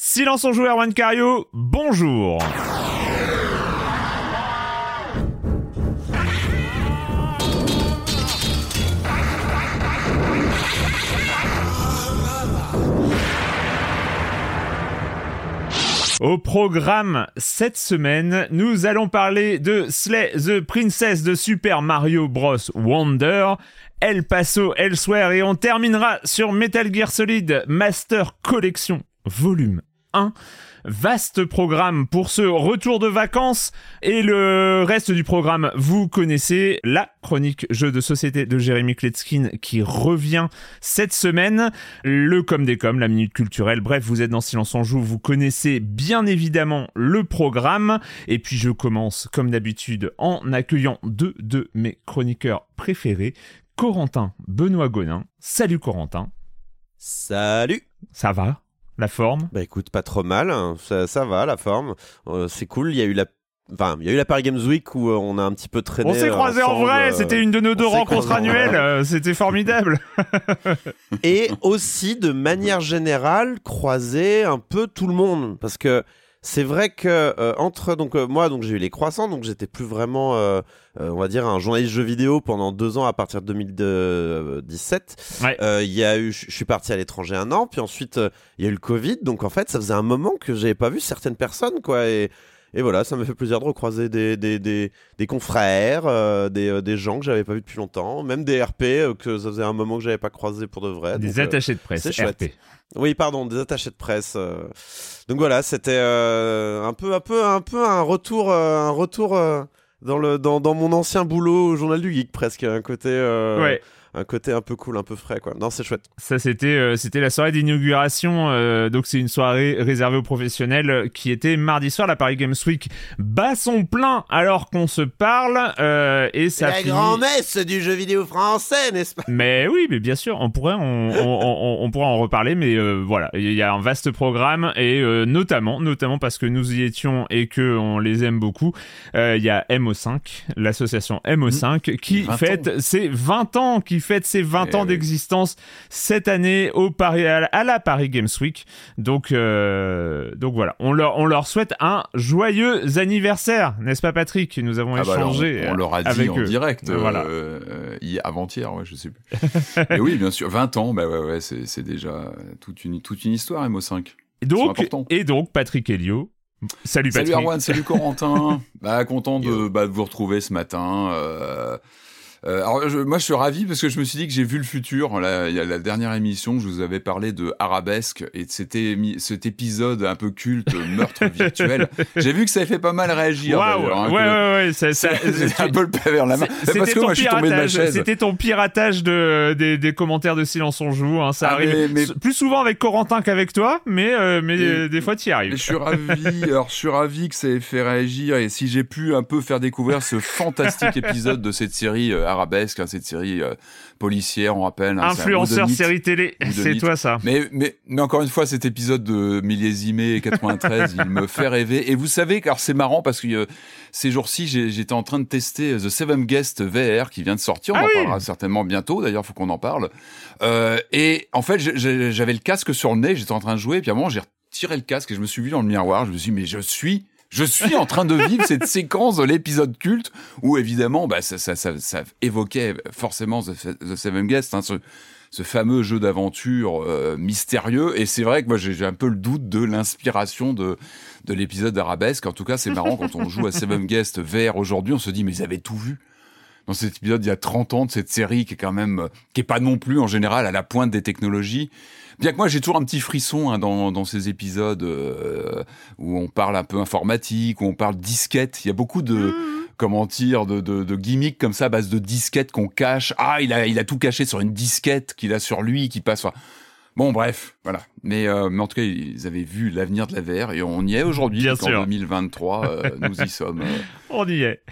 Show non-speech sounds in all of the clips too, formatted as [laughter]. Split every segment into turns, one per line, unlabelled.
Silence en joueur, Juan Cario, bonjour. Au programme cette semaine, nous allons parler de Slay the Princess de Super Mario Bros. Wonder, El Paso Elsewhere. Et on terminera sur Metal Gear Solid Master Collection Volume 1. Vaste programme pour ce retour de vacances et le reste du programme, vous connaissez la chronique jeu de société de Jérémy Kletskin qui revient cette semaine, le com des com, la minute culturelle, bref, vous êtes dans Silence en Joue, vous connaissez bien évidemment le programme et puis je commence comme d'habitude en accueillant deux de mes chroniqueurs préférés, Corentin Benoît Gonin. Salut Corentin.
Salut
Ça va? La forme?
Bah écoute, pas trop mal, hein. ça, ça va la forme. Euh, c'est cool, il y a eu la Enfin, il y a eu la Paris Games Week où euh, on a un petit peu traîné.
On s'est croisés en vrai,
euh,
c'était une de nos deux rencontres annuelles, c'était formidable. [laughs] [laughs]
Et aussi, de manière générale, croiser un peu tout le monde. Parce que c'est vrai que euh, entre donc euh, moi donc j'ai eu les croissants donc j'étais plus vraiment euh, euh, on va dire un journaliste jeu vidéo pendant deux ans à partir de 2017
Ouais.
Euh, il y a eu je suis parti à l'étranger un an puis ensuite euh, il y a eu le Covid donc en fait ça faisait un moment que j'avais pas vu certaines personnes quoi et et voilà, ça me fait plaisir de recroiser des, des, des, des confrères, euh, des, euh, des gens que j'avais pas vus depuis longtemps, même des RP euh, que ça faisait un moment que j'avais pas croisé pour de vrai.
Des
donc,
attachés de presse,
c'est chouette.
RP.
oui, pardon, des attachés de presse. Donc voilà, c'était un peu, un peu, un peu un retour, un retour dans le, dans, dans mon ancien boulot au journal du geek presque, un côté,
Ouais,
un côté un peu cool, un peu frais quoi. Non, c'est chouette.
ça c'était euh, c'était la soirée d'inauguration, euh, donc c'est une soirée réservée aux professionnels euh, qui était mardi soir. La Paris Games Week bat son plein alors qu'on se parle euh, et ça
la
finit-
grand-messe du jeu vidéo français, n'est-ce pas?
Mais oui, mais bien sûr, on pourrait, [laughs] on, on, on- on pourrait en reparler, mais euh, voilà, il y a un vaste programme et euh, notamment, notamment parce que nous y étions et que on les aime beaucoup, euh, il y a MO5, l'association MO5 qui
20 ans.
fête ses 20 ans, qui fête ses 20
Eh
ans
oui.
d'existence cette année au Paris à la, Paris Games Week. Donc, euh, donc voilà, on leur, on leur souhaite un joyeux anniversaire, n'est-ce pas Patrick? Nous avons
Ah bah alors,
échangé.
on, on leur a dit
avec
en
eux.
direct, euh,
Voilà.
euh, hier- avant-hier, ouais, je sais plus. [laughs] Mais oui, bien sûr, 20 ans, bah ouais, ouais, c'est déjà toute une, toute une histoire, MO5.
Et donc, et donc, Patrick Helio. Salut
Salut
Patrick.
Erwan, salut [laughs] Corentin. bah, content de, bah, de vous retrouver ce matin. euh, Euh, alors, je- moi, je suis ravi parce que je me suis dit que j'ai vu le futur. Là, il y a la dernière émission, je vous avais parlé de Arabesque et de cet, émi- cet épisode un peu culte, meurtre virtuel. [laughs] J'ai vu que ça avait fait pas mal réagir.
Waouh,
hein,
ouais, ouais, ouais, ça- ça- [laughs]
C'était un peu le pavé dans la main.
C'est-
Mais Parce
C'était
que
ton
moi, je suis tombé de ma chaise.
C'était ton piratage de, des, des commentaires de Silence on joue. hein. Ça
Ah,
arrive
mais- mais-
s- plus souvent avec Corentin qu'avec toi, mais, euh, mais
Et-
euh, des fois tu y arrives.
je suis ravi, alors je suis ravi que ça ait fait réagir et si j'ai pu un peu faire découvrir ce fantastique [laughs] épisode de cette série euh, arabesque, hein, cette série euh, policière, on rappelle. hein,
Influenceur série télé, c'est toi ça.
Mais, mais, mais encore une fois, cet épisode de millésimé 93, il me fait rêver. Et vous savez, car c'est marrant parce que euh, ces jours-ci, j'étais en train de tester euh, The Seven Guest VR qui vient de sortir. On
Ah
en
oui.
parlera certainement bientôt. D'ailleurs, faut qu'on en parle. Euh, et en fait, j'avais le casque sur le nez, j'étais en train de jouer. Puis à un moment, j'ai retiré le casque et je me suis vu dans le miroir. Je me suis dit, mais je suis. Je suis en train de vivre cette [laughs] séquence de l'épisode culte où évidemment bah, ça, ça, ça, ça évoquait forcément The, The Seven Guest, hein, ce, ce fameux jeu d'aventure euh, mystérieux. Et c'est vrai que moi j'ai un peu le doute de l'inspiration de, de l'épisode d'Arabesque. En tout cas, c'est marrant quand on joue à Seven Guest VR aujourd'hui, on se dit mais ils avaient tout vu. Dans cet épisode, il y a 30 ans de cette série qui est quand même, euh, qui est pas non plus en général à la pointe des technologies. Bien que moi j'ai toujours un petit frisson hein, dans, dans ces épisodes euh, où on parle un peu informatique, où on parle disquette. Il y a beaucoup de comment dire de, de, de gimmicks comme ça à base de disquettes qu'on cache. Ah, il a il a tout caché sur une disquette qu'il a sur lui qui passe. Enfin, Bon, bref, voilà. Mais, euh, mais en tout cas, ils avaient vu l'avenir de la VR et on y est aujourd'hui.
Bien
En
sûr.
2023, euh, nous y sommes. euh, [laughs]
On y est.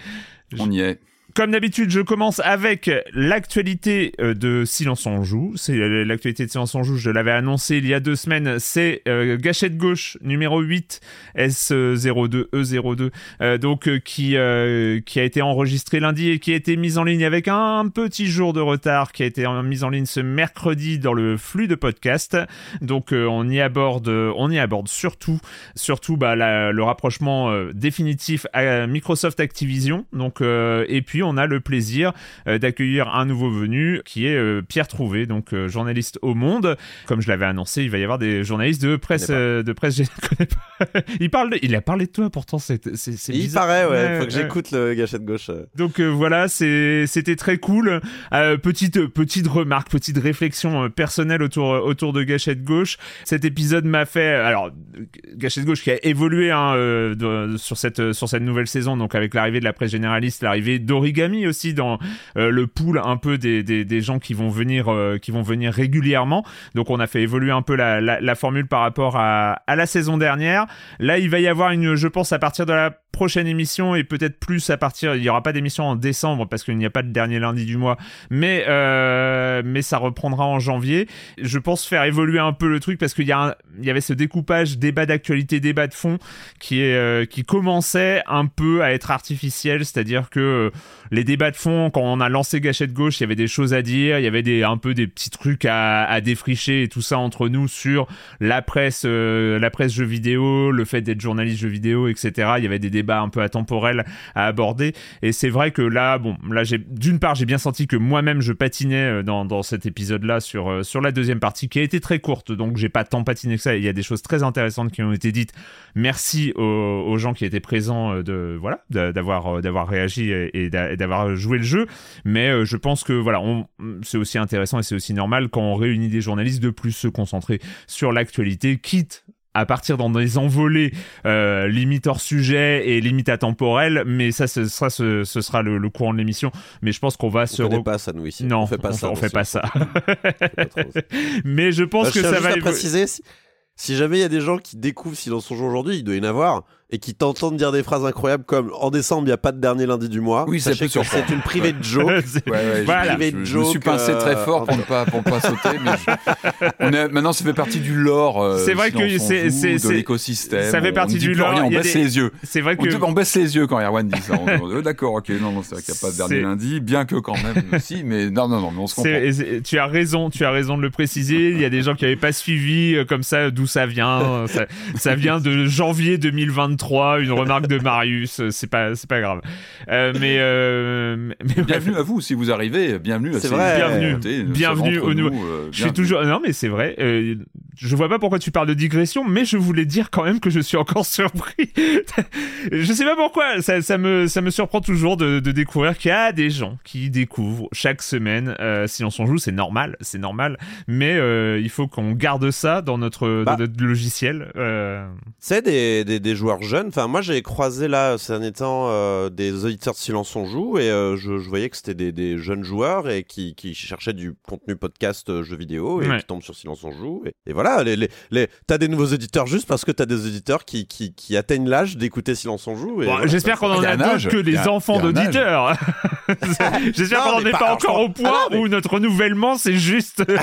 on y est.
Comme d'habitude, je commence avec l'actualité euh, de Silence on joue. C'est euh, l'actualité de Silence on joue, je l'avais annoncé il y a deux semaines. C'est euh, Gâchette gauche numéro 8 S02E02, euh, donc euh, qui qui a été enregistré lundi et qui a été mise en ligne avec un petit jour de retard, qui a été en- mise en ligne ce mercredi dans le flux de podcast. Donc on y aborde, on y aborde surtout, surtout bah, le rapprochement définitif à Microsoft Activision. Donc et puis on a le plaisir euh, d'accueillir un nouveau venu qui est euh, Pierre Trouvé, donc euh, journaliste au Monde. Comme je l'avais annoncé, il va y avoir des journalistes de presse, de presse. [laughs] Il parle, de- il a parlé de toi pourtant. C'est
Il paraît, ouais.
Ouais,
Faut que
ouais.
j'écoute le gâchette gauche.
Donc euh, voilà, c'était très cool. Euh, petite petite remarque, petite réflexion personnelle autour autour de Gâchette Gauche. Cet épisode m'a fait alors Gâchette Gauche qui a évolué hein, euh, de- sur cette sur cette nouvelle saison, donc avec l'arrivée de la presse généraliste, l'arrivée aussi dans euh, le pool un peu des, des, gens qui vont venir euh, qui vont venir régulièrement. Donc on a fait évoluer un peu la, formule par rapport à, la saison dernière. Là, il va y avoir une, je pense, à partir de la prochaine émission et peut-être plus à partir. Il y aura pas d'émission en décembre parce qu'il n'y a pas de dernier lundi du mois, mais euh, mais ça reprendra en janvier. Je pense faire évoluer un peu le truc parce qu'il y a il y avait ce découpage débat d'actualité, débat de fond qui est qui commençait un peu à être artificiel, c'est-à-dire que les débats de fond quand on a lancé Gâchette gauche, il y avait des choses à dire, il y avait des un peu des petits trucs à, à défricher et tout ça entre nous sur la presse euh, la presse jeux vidéo, le fait d'être journaliste jeux vidéo, etc. Il y avait des débats un peu atemporels à aborder. Et c'est vrai que là bon là j'ai d'une part j'ai bien senti que moi-même je patinais euh, dans, dans cet épisode là sur euh, sur la deuxième partie qui a été très courte. Donc j'ai pas tant patiné que ça. Il y a des choses très intéressantes qui ont été dites. Merci aux, aux gens qui étaient présents euh, de voilà d'a- d'avoir d'avoir réagi et, et et d'avoir joué le jeu mais euh, je pense que voilà c'est aussi intéressant et c'est aussi normal quand on réunit des journalistes de plus se concentrer sur l'actualité quitte à partir dans des envolées euh, limite hors sujet et limite atemporelles mais ça ce sera ce, ce sera le, le courant de l'émission mais je pense qu'on va
On
se re-
pas ça, nous, ici.
non
on fait pas ça.
on fait pas ça [laughs]
on fait pas trop ça.
mais je pense
Bah,
que ça va
à préciser, si, si jamais il y a des gens qui découvrent Silence on joue aujourd'hui, il doit y en avoir, et qui t'entendent dire des phrases incroyables comme en décembre, il n'y a pas de dernier lundi du mois.
Oui, surprendre.
c'est une privée de joke. [laughs]
C'est-
Ouais, ouais,
Voilà.
je, je- je me suis pincé
euh,
très fort pour ne pas, pour pas sauter, mais je- [laughs] on est, maintenant ça fait partie du lore. euh,
C'est vrai que c'est- c'est-
de
c'est-
l'écosystème.
ça fait partie du lore,
rien, on
il y a
baisse
des-
les yeux.
c'est vrai
On,
que
on baisse les yeux quand Erwan dit ça. On- on- D'accord, ok, non, non, c'est vrai qu'il n'y a pas de dernier
C'est-
lundi, bien que quand même, [laughs] si, mais non, non, non, mais on se comprend.
C'est- c'est- tu as raison, tu as raison de le préciser. Il y a des gens qui n'avaient pas suivi euh, comme ça d'où ça vient. Ça, ça vient de janvier 2022 33, une remarque de Marius, euh, c'est pas, c'est pas grave. Euh, mais, euh, mais-.
Bienvenue à vous si vous arrivez. Bienvenue. à
C'est
ces-
vrai.
Bienvenue. Bienvenue au
nous,
nouveau-
euh,
Je suis toujours. Non, mais c'est vrai. euh, je vois pas pourquoi tu parles de digression, mais je voulais dire quand même que je suis encore [laughs] surpris. je sais pas pourquoi. Ça, ça me, ça me surprend toujours de, de découvrir qu'il y a des gens qui découvrent chaque semaine. Euh, si on s'en joue, c'est normal, c'est normal. Mais euh, il faut qu'on garde ça dans notre,
Bah.
dans notre logiciel. Euh,
C'est des, des, des joueurs jeunes. Enfin, moi, j'ai croisé là ces derniers temps euh, des auditeurs de Silence on joue et euh, je, je voyais que c'était des, des jeunes joueurs et qui, qui cherchaient du contenu podcast euh, jeux vidéo et
Ouais.
qui tombent sur Silence on joue. Et, et voilà, les, les, les... t'as des nouveaux auditeurs juste parce que t'as des auditeurs qui, qui, qui atteignent l'âge d'écouter Silence on joue. Et
bon,
voilà,
J'espère qu'on en
a
d'autres que les
a-
enfants d'auditeurs. [laughs] J'espère qu'on n'en est
pas-
pas encore au point
Ah non, mais-
où notre renouvellement, c'est juste. [laughs]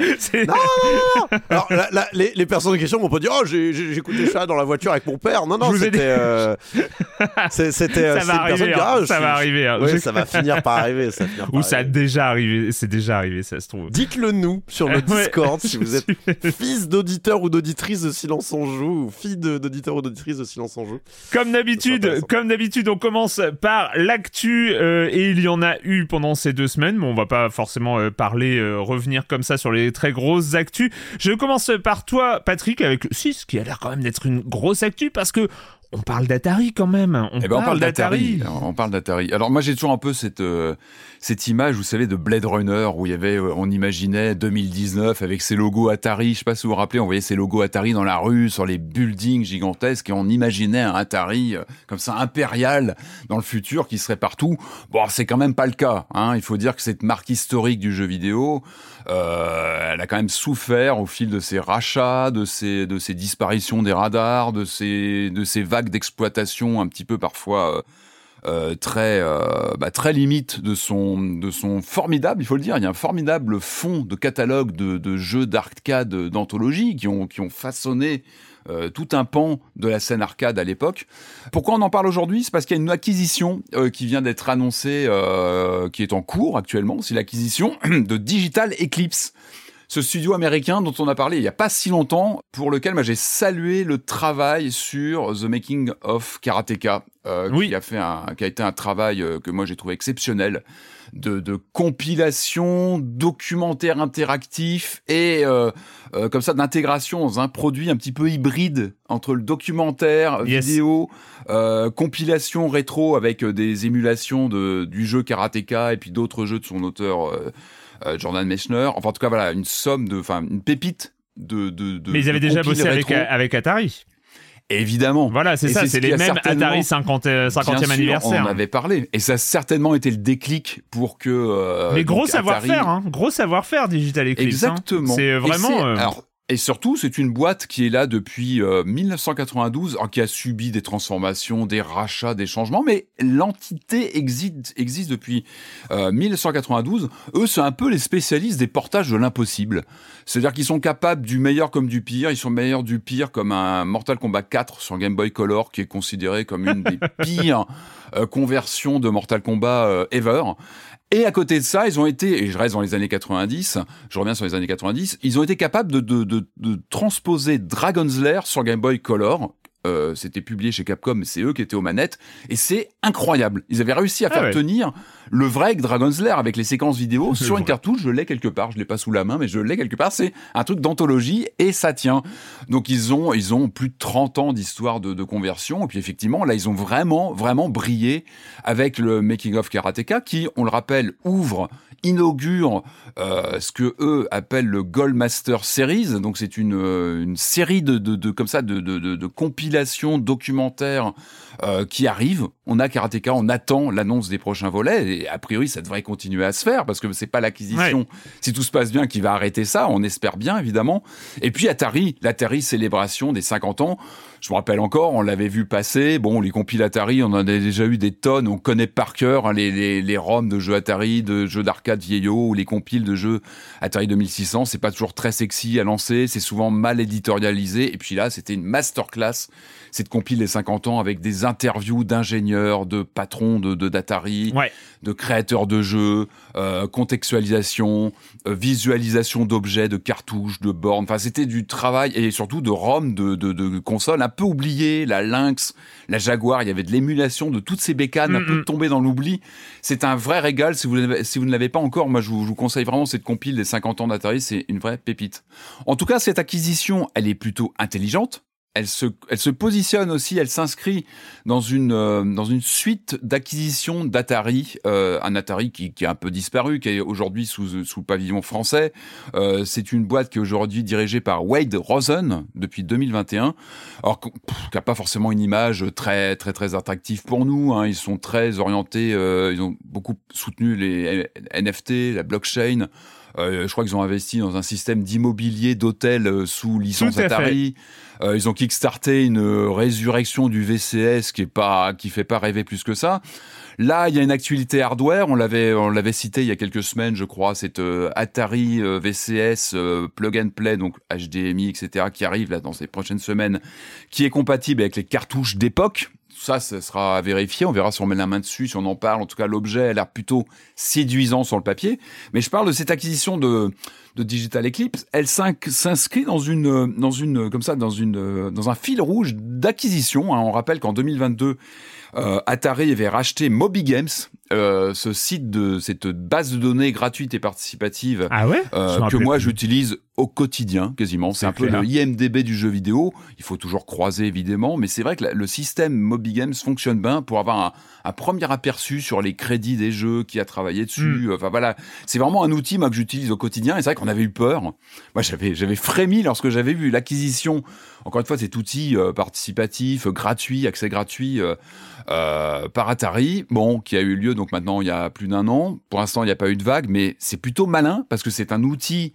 Non, non, non, non. [laughs] Alors, la- la- les, les personnes en question m'ont pas dit Oh, j'ai écouté ça dans la voiture avec mon père. Non, non,
ai
c'était. euh, [laughs] C'était. euh,
ça va
une personne
arriver, hein,
ah,
ça
suis-
va arriver. hein.
Ça va finir par arriver. Ça par
Ou ça a déjà arrivé, c'est déjà arrivé, ça se trouve.
Dites-le nous sur le [laughs] Discord si vous êtes [laughs] fils d'auditeur ou d'auditrice de Silence on joue ou fille d'auditeur ou d'auditrice de Silence on joue.
Comme d'habitude, comme d'habitude, on commence par l'actu euh, et il y en a eu pendant ces deux semaines, mais on va pas forcément euh, parler, euh, revenir comme ça sur les très grosses actus. Je commence par toi, Patrick, avec le 6, qui a l'air quand même d'être une grosse actu parce que on parle d'Atari quand même. On
Eh ben, on parle
d'Atari.
On parle d'Atari. Alors moi j'ai toujours un peu cette euh, cette image, vous savez, de Blade Runner où il y avait, euh, on imaginait 2019 avec ces logos Atari. Je sais pas si vous vous rappelez, on voyait ces logos Atari dans la rue, sur les buildings gigantesques, et on imaginait un Atari euh, comme ça impérial dans le futur qui serait partout. Bon, c'est quand même pas le cas. Hein. Il faut dire que cette marque historique du jeu vidéo, euh, elle a quand même souffert au fil de ses rachats, de ses disparitions des radars, de ses vagues d'exploitation un petit peu parfois. euh, euh, très euh, bah, très limite de son formidable il faut le dire il y a un formidable fond de catalogue de, jeux d'arcade d'anthologie qui ont façonné euh, tout un pan de la scène arcade à l'époque. Pourquoi on en parle aujourd'hui? C'est parce qu'il y a une acquisition euh, qui vient d'être annoncée, euh, qui est en cours actuellement. C'est l'acquisition [clears throat] de Digital Eclipse ce studio américain dont on a parlé il y a pas si longtemps, pour lequel j'ai salué le travail sur The Making of Karateka, euh,
Oui.
qui a fait un, qui a été un travail que moi j'ai trouvé exceptionnel de, de compilation, documentaire interactif et euh, euh, comme ça d'intégration dans un produit un petit peu hybride entre le documentaire,
Yes.
vidéo, euh, compilation rétro avec euh, des émulations de, du jeu Karateka et puis d'autres jeux de son auteur euh, euh, Jordan Mechner. Enfin, en tout cas, voilà, une somme de, enfin, une pépite de. de, de
Mais ils avaient déjà bossé avec, avec Atari.
Évidemment.
Voilà, c'est ça,
c'est ce
les mêmes Atari 50, euh, 50e
Bien sûr,
anniversaire.
On en avait parlé. Et ça a certainement été le déclic pour que. euh,
Mais gros savoir-faire,
Atari-
hein. gros savoir-faire Digital Eclipse. hein.
Exactement.
C'est vraiment. euh,
alors, et surtout, c'est une boîte qui est là depuis euh, 1992, alors, qui a subi des transformations, des rachats, des changements, mais l'entité existe, existe depuis euh, 1992. Eux, c'est un peu les spécialistes des portages de l'impossible. C'est-à-dire qu'ils sont capables du meilleur comme du pire. Ils sont meilleurs du pire comme un Mortal Kombat 4 sur Game Boy Color, qui est considéré comme une des [laughs] pires euh, conversions de Mortal Kombat euh, ever. Et à côté de ça, ils ont été, et je reste dans les années 90, je reviens sur les années 90, ils ont été capables de, de, de, de transposer Dragon's Lair sur Game Boy Color. Euh, C'était publié chez Capcom, c'est eux qui étaient aux manettes, et c'est incroyable. Ils avaient réussi à
Ah
faire
ouais.
tenir le vrai Dragon's Lair avec les séquences vidéo [laughs] sur une cartouche. Je l'ai quelque part, je l'ai pas sous la main, mais je l'ai quelque part. C'est un truc d'anthologie et ça tient. Donc ils ont ils ont plus de 30 ans d'histoire de, de conversion, et puis effectivement là ils ont vraiment vraiment brillé avec le Making of Karateka qui, on le rappelle, ouvre, inaugure euh, ce que eux appellent le Goldmaster Series. Donc c'est une, euh, une série de, de, comme ça de, de, de compilations documentaires euh, qui arrivent. On a Karateka, on attend l'annonce des prochains volets et a priori ça devrait continuer à se faire parce que c'est pas l'acquisition. Si tout se passe bien, qui va arrêter ça, on espère bien évidemment. Et puis Atari, l'Atari célébration des 50 ans. Je me rappelle encore, on l'avait vu passer. Bon, les compiles Atari, on en a déjà eu des tonnes. On connaît par cœur hein, les, les, les ROM de jeux Atari, de jeux d'arcade vieillots ou les compiles de jeux Atari 2600. C'est pas toujours très sexy à lancer. C'est souvent mal éditorialisé. Et puis là, c'était une masterclass. Cette compile des 50 ans avec des interviews d'ingénieurs, de patrons de, de d'Atari,
Ouais.
de créateurs de jeux, euh, contextualisation, euh, visualisation d'objets, de cartouches, de bornes. Enfin, c'était du travail et surtout de ROM, de, de, de consoles un peu oubliées, la Lynx, la Jaguar. Il y avait de l'émulation de toutes ces bécanes un
Mm,
peu
mm.
tombées dans l'oubli. C'est un vrai régal. Si vous, si vous ne l'avez pas encore, moi, je vous, je vous conseille vraiment cette compile des 50 ans d'Atari. C'est une vraie pépite. En tout cas, cette acquisition, elle est plutôt intelligente. Elle se, elle se positionne aussi, elle s'inscrit dans une, euh, dans une suite d'acquisitions d'Atari, euh, un Atari qui, qui est un peu disparu, qui est aujourd'hui sous, sous le pavillon français. Euh, c'est une boîte qui est aujourd'hui dirigée par Wade Rosen depuis 2021, alors qui n'a pas forcément une image très très très attractive pour nous. Hein. Ils sont très orientés, euh, ils ont beaucoup soutenu les NFT, la blockchain. Euh, je crois qu'ils ont investi dans un système d'immobilier d'hôtels euh, sous licence
fait.
Euh, ils ont kickstarté une euh, résurrection du VCS qui est pas, qui fait pas rêver plus que ça. Là, il y a une actualité hardware. On l'avait, on l'avait cité il y a quelques semaines, je crois. Cette euh, Atari euh, VCS euh, plug and play, donc HDMI, etc., qui arrive là dans ces prochaines semaines, qui est compatible avec les cartouches d'époque. Ça, ça sera à vérifier. On verra si on met la main dessus, si on en parle. En tout cas, l'objet a l'air plutôt séduisant sur le papier. Mais je parle de cette acquisition de, de Digital Eclipse. Elle s'inscrit dans une, dans une, comme ça, dans une, dans un fil rouge d'acquisition. hein. On rappelle qu'en 2022, euh, Atari avait racheté Moby Games, euh, ce site de cette base de données gratuite et participative
Ah ouais?
Euh, que moi j'utilise au quotidien quasiment. C'est un peu le IMDB du jeu vidéo. Il faut toujours croiser évidemment, mais c'est vrai que le système Moby Games fonctionne bien pour avoir un, un premier aperçu sur les crédits des jeux qui a travaillé dessus.
Mm.
Enfin voilà, c'est vraiment un outil moi que j'utilise au quotidien. Et c'est vrai qu'on avait eu peur. Moi j'avais j'avais frémi lorsque j'avais vu l'acquisition. Encore une fois, cet outil euh, participatif, euh, gratuit, accès gratuit. euh, euh, par Atari, bon, qui a eu lieu donc maintenant il y a plus d'un an. Pour l'instant, il n'y a pas eu de vague, mais c'est plutôt malin parce que c'est un outil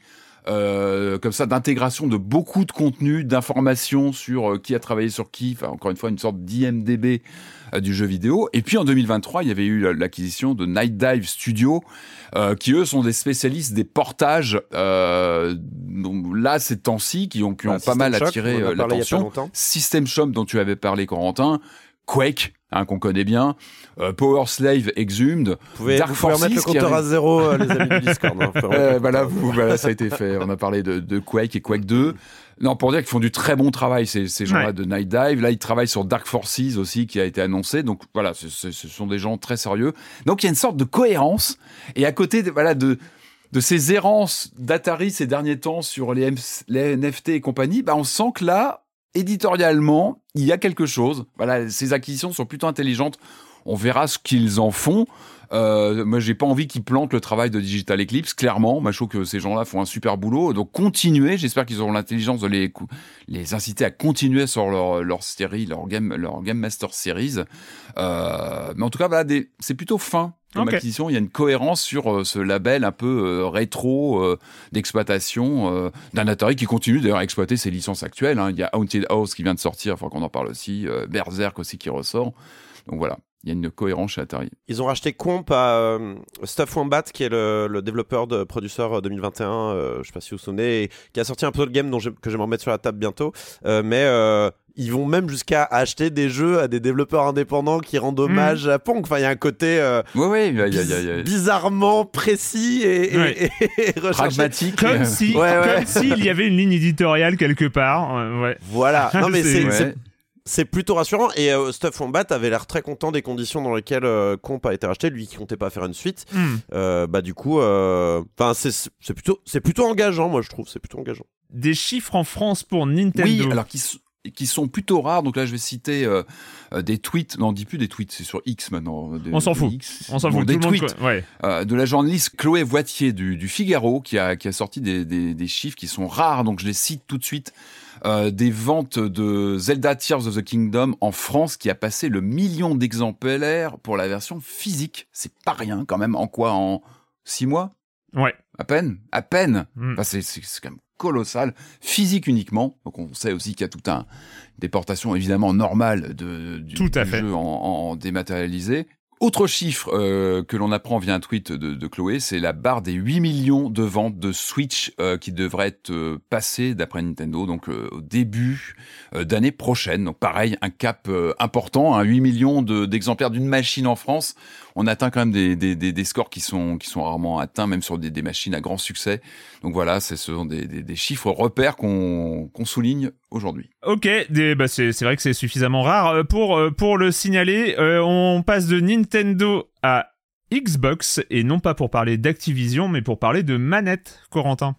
euh, comme ça d'intégration de beaucoup de contenu, d'informations sur euh, qui a travaillé sur qui. Enfin, encore une fois, une sorte d'IMDB euh, du jeu vidéo. Et puis en 2023, il y avait eu la- l'acquisition de Night Dive Studio, euh, qui eux sont des spécialistes des portages. Euh, donc là, ces temps-ci, qui ont, qui ont
Bah,
pas mal
System
attiré l'attention. System Shock dont tu avais parlé, Corentin. Quake, hein, qu'on connaît bien. Euh, Power Slave Exhumed.
Vous pouvez,
Dark
vous pouvez remettre le
Forces qui
compteur à zéro, euh, les amis du Discord. hein. [laughs] Vous
Euh, vous, ça a été fait. On a parlé de, de Quake et Quake 2. Non, pour dire qu'ils font du très bon travail, ces, ces gens-là
Ouais.
de Night Dive. Là, ils travaillent sur Dark Forces aussi, qui a été annoncé. Donc voilà, ce, ce- ce sont des gens très sérieux. Donc il y a une sorte de cohérence. Et à côté de, voilà, de, de ces errances d'Atari ces derniers temps sur les, les NFT et compagnie, bah, on sent que là, éditorialement, il y a quelque chose. Voilà, ces acquisitions sont plutôt intelligentes. On verra ce qu'ils en font. Euh, moi, j'ai pas envie qu'ils plantent le travail de Digital Eclipse. Clairement, moi, je trouve que ces gens-là font un super boulot. Donc, continuez. J'espère qu'ils auront l'intelligence de les, les inciter à continuer sur leur, leur série, leur game, leur game master series. Euh, mais en tout cas, voilà, des- c'est plutôt fin comme
Ok.
acquisition. Il y a une cohérence sur euh, ce label un peu euh, rétro euh, d'exploitation d'un Atari qui continue d'ailleurs à exploiter ses licences actuelles. hein. Il y a Haunted House qui vient de sortir, il faut qu'on en parle aussi. Berserk aussi qui ressort. Donc voilà, il y a une cohérence chez Atari.
Ils ont racheté Comp à euh, Stuff Wombat, qui est le, le développeur de Producer 2021, euh, je sais pas si vous vous souvenez, et qui a sorti un peu le game dont je- que j'aimerais mettre sur la table bientôt. Euh, mais euh, ils vont même jusqu'à acheter des jeux à des développeurs indépendants qui rendent hommage à Pong. Enfin, il y a un côté euh,
Oui, oui, y a, y a- y a-
bizarrement précis et, et-
Ouais.
et [laughs] recherché.
pragmatique.
Comme si,
Ouais, ouais.
comme s'il y avait une ligne éditoriale quelque part. euh, ouais.
Voilà. Non, mais [laughs]
C'est-
c'est plutôt rassurant. Et euh, Stuff Wombat avait l'air très content des conditions dans lesquelles euh, Comp a été racheté. Lui qui comptait pas faire une suite.
Hmm.
Euh, bah du coup, euh, enfin c'est c'est plutôt c'est plutôt engageant, moi je trouve. C'est plutôt engageant.
Des chiffres en France pour Nintendo.
Oui, alors qui, qui sont plutôt rares. Donc là, je vais citer des tweets. Non, on dit plus des tweets, c'est sur X maintenant. Des-
On s'en fout.
X.
On s'en
Bon,
fout.
Des tweets
ouais.
euh, de la journaliste Chloé Voitier du, du Figaro qui a, qui a sorti des, des, des chiffres qui sont rares, donc je les cite tout de suite. Euh, des ventes de Zelda Tears of the Kingdom en France qui a passé le million d'exemplaires pour la version physique. C'est pas rien quand même. En quoi? En six mois?
Ouais.
À peine? À peine
Hmm.
Enfin, c'est, quand même colossal, physique uniquement. Donc on sait aussi qu'il y a tout un déportation évidemment normale de, du,
Tout à
du
fait.
jeu en, en dématérialisé. Autre chiffre euh, que l'on apprend via un tweet de, Chloé, c'est la barre des 8 millions de ventes de Switch euh, qui devrait être euh, passée d'après Nintendo donc euh, au début d'année prochaine. Donc pareil, un cap important, hein, 8 millions de- d'exemplaires d'une machine en France. On atteint quand même des, scores qui sont qui sont rarement atteints, même sur des, machines à grand succès. Donc voilà, ce sont des, chiffres repères qu'on souligne aujourd'hui.
Ok, bah c'est vrai que c'est suffisamment rare. Euh, Pour, euh, pour le signaler, euh, on passe de Nintendo à Xbox, et non pas pour parler d'Activision, mais pour parler de manette, Corentin.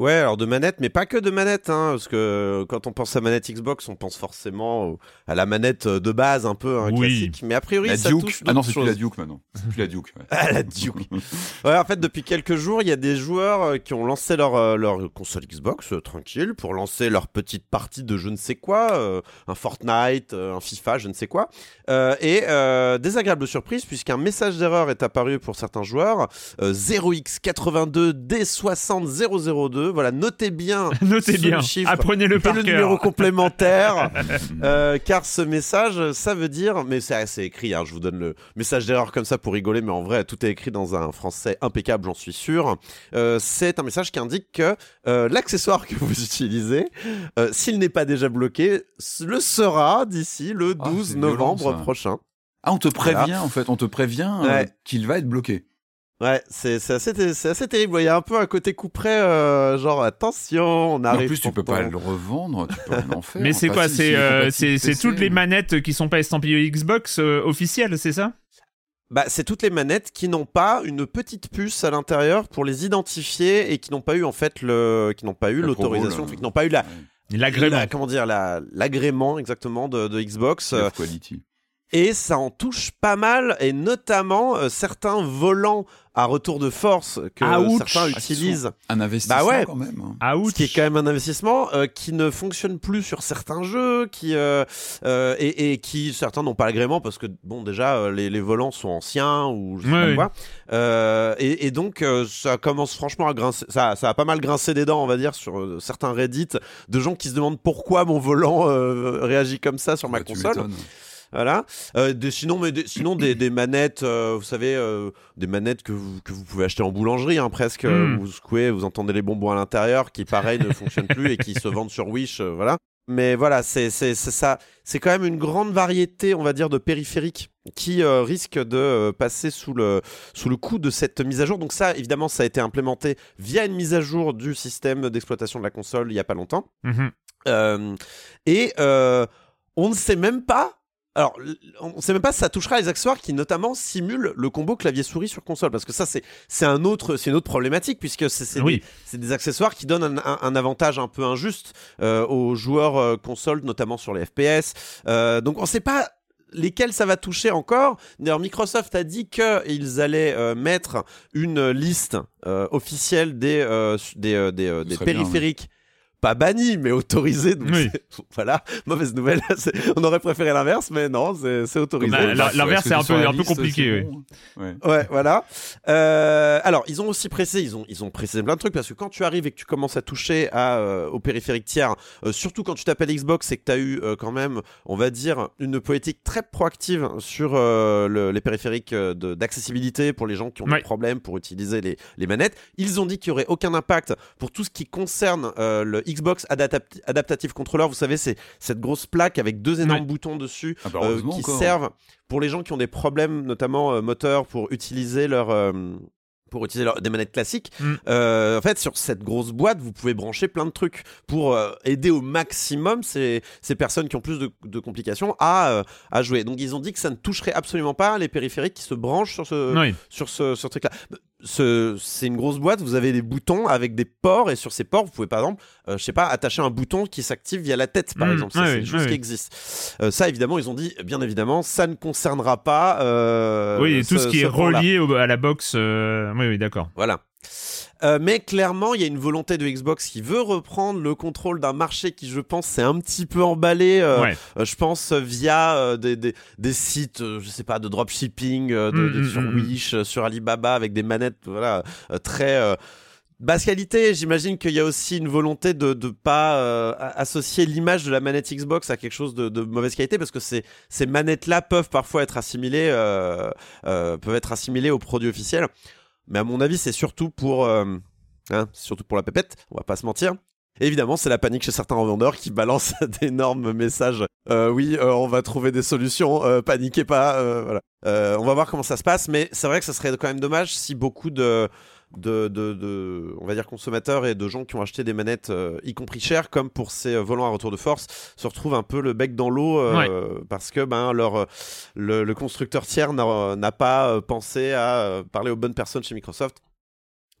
Ouais, alors de manette, mais pas que de manette, hein, parce que quand on pense à manette Xbox, on pense forcément à la manette de base, un peu
Oui.
classique. Mais a priori,
la
ça
Duke.
touche
Ah non, c'est plus la. Duke maintenant. C'est plus la Duke. ouais. [laughs]
Ah, la Duke. [laughs] Ouais, en fait, depuis quelques jours, il y a des joueurs euh, qui ont lancé leur, euh, leur console Xbox euh, tranquille pour lancer leur petite partie de je ne sais quoi, euh, un Fortnite, euh, un FIFA, je ne sais quoi. Euh, et euh, désagréable surprise, puisqu'un message d'erreur est apparu pour certains joueurs. Euh, 0x82D60002. Voilà, notez bien. [laughs]
Notez
ce
bien,
chiffre
apprenez-le par
le numéro complémentaire. [laughs] Euh, car ce message, ça veut dire, mais c'est c'est écrit, hein, je vous donne le message d'erreur comme ça pour rigoler, mais en vrai, tout est écrit dans un français impeccable, j'en suis sûr. Euh, c'est un message qui indique que euh, l'accessoire que vous utilisez, euh, s'il n'est pas déjà bloqué, le sera d'ici le
Ah,
12
c'est violent,
novembre prochain.
Ah, on te prévient en fait, on te prévient euh,
Ouais.
qu'il va être bloqué.
Ouais, c'est assez, assez terrible. Il y a un peu un côté coup près, euh, genre attention, on arrive.
en plus, tu peux pas le revendre, tu peux rien en [laughs] faire.
Mais c'est quoi C'est euh, toutes les manettes qui sont pas estampillées Xbox euh, officielles, c'est ça?
Bah, c'est toutes les manettes qui n'ont pas une petite puce à l'intérieur pour les identifier et qui n'ont pas eu en fait le, qui n'ont pas eu
La
l'autorisation, enfin, qui n'ont pas eu la,
L'agrément.
la- comment dire, la, l'agrément exactement de, de Xbox. Euh,
quality.
Et ça en touche pas mal et notamment euh, certains volants à retour de force que
ouch.
certains
Ah,
utilisent.
Un investissement
Bah ouais.
quand même. hein.
Ah, ouch.
Ce qui est quand même un investissement euh, qui ne fonctionne plus sur certains jeux, qui euh, euh, et, et qui certains n'ont pas l'agrément parce que bon déjà euh, les, les volants sont anciens ou je sais pas quoi. Euh, et, et donc euh, ça commence franchement à grincer, ça, ça a pas mal grincé des dents on va dire sur euh, certains Reddit de gens qui se demandent pourquoi mon volant euh, réagit comme ça sur ma
Bah, tu
console. Voilà. Euh, sinon, mais des, sinon des, des manettes, euh, vous savez, euh, des manettes que vous, que vous pouvez acheter en boulangerie, hein, presque. euh,
Mm.
Vous secouez, vous entendez les bonbons à l'intérieur, qui pareil ne fonctionnent plus et qui se [laughs] vendent sur Wish, voilà. Mais voilà, c'est ça. C'est quand même une grande variété, on va dire, de périphériques qui euh, risquent de euh, passer sous le sous le coup de cette mise à jour. Donc ça, évidemment, ça a été implémenté via une mise à jour du système d'exploitation de la console il y a pas longtemps. Euh, et on ne sait même pas. Alors, on ne sait même pas si ça touchera les accessoires qui notamment simulent le combo clavier-souris sur console, parce que ça c'est c'est un autre c'est une autre problématique puisque c'est
Oui.
des, accessoires qui donnent un, un- un avantage un peu injuste euh, aux joueurs euh, console, notamment sur les FPS. Euh, donc on ne sait pas lesquels ça va toucher encore. D'ailleurs, Microsoft a dit qu'ils allaient euh, mettre une liste euh, officielle des, euh, des, euh, des, euh,
Ce
des
serait bien,
périphériques. Pas bannis, mais autorisés. Donc
Oui. [laughs]
voilà, mauvaise nouvelle. [laughs] On aurait préféré l'inverse, mais non, c'est autorisé.
Bah, l'inverse, c'est un peu- un compliqué,
c'est
oui.
bon Ouais.
Ouais, voilà. Euh, alors, ils ont aussi précisé, ils ont, ils ont précisé plein de trucs parce que quand tu arrives et que tu commences à toucher à, euh, au périphérique tiers, euh, surtout quand tu t'appelles Xbox et que tu as eu euh, quand même, on va dire, une politique très proactive sur euh, le- les périphériques d'accessibilité pour les gens qui ont
Ouais.
des problèmes pour utiliser les, les manettes. Ils ont dit qu'il n'y aurait aucun impact pour tout ce qui concerne euh, le Xbox Adapti- Adaptative Controller. Vous savez, c'est cette grosse plaque avec deux énormes
Ouais.
boutons dessus
Ah bah,
euh, qui
encore.
servent pour les gens qui ont des problèmes, notamment euh, moteurs, pour utiliser leur. euh, pour utiliser leur- des manettes classiques,
Mm.
Euh, en fait, sur cette grosse boîte, vous pouvez brancher plein de trucs pour aider au maximum ces, ces personnes qui ont plus de, de complications à, à jouer. Donc, ils ont dit que ça ne toucherait absolument pas les périphériques qui se branchent sur ce,
Oui.
sur ce, ce truc-là. Ce, c'est une grosse boîte, vous avez des boutons avec des ports, et sur ces ports, vous pouvez par exemple, euh, je sais pas, attacher un bouton qui s'active via la tête, par
Mm,
exemple. Ça, c'est
oui,
qui
oui.
existent. Euh, ça, évidemment, ils ont dit, bien évidemment, ça ne concernera pas. euh,
oui, et tout ce, qui est relié au- à la box. euh, Oui, oui, d'accord.
Voilà. Euh, mais clairement, il y a une volonté de Xbox qui veut reprendre le contrôle d'un marché qui, je pense, s'est un petit peu emballé. euh,
ouais.
euh, je pense via des, des, des sites, je sais pas, de dropshipping, de,
Mm,
de-
mm,
sur
mm,
Wish, sur Alibaba, avec des manettes, voilà, très. basse qualité. J'imagine qu'il y a aussi une volonté de ne pas euh, associer l'image de la manette Xbox à quelque chose de, de mauvaise qualité parce que ces, ces manettes-là peuvent parfois être assimilées, euh, euh, peuvent être assimilées aux produits officiels. Mais à mon avis, c'est surtout pour, euh, hein, surtout pour la pépette. On va pas se mentir. Évidemment, c'est la panique chez certains revendeurs qui balancent [laughs] d'énormes messages. Euh, oui, euh, on va trouver des solutions. paniquez pas. on va voir comment ça se passe, mais c'est vrai que ça serait quand même dommage si beaucoup de, de, de, de- on va dire consommateurs et de gens qui ont acheté des manettes, euh, y compris chères, comme pour ces euh, volants à retour de force, se retrouvent un peu le bec dans l'eau euh, parce que ben leur le, le constructeur tiers n'a pas pensé à parler aux bonnes personnes chez Microsoft.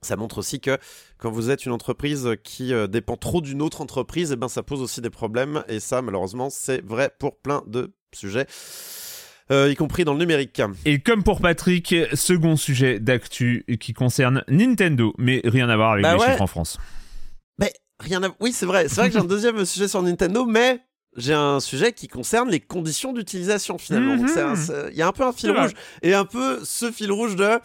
Ça montre aussi que quand vous êtes une entreprise qui dépend trop d'une autre entreprise, et ben ça pose aussi des problèmes. Et ça, malheureusement, c'est vrai pour plein de sujets, y compris dans le numérique.
Et comme pour Patrick, second sujet d'actu qui concerne Nintendo, mais rien à voir avec
Bah
les
ouais.
chiffres en France.
Mais rien à... Oui, c'est vrai. C'est vrai que j'ai un deuxième [laughs] sujet sur Nintendo, mais j'ai un sujet qui concerne les conditions d'utilisation finalement.
Mhm.
Il y a un peu un fil rouge et un peu ce fil rouge de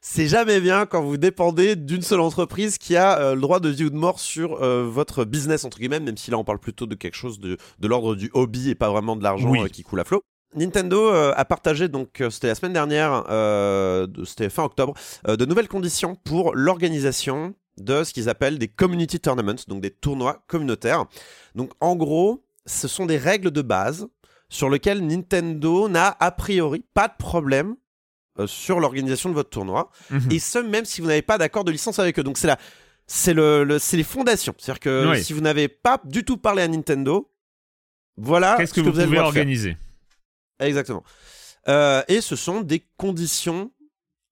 c'est jamais bien quand vous dépendez d'une seule entreprise qui a euh, le droit de vie ou de mort sur euh, votre business entre guillemets, même si là on parle plutôt de quelque chose de, de l'ordre du hobby et pas vraiment de l'argent
Oui.
euh, qui coule à flot. Nintendo euh, a partagé donc euh, c'était la semaine dernière, euh, c'était fin octobre, euh, de nouvelles conditions pour l'organisation de ce qu'ils appellent des community tournaments, donc des tournois communautaires. Donc en gros, ce sont des règles de base sur lesquelles Nintendo n'a a priori pas de problème euh, sur l'organisation de votre tournoi,
Mhm.
et ce même si vous n'avez pas d'accord de licence avec eux. Donc c'est la c'est le, les fondations. C'est-à-dire que
Oui.
si vous n'avez pas du tout parlé à Nintendo, voilà
Qu'est-ce
ce
que vous pouvez
faire. Exactement. Euh, et ce sont des conditions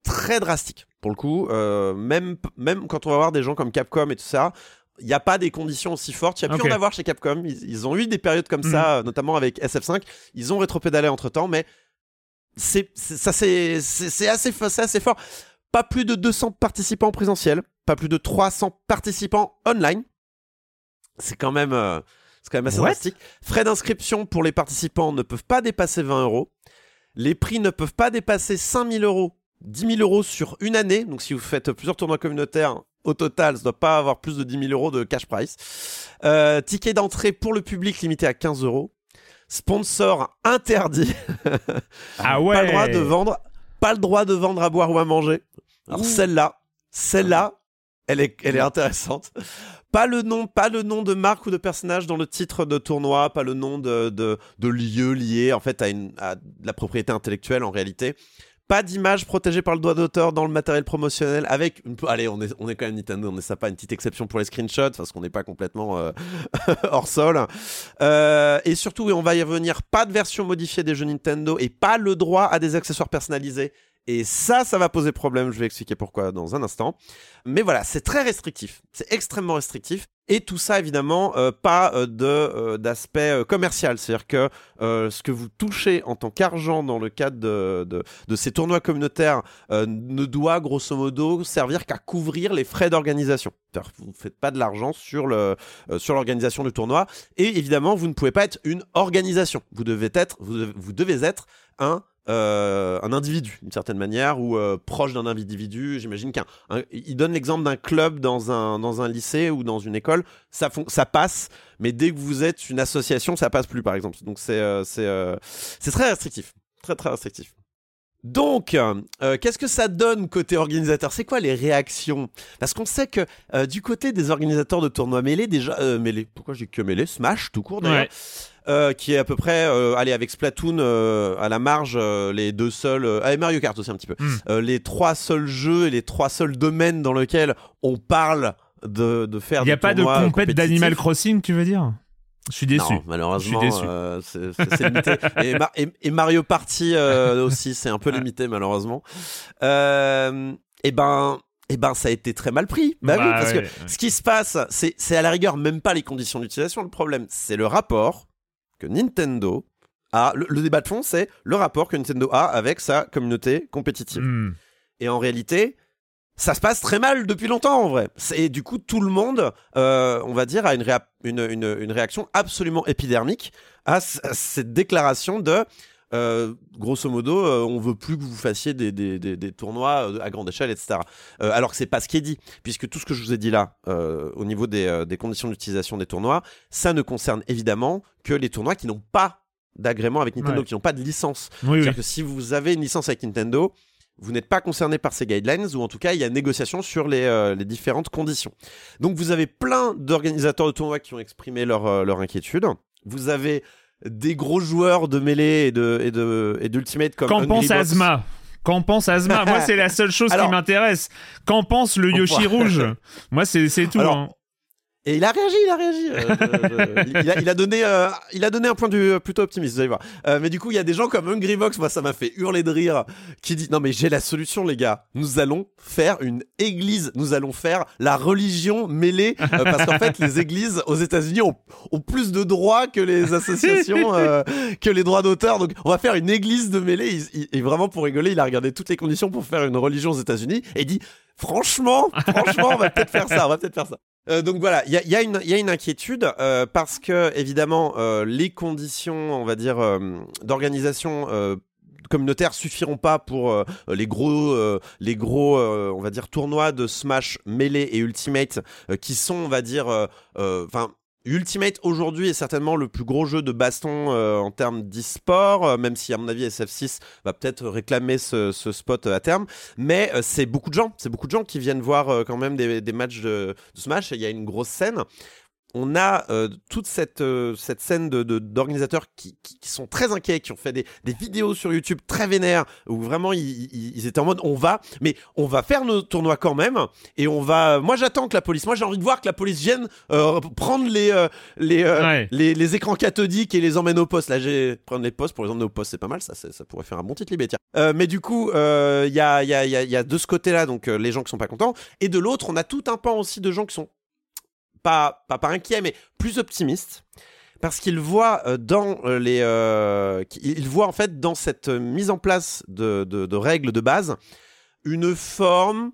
très drastiques. Pour le coup, euh, même, même quand on va voir des gens comme Capcom et tout ça, il n'y a pas des conditions aussi fortes. Il y a pu
Ok. Mhm.
en avoir chez Capcom. Ils, ils ont eu des périodes comme ça, euh, notamment avec SF5. Ils ont rétropédalé entre temps, mais c'est ça assez, c'est assez fort. Pas plus de 200 participants en présentiel, pas plus de 300 participants online. C'est quand même, euh, c'est quand même assez
What
drastique. Frais d'inscription pour les participants ne peuvent pas dépasser 20 euros. Les prix ne peuvent pas dépasser 5000 euros, 10 000 euros sur une année. Donc si vous faites plusieurs tournois communautaires, au total, ça ne doit pas avoir plus de 10 000 euros de cash price. Euh, ticket d'entrée pour le public limité à 15 euros. Sponsor interdit.
Ah ouais [laughs]
Pas le droit de vendre, pas le droit de vendre à boire ou à manger. Alors celle-là, celle-là, elle est, elle est intéressante. Pas le nom, de marque ou de personnage dans le titre de tournoi, pas le nom de, lieu lié en fait à, la propriété intellectuelle en réalité. Pas d'image protégée par le droit d'auteur dans le matériel promotionnel avec. Allez, on est, on quand même Nintendo, on est sympa, une petite exception pour les screenshots parce qu'on n'est pas complètement euh, [laughs] hors sol. Euh, et surtout, on va y revenir, pas de version modifiée des jeux Nintendo et pas le droit à des accessoires personnalisés. Et ça, ça va poser problème, je vais expliquer pourquoi dans un instant. Mais voilà, c'est très restrictif, c'est extrêmement restrictif. Et tout ça, évidemment, euh, pas euh, euh, d'aspect commercial. C'est-à-dire que ce que vous touchez en tant qu'argent dans le cadre de, de, ces tournois communautaires ne doit, grosso modo, servir qu'à couvrir les frais d'organisation. Vous ne faites pas de l'argent sur l'organisation du tournoi. Et évidemment, vous ne pouvez pas être une organisation. Vous devez être, vous vous devez être un euh, un individu d'une certaine manière ou euh, proche d'un individu. J'imagine qu'un, un- il donne l'exemple d'un club dans un dans un lycée ou dans une école, ça ça passe, mais dès que vous êtes une association, ça passe plus par exemple. Donc c'est euh, c'est c'est très restrictif, très très restrictif. Donc, euh, qu'est-ce que ça donne côté organisateur? C'est quoi les réactions? Parce qu'on sait que euh, du côté des organisateurs de tournois mêlés, déjà euh, mêlés, pourquoi j'ai que mêlés? Smash tout court d'ailleurs,
Ouais.
euh, qui est à peu près, euh, allez avec Splatoon euh, à la marge, euh, les deux seuls, euh, ah, et Mario Kart aussi un petit peu,
Mm.
Euh, les trois seuls jeux et les trois seuls domaines dans lesquels on parle de, de faire
Il n'y a pas de compète d'Animal. Crossing, tu veux dire? Je suis déçu.
Non, malheureusement, euh, c'est limité. [laughs] et, Mar- et- et Mario Party euh, aussi, c'est un peu limité malheureusement. Euh, et ben, et ben, ça a été très mal pris. Bah, oui,
Bah
parce
ouais,
que
ouais.
ce qui se passe, c'est à la rigueur même pas les conditions d'utilisation. Le problème, c'est le rapport que Nintendo a. Le, le débat de fond, c'est le rapport que Nintendo a avec sa communauté compétitive.
Hmm.
Et en réalité, ça se passe très mal depuis longtemps en vrai. Et du coup, tout le monde, euh, on va dire, a une, réa- une, une- une réaction absolument épidermique à, cette déclaration de euh, grosso modo, euh, on veut plus que vous fassiez des, des, des, des tournois euh, à grande échelle, etc. Euh, alors que c'est pas ce qui est dit, puisque tout ce que je vous ai dit là, au niveau des, conditions d'utilisation des tournois, ça ne concerne évidemment que les tournois qui n'ont pas d'agrément avec Nintendo,
Ouais.
qui n'ont pas de licence.
Oui, oui.
C'est-à-dire que si vous avez une licence avec Nintendo, vous n'êtes pas concerné par ces guidelines, ou en tout cas, il y a négociation sur les, euh, les différentes conditions. Donc vous avez plein d'organisateurs de tournois qui ont exprimé leur, euh, leur inquiétude. Vous avez des gros joueurs de mêlée et de et de et d'ultimate comme
Qu'en pense. Asma? Qu'en pense Asma? Moi, [laughs] c'est la seule chose
Alors-
qui m'intéresse. Qu'en pense le Yoshi rouge? Moi, c'est c'est tout.
Alors,
hein.
Et il a réagi, il a réagi. Euh, je- je- il, a, il a donné, euh, il a donné un point de vue euh, plutôt optimiste, vous allez voir. Euh, mais du coup, il y a des gens comme Hungry Box, moi ça m'a fait hurler de rire, qui dit non mais j'ai la solution les gars. Nous allons faire une église, nous allons faire la religion mêlée, parce qu'en fait les églises aux États-Unis ont, ont plus de droits que les associations, [laughs] que les droits d'auteur. Donc on va faire une église de mêlée. Il- il- et vraiment pour rigoler, il a regardé toutes les conditions pour faire une religion aux États-Unis et il dit franchement, franchement, on va peut-être faire ça, on va peut-être faire ça. Euh, donc voilà, il y a, une- inquiétude euh, parce que évidemment euh, les conditions, on va dire, d'organisation communautaire suffiront pas pour les gros, les gros, on va dire, tournois de Smash, Melee et Ultimate qui sont, on va dire, enfin. Ultimate aujourd'hui est certainement le plus gros jeu de baston euh, en termes d'e-sport, euh, même si à mon avis SF6 va peut-être réclamer ce, spot euh, à terme. Mais c'est beaucoup de gens, c'est beaucoup de gens qui viennent voir quand même des, matchs de, de Smash. et Il y a une grosse scène. On a euh, toute cette, euh, cette scène de, de- d'organisateurs qui, qui, qui sont très inquiets, qui ont fait des, des vidéos sur YouTube très vénères, où vraiment ils, ils- ils étaient en mode on va, mais on va faire nos tournois quand même, et on va. Moi j'attends que la police, moi j'ai envie de voir que la police vienne euh, prendre les, euh, les, euh,
Ouais.
les, les écrans cathodiques et les emmène au poste. Là j'ai prendre les postes pour les emmener au poste, c'est pas mal, ça, ça pourrait faire un bon titre libé, tiens. Euh, mais du coup, euh, il y, a, y, a, y, a, y a de ce côté-là, donc euh, les gens qui sont pas contents, et de l'autre, on a tout un pan aussi de gens qui sont pas, pas, pas inquiets, mais plus optimistes. Parce qu'ils voient euh, dans euh, les, euh, voient en fait dans cette mise en place de, de, de règles de base une forme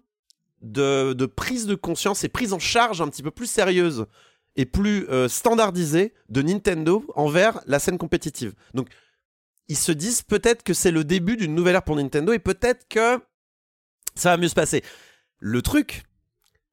de, de prise de conscience et prise en charge un petit peu plus sérieuse et plus euh, standardisée de Nintendo envers la scène compétitive. Donc ils se disent peut-être que c'est le début d'une nouvelle ère pour Nintendo et peut-être que ça va mieux se passer. Le truc,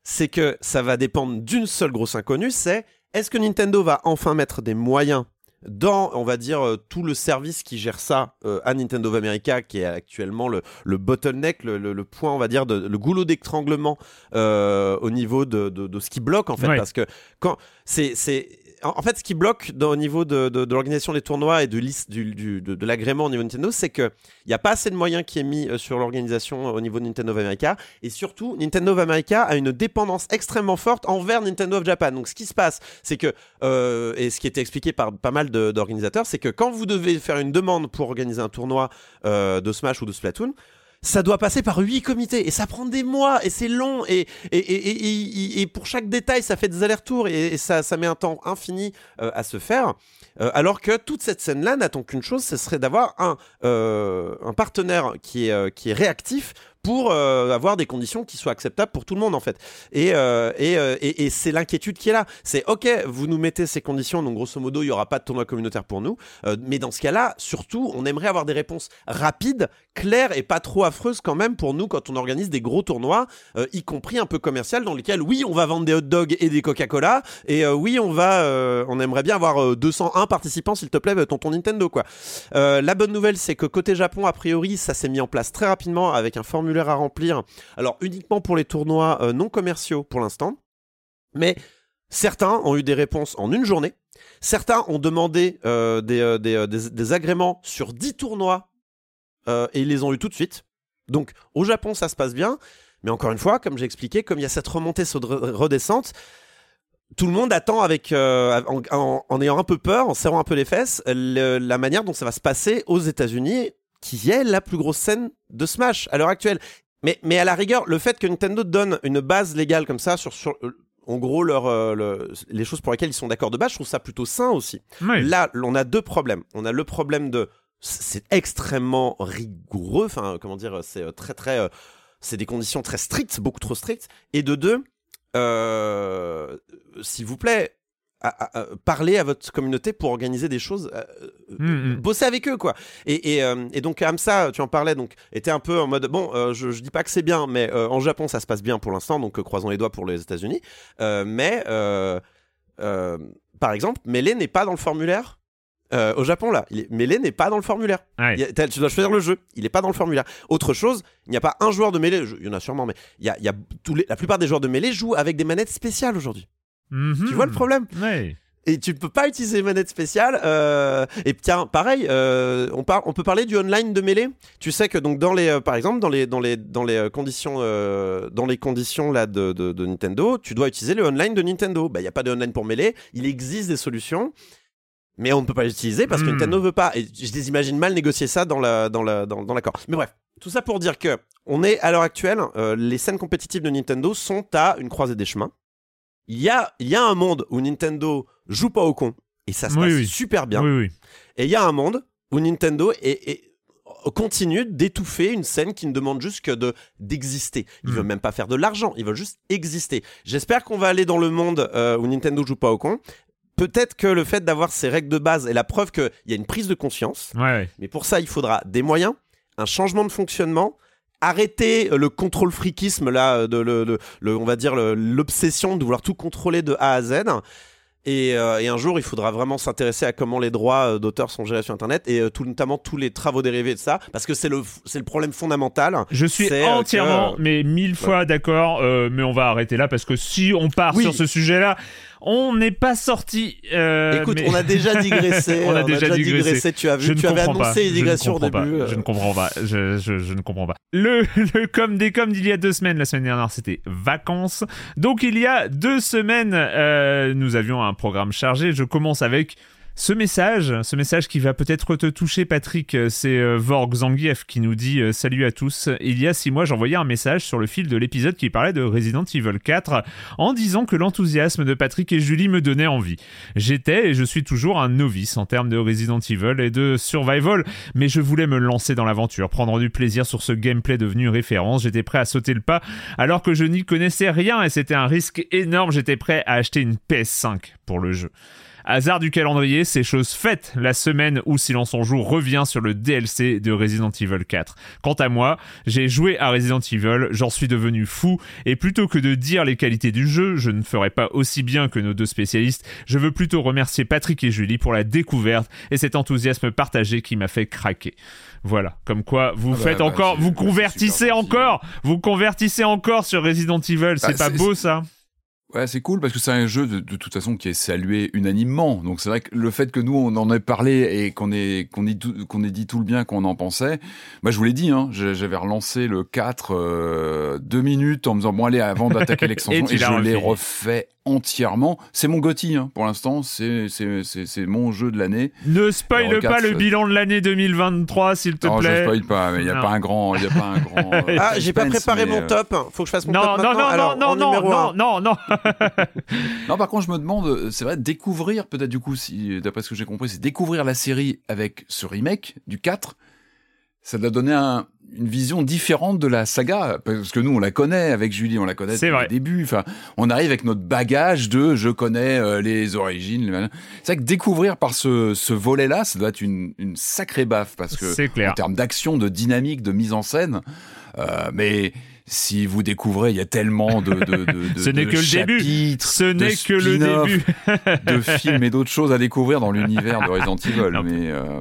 c'est que ça va dépendre d'une seule grosse inconnue, c'est est-ce que Nintendo va enfin mettre des moyens dans, on va dire, euh, tout le service qui gère ça euh, à Nintendo of America, qui est actuellement le, le bottleneck, le, le- le point, on va dire, de, le goulot d'étranglement euh, au niveau de, de- de ce qui bloque, en fait,
Ouais.
parce que quand c'est, c'est, en fait, ce qui bloque au niveau de, l'organisation des tournois et de, l'agrément au niveau Nintendo, c'est que il n'y a pas assez de moyens qui est mis euh, sur l'organisation euh, au niveau de Nintendo of America, et surtout, Nintendo of America a une dépendance extrêmement forte envers Nintendo of Japan. Donc, ce qui se passe, c'est que, euh, et ce qui était expliqué par pas mal d'organisateurs, c'est que quand vous devez faire une demande pour organiser un tournoi de Smash ou de Splatoon, ça doit passer par huit comités et ça prend des mois et c'est long et, et, et, et- et- pour chaque détail ça fait des allers-retours et, et ça, ça met un temps infini euh, à se faire. Euh, alors que toute cette scène-là n'attend qu'une chose, ce serait d'avoir un, euh, un partenaire qui est, euh, qui est réactif pour euh, avoir des conditions qui soient acceptables pour tout le monde en fait. Et, euh, euh, et, et c'est l'inquiétude qui est là. C'est ok, vous nous mettez ces conditions, donc grosso modo il y aura pas de tournoi communautaire pour nous, mais dans ce cas-là, surtout, on aimerait avoir des réponses rapides, claires et pas trop affreuses quand même pour nous quand on organise des gros tournois, y compris un peu commercial, dans lesquels oui on va vendre des hot dogs et des Coca-Cola, et oui on va, on aimerait bien avoir euh, 201 participants s'il te plaît, tonton Nintendo quoi. La bonne nouvelle, c'est que côté Japon, a priori, ça s'est mis en place très rapidement avec un formulaire à remplir. Alors uniquement pour les tournois euh, non commerciaux pour l'instant, mais certains ont eu des réponses en une journée. Certains ont demandé euh, des, euh, des, des- agréments sur 10 tournois et ils les ont eu tout de suite. Donc au Japon, ça se passe bien. Mais encore une fois, comme j'ai expliqué, comme il y a cette remontée, cette re- redescente, tout le monde attend avec en, ayant un peu peur, en serrant un peu les fesses, la manière dont ça va se passer aux États-Unis, qui est la plus grosse scène de Smash à l'heure actuelle. Mais, mais à la rigueur, le fait que Nintendo donne une base légale comme ça sur, sur euh, en gros leur, euh, le- les choses pour lesquelles ils sont d'accord de base, je trouve ça plutôt sain aussi. Là, on a deux problèmes. On a le problème de c'est extrêmement rigoureux, enfin comment dire, c'est euh, très très, euh, c'est des conditions très strictes, beaucoup trop strictes. Et de deux, euh, s'il vous plaît, à- à- à parler à votre communauté pour organiser des choses, euh,
Mm, mm.
bosser avec eux quoi. Et, et, euh, et donc Hamza, tu en parlais, donc était un peu en mode bon, euh, je, je dis pas que c'est bien, mais euh, en Japon ça se passe bien pour l'instant, donc euh, croisons les doigts pour les États-Unis. Euh, mais euh, euh, par exemple, Melee n'est pas dans le formulaire. Euh, au Japon là, il est... Melee n'est pas dans le formulaire.
Ouais.
Il y a- t'as- tu dois choisir le jeu, il est pas dans le formulaire. Autre chose, il n'y a pas un joueur de Melee, je- il y en a sûrement, mais il y a, il y a tous les... la plupart des joueurs de Melee jouent avec des manettes spéciales aujourd'hui.
Mhm.
Tu vois le problème?
Ouais.
et tu peux pas utiliser les manettes spéciales. euh, et tiens, pareil, euh, on, par- on peut parler du online de mêlée? Tu sais que donc dans les, euh, par exemple, dans les, dans les, dans les euh, conditions, dans les conditions là de, de, de Nintendo, tu dois utiliser le online de Nintendo. Bah, il y a pas de online pour mêlée. Il existe des solutions. Mais on ne peut pas l'utiliser parce que
Hmm.
Nintendo veut pas. Et je les imagine mal négocier ça dans la, dans la, dans, dans l'accord. Mais bref, tout ça pour dire que on est à l'heure actuelle, les scènes compétitives de Nintendo sont à une croisée des chemins. Il y a, y a un monde où Nintendo joue pas au con et ça se
Oui,
passe
oui.
super bien.
Oui.
Et il y a un monde où Nintendo est, est- continue d'étouffer une scène qui ne demande juste que de d'exister. Ils
Mm.
veulent même pas faire de l'argent, ils veulent juste exister. J'espère qu'on va aller dans le monde euh, où Nintendo joue pas au con. Peut-être que le fait d'avoir ces règles de base est la preuve qu'il y a une prise de conscience.
Ouais, ouais.
Mais pour ça, il faudra des moyens, un changement de fonctionnement, arrêter euh, le contrôle friquisme là, euh, de le, le- le- on va dire l'obsession de vouloir tout contrôler de A à Z. Et, euh, et un jour, il faudra vraiment s'intéresser à comment les droits d'auteur sont gérés sur Internet et euh, tout, notamment tous les travaux dérivés de ça, parce que c'est le, le problème fondamental.
Je suis entièrement,
que-
mais mille fois d'accord, mais on va arrêter là parce que si on part
Oui.
sur ce sujet-là, on n'est pas sorti. euh,
Écoute,
mais-
on a déjà digressé. [laughs]
On a déjà digressé.
Tu as vu, tu avais annoncé
pas.
les digressions au début.
pas.
euh.
Je ne comprends pas. Je, je, je ne comprends pas. Le, [laughs] le comme des comme d'il y a deux semaines, la semaine dernière, c'était vacances. Donc il y a deux semaines, euh, nous avions un programme chargé. Je commence avec ce message, ce message qui va peut-être te toucher, Patrick, euh, c'est euh, Vorg Zangief qui nous dit euh, Salut à tous. Il y a six mois, j'envoyais un message sur le fil de l'épisode qui parlait de Resident Evil 4 en disant que l'enthousiasme de Patrick et Julie me donnait envie. J'étais et je suis toujours un novice en termes de Resident Evil et de survival, mais je voulais me lancer dans l'aventure, prendre du plaisir sur ce gameplay devenu référence. J'étais prêt à sauter le pas alors que je n'y connaissais rien et c'était un risque énorme. J'étais prêt à acheter une PS5 pour le jeu. Hasard du calendrier, c'est chose faite la semaine où Silence on joue revient sur le DLC de Resident Evil 4. Quant à moi, j'ai joué à Resident Evil, j'en suis devenu fou, et plutôt que de dire les qualités du jeu, je ne ferai pas aussi bien que nos deux spécialistes, je veux plutôt remercier Patrick et Julie pour la découverte et cet enthousiasme partagé qui m'a fait craquer. Voilà, comme quoi vous
Ah bah,
faites
bah,
encore, vous convertissez encore, vous convertissez encore sur Resident Evil, c'est
Bah,
pas beau ça?
Ouais, c'est cool parce que c'est un jeu de, de toute façon qui est salué unanimement. Donc c'est vrai que le fait que nous on en ait parlé et qu'on ait qu'on ait, qu'on ait dit tout le bien qu'on en pensait, moi je vous l'ai dit, hein, j'avais relancé le 4 euh, deux minutes en me disant bon allez avant d'attaquer [laughs] l'extension
Et
je l'ai
refait.
Entièrement. C'est mon Gotti hein, pour l'instant, c'est c'est c'est c'est mon jeu de l'année.
Ne spoil
Alors,
pas le bilan de l'année 2023 s'il te
Non, je
plaît.
spoil pas, mais il y a
Non.
pas un grand, il y a pas un grand. euh, [laughs]
Ah, j'ai pas préparé mon
euh,
top. Faut que je fasse mon
Non,
top
non,
maintenant.
non,
Alors,
non, non, non, non, non, [laughs]
Non, par contre, je me demande, c'est vrai, découvrir, peut-être du coup, si, d'après ce que j'ai compris, c'est découvrir la série avec ce remake du 4. Ça doit donner un- une vision différente de la saga, parce que nous, on la connaît avec Julie, on la connaît depuis le début. Enfin, on arrive avec notre bagage de je connais euh, les origines. C'est vrai que découvrir par ce, ce volet-là, ça doit être une, une sacrée baffe, parce que
clair.
en termes d'action, de dynamique, de mise en scène, euh, mais si vous découvrez, il y a tellement de, de, de, [laughs]
Ce n'est que le début. Ce n'est que le début.
de films et d'autres choses à découvrir dans l'univers de Resident [laughs] Evil. Mais euh,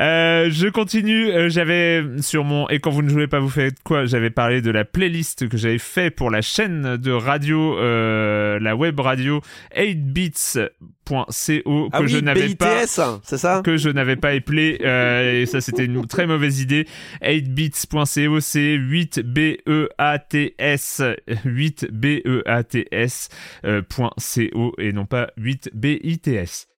Euh, je continue. euh, j'avais sur mon et quand vous ne jouez pas, vous faites quoi? J'avais parlé de la playlist que j'avais fait pour la chaîne de radio, euh, la web radio 8bits.co
Ah
que
oui,
je n'avais pas
BITS, c'est ça?
que je n'avais pas euh, et ça c'était une très mauvaise idée. 8bits.co c'est 8 b e a t s 8 b e a t s euh, et non pas 8 b i t s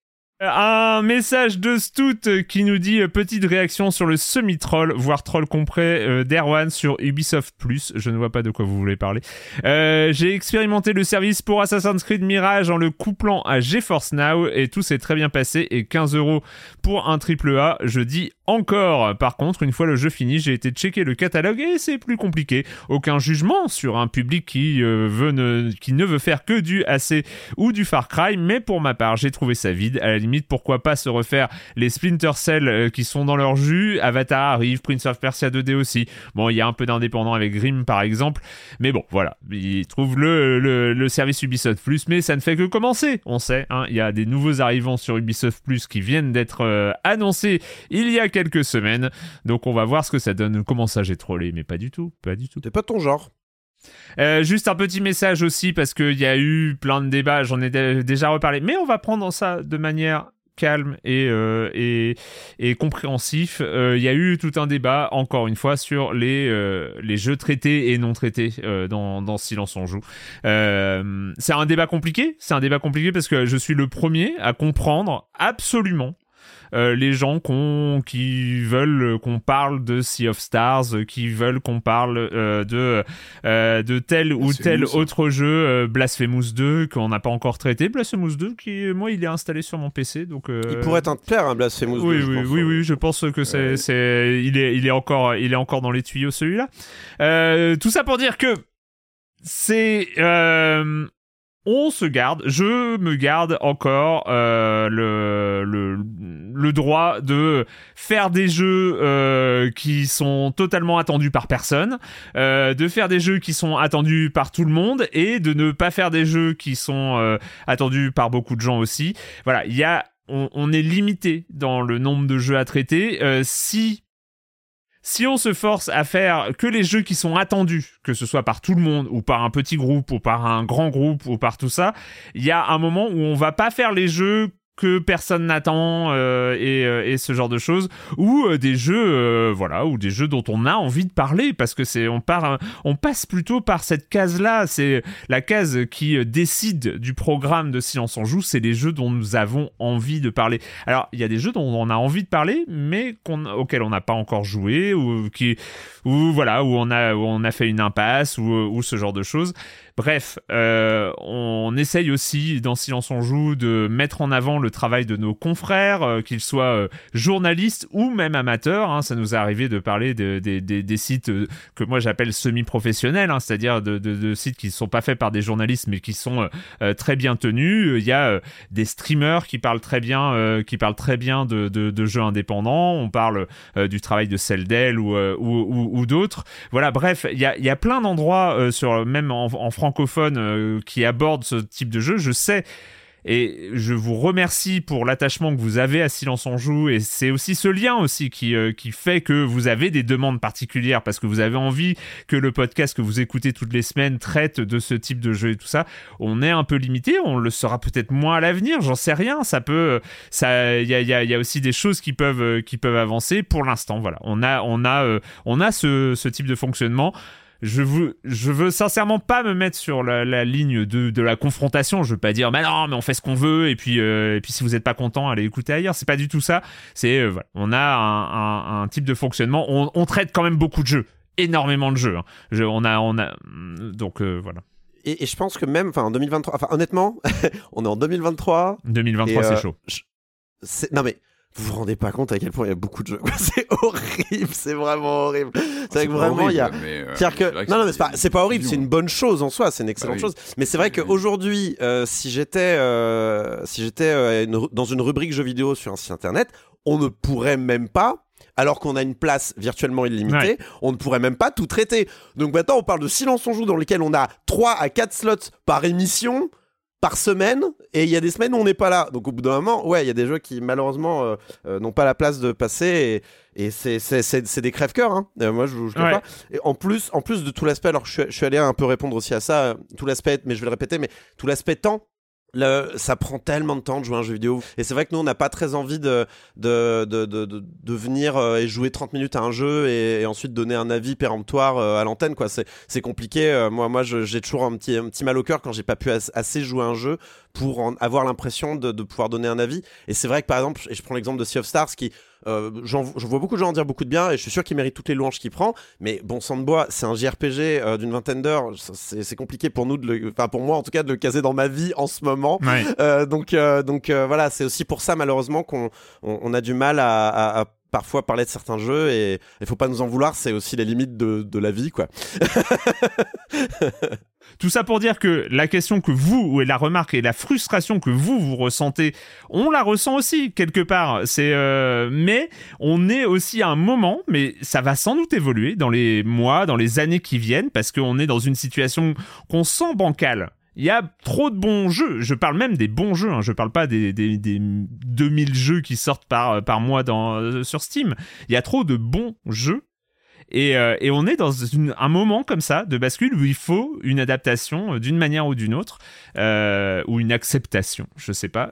Un message de Stout qui nous dit euh, petite réaction sur le semi-troll, voire troll complet euh, d'Erwan sur Ubisoft Plus. Je ne vois pas de quoi vous voulez parler. Euh, J'ai expérimenté le service pour Assassin's Creed Mirage en le couplant à GeForce Now et tout s'est très bien passé. Et 15 euros pour un triple A, je dis encore. Par contre, une fois le jeu fini, j'ai été checker le catalogue et c'est plus compliqué. Aucun jugement sur un public qui, euh, veut ne, qui ne veut faire que du AC ou du Far Cry, mais pour ma part, j'ai trouvé ça vide. À la limite, pourquoi pas se refaire les Splinter Cell euh, qui sont dans leur jus. Avatar arrive, Prince of Persia 2D aussi. Bon, il y a un peu d'indépendant avec Grimm par exemple, mais bon, voilà. Ils trouvent le, le, le service Ubisoft Plus, mais ça ne fait que commencer. On sait, hein, il y a des nouveaux arrivants sur Ubisoft Plus qui viennent d'être euh, annoncés il y a quelques semaines. Donc on va voir ce que ça donne. Comment ça j'ai trollé? Mais pas du tout, pas du tout.
C'est pas ton genre.
Euh, juste un petit message aussi parce qu'il y a eu plein de débats, j'en ai dé- déjà reparlé, mais on va prendre ça de manière calme et, euh, et, et compréhensif. Euh, Il y a eu tout un débat, encore une fois, sur les, euh, les jeux traités et non traités euh, dans, dans Silence on joue. Euh, c'est un débat compliqué, c'est un débat compliqué parce que je suis le premier à comprendre absolument euh, les gens qu'on- qui veulent qu'on parle de Sea of Stars, euh, qui veulent qu'on parle euh, de euh, de tel ou tel autre jeu, Blasphemous 2 qu'on n'a pas encore traité, Blasphemous 2 qui moi il est installé sur mon PC donc
Il pourrait être un un Blasphemous
oui,
2, je
oui,
pense.
oui, oui, je pense que c'est, il est, il est encore, il est encore dans les tuyaux celui-là. Tout ça pour dire que c'est, euh, on se garde, je me garde encore euh, le, le, droit de faire des jeux euh, qui sont totalement attendus par personne, euh, de faire des jeux qui sont attendus par tout le monde et de ne pas faire des jeux qui sont attendus par beaucoup de gens aussi. Voilà, il y a, on, on est limité dans le nombre de jeux à traiter. Si si on se force à faire que les jeux qui sont attendus, que ce soit par tout le monde ou par un petit groupe ou par un grand groupe ou par tout ça, il y a un moment où on va pas faire les jeux que personne n'attend euh, et, euh, et ce genre de choses. Ou euh, des jeux euh, voilà ou des jeux dont on a envie de parler parce que c'est on part on passe plutôt par cette case là c'est la case qui euh, décide du programme de Silence on joue. C'est les jeux dont nous avons envie de parler. Alors il y a des jeux dont on a envie de parler mais auxquels on n'a pas encore joué ou qui ou voilà où on a où on a fait une impasse ou, ou ce genre de choses Bref, euh, on essaye aussi dans Silence on joue de mettre en avant le travail de nos confrères, euh, qu'ils soient euh, journalistes ou même amateurs. hein. Ça nous est arrivé de parler de- des- sites que moi j'appelle semi-professionnels, hein, c'est-à-dire de, sites qui ne sont pas faits par des journalistes mais qui sont très bien tenus. Il y a des streamers qui parlent très bien, qui parlent très bien de, jeux indépendants. On parle du travail de Celdel ou, d'autres. Voilà, bref, il y a, plein d'endroits, même en, francophone, euh, qui abordent ce type de jeu. Je sais. Et je vous remercie pour l'attachement que vous avez à Silence on joue et c'est aussi ce lien aussi qui, euh, qui fait que vous avez des demandes particulières parce que vous avez envie que le podcast que vous écoutez toutes les semaines traite de ce type de jeu et tout ça. On est un peu limité, on le sera peut-être moins à l'avenir, j'en sais rien. Ça peut, ça, il y a, aussi des choses qui peuvent, euh, qui peuvent avancer. Pour l'instant, voilà, on a, on a, on a ce, ce type de fonctionnement. Je veux, je veux sincèrement pas me mettre sur la, la ligne de, de la confrontation. Je veux pas dire, mais non, mais on fait ce qu'on veut et puis, euh, et puis si vous êtes pas content, allez écouter ailleurs. C'est pas du tout ça. C'est, euh, voilà, on a un, un- un type de fonctionnement. On, on traite quand même beaucoup de jeux, énormément de jeux. hein. Je- on a, on a, donc euh, voilà.
Et, et je pense que même, enfin, en 2023, enfin, honnêtement, [laughs] on est en 2023.
2023,
et,
c'est chaud.
je- non, mais vous vous rendez pas compte à quel point il y a beaucoup de jeux. [laughs] C'est horrible, c'est vraiment horrible. C'est vrai que vraiment, il y a.
euh,
que non non mais c'est pas c'est pas horrible c'est une bonne chose en soi c'est une excellente
Bah oui.
chose mais c'est vrai qu'aujourd'hui euh, si j'étais euh, si j'étais euh, une dans une rubrique jeux vidéo sur un site internet on ne pourrait même pas alors qu'on a une place virtuellement illimitée,
Ouais.
on ne pourrait même pas tout traiter. Donc maintenant, on parle de Silence on joue dans lequel on a 3 à 4 slots par émission, par semaine, et il y a des semaines où on n'est pas là. Donc au bout d'un moment, ouais, il y a des jeux qui malheureusement euh, euh, n'ont pas la place de passer, et, et c'est- des crève-cœurs. Hein. Euh, moi, je cache
Ouais.
pas. Et en plus, en plus de tout l'aspect, alors je suis, je suis allé un peu répondre aussi à ça, tout l'aspect, mais je vais le répéter, mais tout l'aspect temps. Le, ça prend tellement de temps de jouer à un jeu vidéo. Et c'est vrai que nous, on n'a pas très envie de, de, de, de, de, venir euh, et jouer 30 minutes à un jeu et, ensuite donner un avis péremptoire euh, à l'antenne. quoi. C'est, compliqué. Euh, moi, moi j'ai toujours un petit, un petit mal au cœur quand j'ai pas pu as- assez jouer à un jeu pour en avoir l'impression de pouvoir donner un avis. Et c'est vrai que, par exemple, et je prends l'exemple de Sea of Stars qui. Euh, j'en- je vois beaucoup de gens en dire beaucoup de bien et je suis sûr qu'il mérite toutes les louanges qu'il prend. Mais bon sang de bois, c'est un JRPG euh, d'une vingtaine d'heures. C'est, c'est compliqué pour nous, de le, enfin pour moi en tout cas, de le caser dans ma vie en ce moment.
Ouais.
Euh, donc, euh, donc euh, voilà, c'est aussi pour ça malheureusement qu'on on, on a du mal à, à- à parfois parler de certains jeux et il faut pas nous en vouloir. C'est aussi les limites de, de la vie, quoi. [laughs]
Tout ça pour dire que la question que vous, ou la remarque et la frustration que vous, vous ressentez, on la ressent aussi quelque part. C'est, euh, mais on est aussi à un moment, mais ça va sans doute évoluer dans les mois, dans les années qui viennent, parce qu'on est dans une situation qu'on sent bancale. Il y a trop de bons jeux. Je parle même des bons jeux. Hein. Je parle pas des, des, des 2000 jeux qui sortent par, par mois dans, euh, sur Steam. Il y a trop de bons jeux. Et, euh, et on est dans une- un moment comme ça de bascule où il faut une adaptation euh, d'une manière ou d'une autre, euh, ou une acceptation, je sais pas.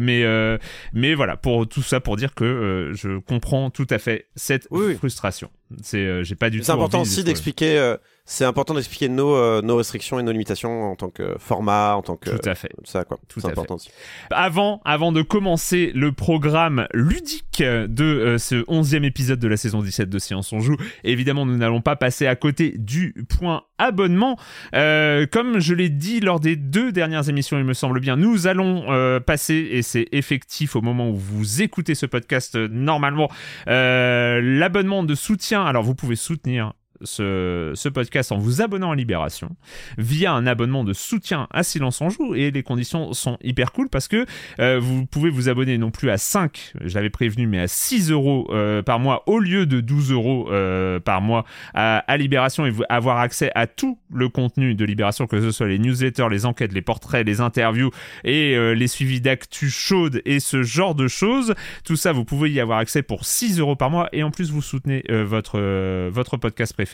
Mais, euh, mais voilà, pour tout ça, pour dire que euh, je comprends tout à fait cette
Oui,
frustration. C'est, euh, j'ai pas du tout.
C'est important aussi d'expliquer. C'est important d'expliquer nos, euh, nos restrictions et nos limitations en tant que format, en tant que
Tout à fait.
tout ça quoi.
Tout à
important aussi.
Avant, avant de commencer le programme ludique de euh, ce onzième épisode de la saison 17 de Science on joue, évidemment nous n'allons pas passer à côté du point abonnement. Euh, comme je l'ai dit lors des deux dernières émissions, il me semble bien, nous allons passer, et c'est effectif au moment où vous écoutez ce podcast normalement, l'abonnement de soutien. Alors vous pouvez soutenir ce, podcast en vous abonnant à Libération via un abonnement de soutien à Silence en Joue et les conditions sont hyper cool parce que euh, vous pouvez vous abonner non plus à 5, je l'avais prévenu, mais à 6 euros euh, par mois au lieu de 12 euros euh, par mois à, Libération et vous- avoir accès à tout le contenu de Libération, que ce soit les newsletters, les enquêtes, les portraits, les interviews et les suivis d'actu chaudes et ce genre de choses. Tout ça, vous pouvez y avoir accès pour 6 euros par mois et en plus vous soutenez votre, votre podcast préféré.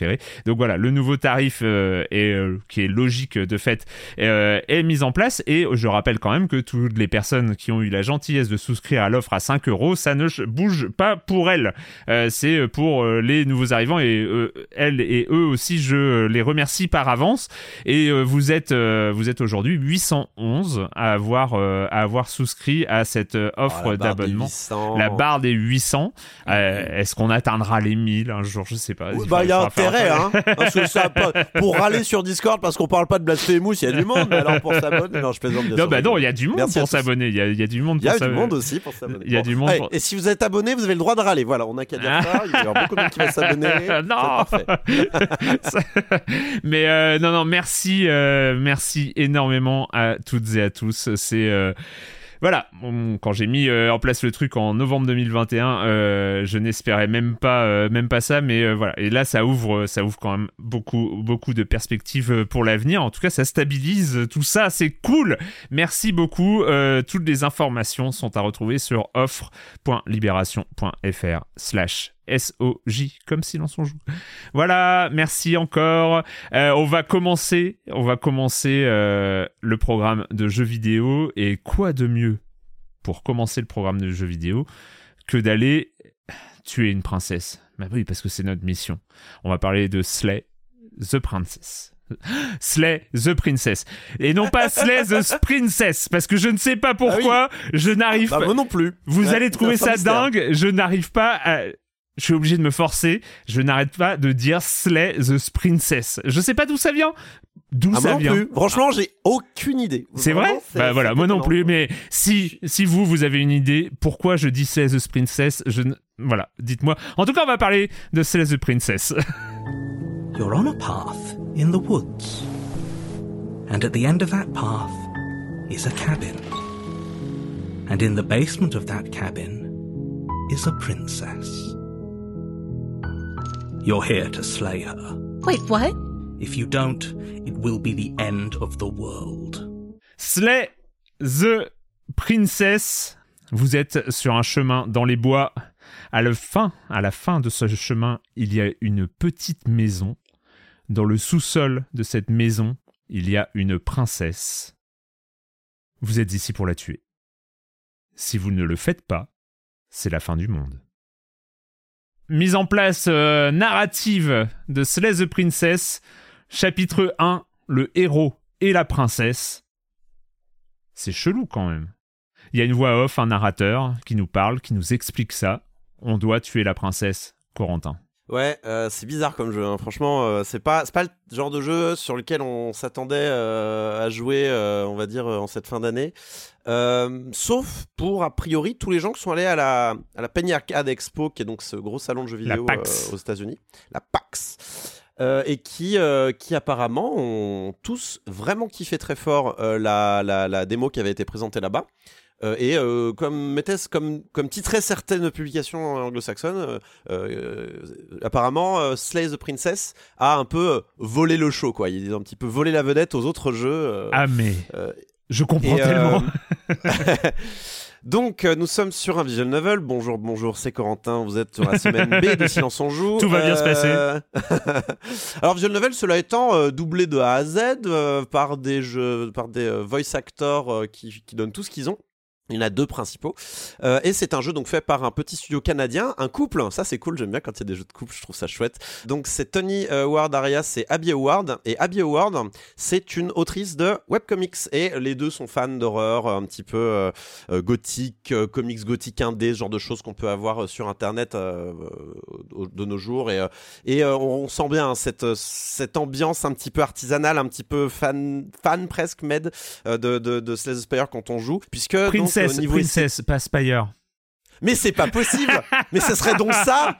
Donc voilà, le nouveau tarif euh, est, euh, qui est logique de fait euh, est mis en place et je rappelle quand même que toutes les personnes qui ont eu la gentillesse de souscrire à l'offre à 5 euros, ça ne bouge pas pour elles. Euh, c'est pour les nouveaux arrivants et elles et eux aussi, je les remercie par avance. Et euh, vous êtes, euh, vous êtes aujourd'hui 811 à avoir, euh, à avoir souscrit à cette offre
Oh, des
d'abonnement.
800.
La barre des 800. Euh, Est-ce qu'on atteindra les 1000 un jour? Je sais pas. Il
bah, y a intérêt, hein. Parce que ça, pas- pour râler sur Discord parce qu'on parle pas de Blasphemous, il y a du monde. Mais alors pour s'abonner, non, je plaisante bien
Non,
sûr.
bah non, il y a du monde
Merci
pour s'abonner. Il y a, y a du monde
Il y
pour
a du monde aussi pour s'abonner.
Il y a du monde
allez,
pour-
Et si vous êtes abonné, vous avez le droit de râler. Voilà, on n'a qu'à dire
Ah.
ça. Il y avoir beaucoup de monde qui va s'abonner. [laughs]
non. [laughs] Mais euh, non, non, merci, euh, merci énormément à toutes et à tous. C'est euh, voilà, quand j'ai mis euh, en place le truc en novembre 2021, euh, je n'espérais même pas, euh, même pas ça, mais voilà. Et là, ça ouvre, quand même beaucoup, de perspectives pour l'avenir. En tout cas, ça stabilise tout ça, c'est cool. Merci beaucoup. Toutes les informations sont à retrouver sur offre.libération.fr/slash SOJ comme silence on joue. Voilà, merci encore. Euh, on va commencer, on va commencer euh, le programme de jeux vidéo et quoi de mieux pour commencer le programme de jeux vidéo que d'aller tuer une princesse? Bah oui, parce que c'est notre mission. On va parler de Slay the Princess. [gasps] Slay the Princess. Et non pas Slay the [laughs] Princess, parce que je ne sais pas pourquoi, je n'arrive
Bah,
pas.
moi non plus.
Vous
Ouais,
allez trouver ça
mystère.
dingue. Je n'arrive pas à. Je suis obligé de me forcer. Je n'arrête pas de dire Slay the Princess. Je sais pas d'où ça vient. D'où
Ah, moi
ça
non
vient.
plus. Franchement, j'ai aucune idée.
C'est vrai Bah voilà, moi non plus. Mais si, si vous, vous avez une idée, pourquoi je dis Slay the Princess, je ne... Voilà, dites-moi. En tout cas, on va parler de Slay the Princess. [laughs]
You're on a path in the woods. And at the end of that path is a cabin. And in the basement of that cabin is a princess. You're here to slay her.
Wait, what?
If you don't, it will be the end of the world.
Slay the Princess. Vous êtes sur un chemin dans les bois. À la fin, à la fin de ce chemin, il y a une petite maison. Dans le sous-sol de cette maison, il y a une princesse. vous êtes ici pour la tuer. Si vous ne le faites pas, c'est la fin du monde. Mise en place euh, narrative de Slay the Princess, chapitre 1, le héros et la princesse. C'est chelou quand même. Il y a une voix off, un narrateur qui nous parle, qui nous explique ça. On doit tuer la princesse, Corentin.
Ouais, euh, c'est bizarre comme jeu. hein. Franchement, euh, c'est pas c'est pas le genre de jeu sur lequel on s'attendait euh, à jouer, on va dire en cette fin d'année. Sauf pour a priori tous les gens qui sont allés à la à la Penny Arcade Expo, qui est donc ce gros salon de jeux vidéo aux États-Unis, la PAX. Et qui, qui apparemment ont tous vraiment kiffé très fort la, la, la démo qui avait été présentée là-bas. Euh, et euh, comme mettait comme comme titrait certaines publications anglo-saxonnes, euh, euh, apparemment euh, Slay the Princess a un peu volé le show quoi. Il a un petit peu volé la vedette aux autres jeux.
Ah mais je comprends
et,
tellement. [laughs]
Donc, nous sommes sur un visual novel. Bonjour, bonjour, c'est Corentin. Vous êtes sur la semaine B de Silence on joue.
Tout va bien se
passer. [laughs] Alors, visual novel, cela étant doublé de A à Z par des jeux, par des voice actors qui, qui donnent tout ce qu'ils ont. Il y en a deux principaux. Euh, et c'est un jeu donc fait par un petit studio canadien, un couple. Ça c'est cool, j'aime bien quand il y a des jeux de couple, je trouve ça chouette. Donc c'est Tony euh, Ward Arias et Abby Howard. Et Abby Howard, c'est une autrice de webcomics. Et les deux sont fans d'horreur, un petit peu euh, euh, gothique, euh, comics gothique indé, ce genre de choses qu'on peut avoir sur internet de nos jours. Et, et on, sent bien hein, cette, cette ambiance un petit peu artisanale, un petit peu fan, fan presque, med de, de, de Slay the Spire quand on joue. Puisque
Princess,
niveau
Princess, pas Spire.
Mais c'est pas possible Mais ce serait donc ça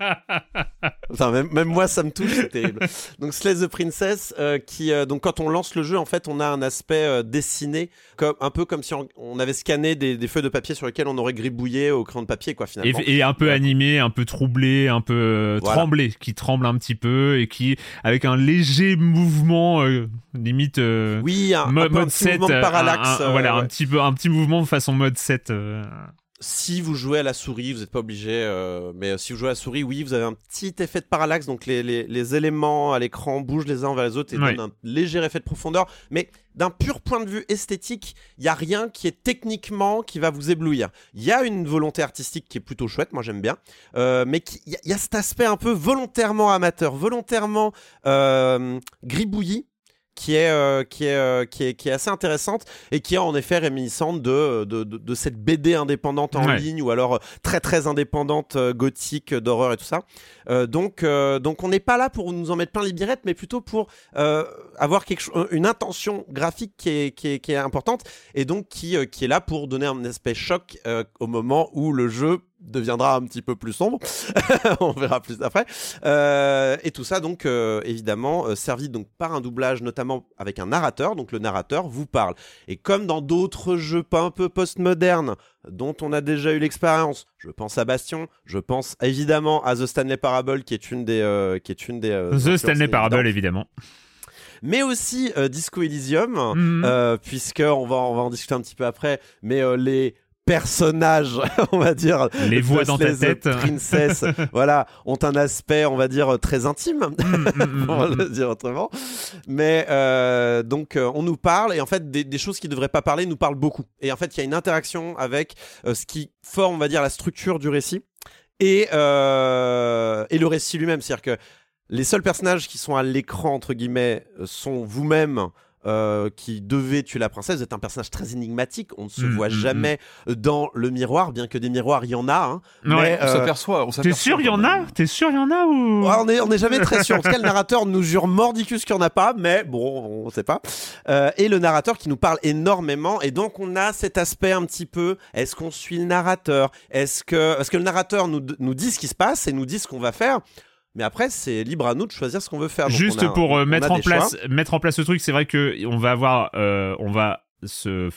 Enfin, même, même moi, ça me touche, c'est terrible. Donc, Slay the Princess, euh, qui, euh, donc, quand on lance le jeu, en fait, on a un aspect euh, dessiné, comme, un peu comme si on, on avait scanné des, des feuilles de papier sur lesquelles on aurait gribouillé au crayon de papier, quoi, finalement.
et un peu animé, un peu troublé, un peu
Voilà.
tremblé, qui tremble un petit peu et qui, avec un léger mouvement, limite
Oui, un, un
mode
petit
7,
mouvement de parallaxe.
un- un- voilà,
ouais.
un petit peu, un petit mouvement façon mode 7.
Si vous jouez à la souris, vous n'êtes pas obligé, euh, mais euh, si vous jouez à la souris, oui, vous avez un petit effet de parallaxe, donc les, les, les éléments à l'écran bougent les uns vers les autres et
Ouais.
donnent un léger effet de profondeur, mais d'un pur point de vue esthétique, il n'y a rien qui est techniquement qui va vous éblouir. Il y a une volonté artistique qui est plutôt chouette, moi j'aime bien, euh, mais il y, y a cet aspect un peu volontairement amateur, volontairement euh, gribouillis, qui est, euh, qui, est, euh, qui, est, qui est assez intéressante et qui est en effet réminiscente de, de, de, de cette BD indépendante en
Ouais.
ligne ou alors euh, très très indépendante, euh, gothique, d'horreur et tout ça. Donc, donc on n'est pas là pour nous en mettre plein les birettes, mais plutôt pour avoir quelque une intention graphique qui est, qui est, qui est importante et donc qui, qui est là pour donner un aspect choc au moment où le jeu deviendra un petit peu plus sombre. [laughs] on verra plus après. Euh, et tout ça donc euh, évidemment euh, servi donc par un doublage notamment avec un narrateur. Donc le narrateur vous parle. Et comme dans d'autres jeux pas un peu postmodernes dont on a déjà eu l'expérience, je pense à Bastion, je pense évidemment à The Stanley Parable qui est une des qui est une des
The Stanley Parable, évidemment.
mais aussi euh, Disco Elysium euh, puisque on va on va en discuter un petit peu après mais euh, les personnages, [laughs] on va dire,
Les voix dans ta tête.
Princess, [laughs] voilà, ont un aspect, on va dire, très intime,
Mm, mm, [laughs]
on va
mm.
le dire autrement. Mais euh, donc, euh, on nous parle, et en fait, des, des choses qui ne devraient pas parler nous parlent beaucoup. Et en fait, il y a une interaction avec euh, ce qui forme, on va dire, la structure du récit et, euh, et le récit lui-même. C'est-à-dire que les seuls personnages qui sont à l'écran, entre guillemets, sont vous-même. Euh, qui devez tuer la princesse, vous êtes un personnage très énigmatique, on ne se
Mm,
voit
mm,
jamais dans le miroir, bien que des miroirs il y en a, hein.
Ouais.
mais,
On
euh,
s'aperçoit. on
T'es sûr, il y en a? T'es sûr, il y en a ou?
Ouais, on est, on est jamais très sûr. En tout cas, le narrateur nous jure mordicus qu'il n'y en a pas, mais bon, on sait pas. Euh, et le narrateur qui nous parle énormément, et donc on a cet aspect un petit peu. Est-ce qu'on suit le narrateur? Est-ce que, est-ce que le narrateur nous, nous dit ce qui se passe et nous dit ce qu'on va faire Mais après, c'est libre à nous de choisir ce qu'on veut faire. Donc,
Juste
a-
pour euh,
on
mettre en place,
choix.
mettre en place le truc, c'est vrai que on va avoir, euh, on va se,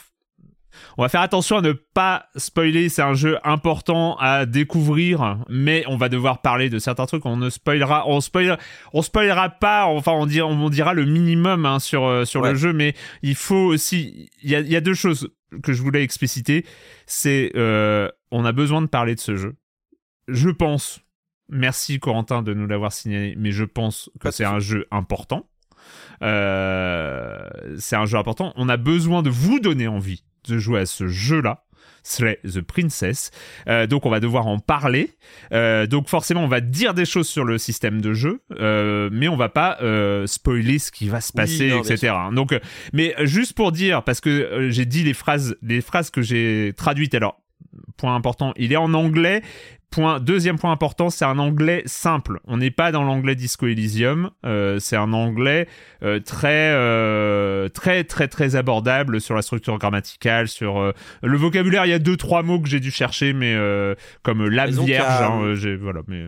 on va faire attention à ne pas spoiler. C'est un jeu important à découvrir, mais on va devoir parler de certains trucs. On ne spoilera, on spoil, on spoilera pas. Enfin, on dira, on dira le minimum hein, sur euh, sur
Ouais.
le jeu, mais il faut aussi, il y a, il y a deux choses que je voulais expliciter. C'est, euh, on a besoin de parler de ce jeu. Je pense. Merci Corentin de nous l'avoir signalé, mais je pense que c'est un jeu important. Euh, c'est un jeu important. On a besoin de vous donner envie de jouer à ce jeu-là. Slay the Princess. Euh, donc on va devoir en parler. Euh, donc forcément on va dire des choses sur le système de jeu, euh, mais on va pas spoiler ce qui va se
Oui,
passer,
non,
etc. Donc, mais juste pour dire, parce que j'ai dit les phrases, les phrases que j'ai traduites. Alors point important, il est en anglais. Point, deuxième point important, c'est un anglais simple. On n'est pas dans l'anglais Disco Elysium. Euh, c'est un anglais euh, très, euh, très, très, très abordable sur la structure grammaticale, sur euh, le vocabulaire. Il y a deux, trois mots que j'ai dû chercher, mais euh, comme
y
vierge. hein, voilà, mais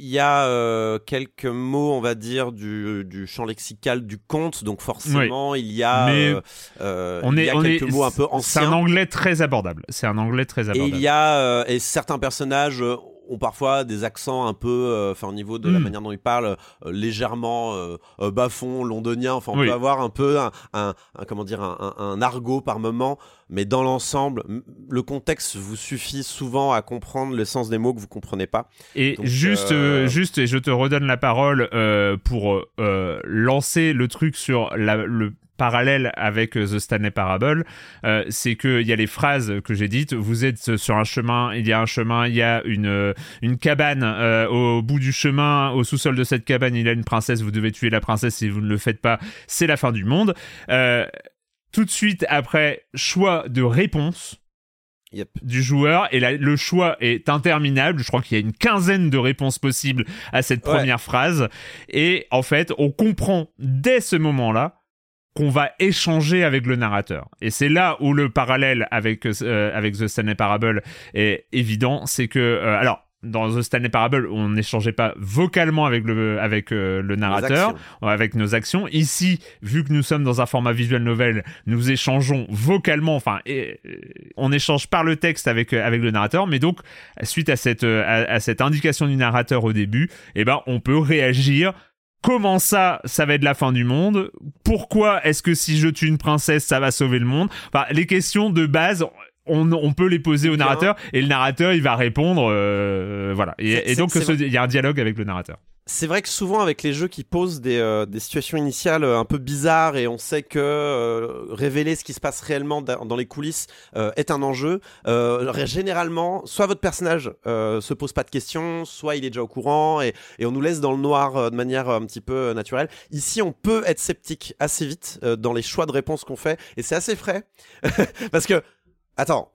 Il y a euh, quelques mots, on va dire, du, du champ lexical du conte, donc forcément, il y a, euh, euh,
on
il
est,
y a
on
quelques
est,
mots un peu
C'est un
anciens.
anglais très abordable. C'est un anglais très
Et
abordable.
il y a euh, et certains personnages euh, ont parfois des accents un peu, euh, enfin au niveau de la
Mm.
manière dont ils parlent, euh, légèrement euh, euh, bas-fond, londonien. Enfin, on
Oui.
peut avoir un peu un, un- un- comment dire un, argot par moment, mais dans l'ensemble, le contexte vous suffit souvent à comprendre le sens des mots que vous comprenez pas.
Et
Donc,
juste, juste, et je te redonne la parole pour lancer le truc sur la- le parallèle avec euh, The Stanley Parable, euh, c'est qu'il y a les phrases que j'ai dites. Vous êtes sur un chemin, il y a un chemin, il y a une euh, une cabane euh, au bout du chemin, au sous-sol de cette cabane, il y a une princesse. Vous devez tuer la princesse. Si vous ne le faites pas, c'est la fin du monde. Euh, tout de suite après, choix de réponse
Yep.
du joueur et le choix est interminable. Je crois qu'il y a une quinzaine de réponses possibles à cette
Ouais.
première phrase et en fait, on comprend dès ce moment-là qu'on va échanger avec le narrateur. Et c'est là où le parallèle avec euh, avec The Stanley Parable est évident, c'est que euh, alors dans The Stanley Parable, on n'échangeait pas vocalement avec le avec euh, le narrateur
actions.
avec nos actions. Ici, vu que nous sommes dans un format visual novel, nous échangeons vocalement, enfin, et- et on échange par le texte avec, euh, avec le narrateur, mais donc, suite à cette, euh, à, à cette indication du narrateur au début, eh ben, on peut réagir. Comment ça, ça va être la fin du monde? Pourquoi est-ce que si je tue une princesse, ça va sauver le monde? Enfin, les questions de base, on, on peut les poser au narrateur et le narrateur, il va répondre. euh, voilà. Et, et donc, il y a un dialogue avec le narrateur.
C'est vrai que souvent avec les jeux qui posent des, euh, des situations initiales euh, un peu bizarres et on sait que euh, révéler ce qui se passe réellement da- dans les coulisses euh, est un enjeu, euh, généralement, soit votre personnage euh, se pose pas de questions, soit il est déjà au courant et, et on nous laisse dans le noir de manière un petit peu naturelle. Ici, on peut être sceptique assez vite euh, dans les choix de réponses qu'on fait et c'est assez frais [laughs] parce que Attends,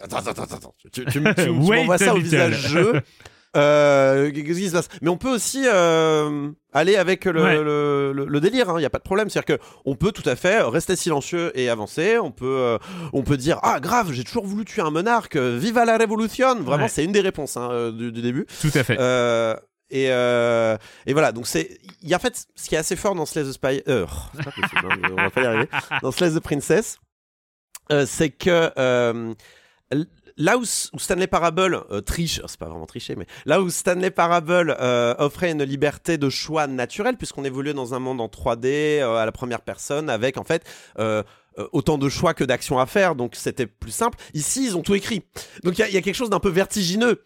attends, attends, attends. Tu, tu, tu, tu [laughs] m'envoies ça au visage jeu. [laughs] Euh, Qu'est-ce qui se passe? Mais on peut aussi euh, aller avec le,
Ouais.
le, le- le délire. Il n'y a pas de problème. C'est-à-dire que on peut tout à fait rester silencieux et avancer. On peut, euh, on peut dire ah grave, j'ai toujours voulu tuer un monarque. euh, Viva la révolution. Vraiment,
Ouais.
c'est une des réponses hein, euh, du, du début.
Tout à fait.
Euh, et, euh, et voilà, donc c'est. Il y a en fait ce qui est assez fort dans Slay the Spy. Euh, [laughs] pas possible, hein, on va pas y arriver. Dans Slay the Princess, euh, c'est que. Là où, où Stanley Parable euh, triche, c'est pas vraiment tricher, mais là où Stanley Parable euh, offrait une liberté de choix naturelle, puisqu'on évoluait dans un monde en 3D euh, à la première personne, avec en fait euh, autant de choix que d'actions à faire, donc c'était plus simple. Ici, ils ont tout écrit, donc il y y, a quelque chose d'un peu vertigineux.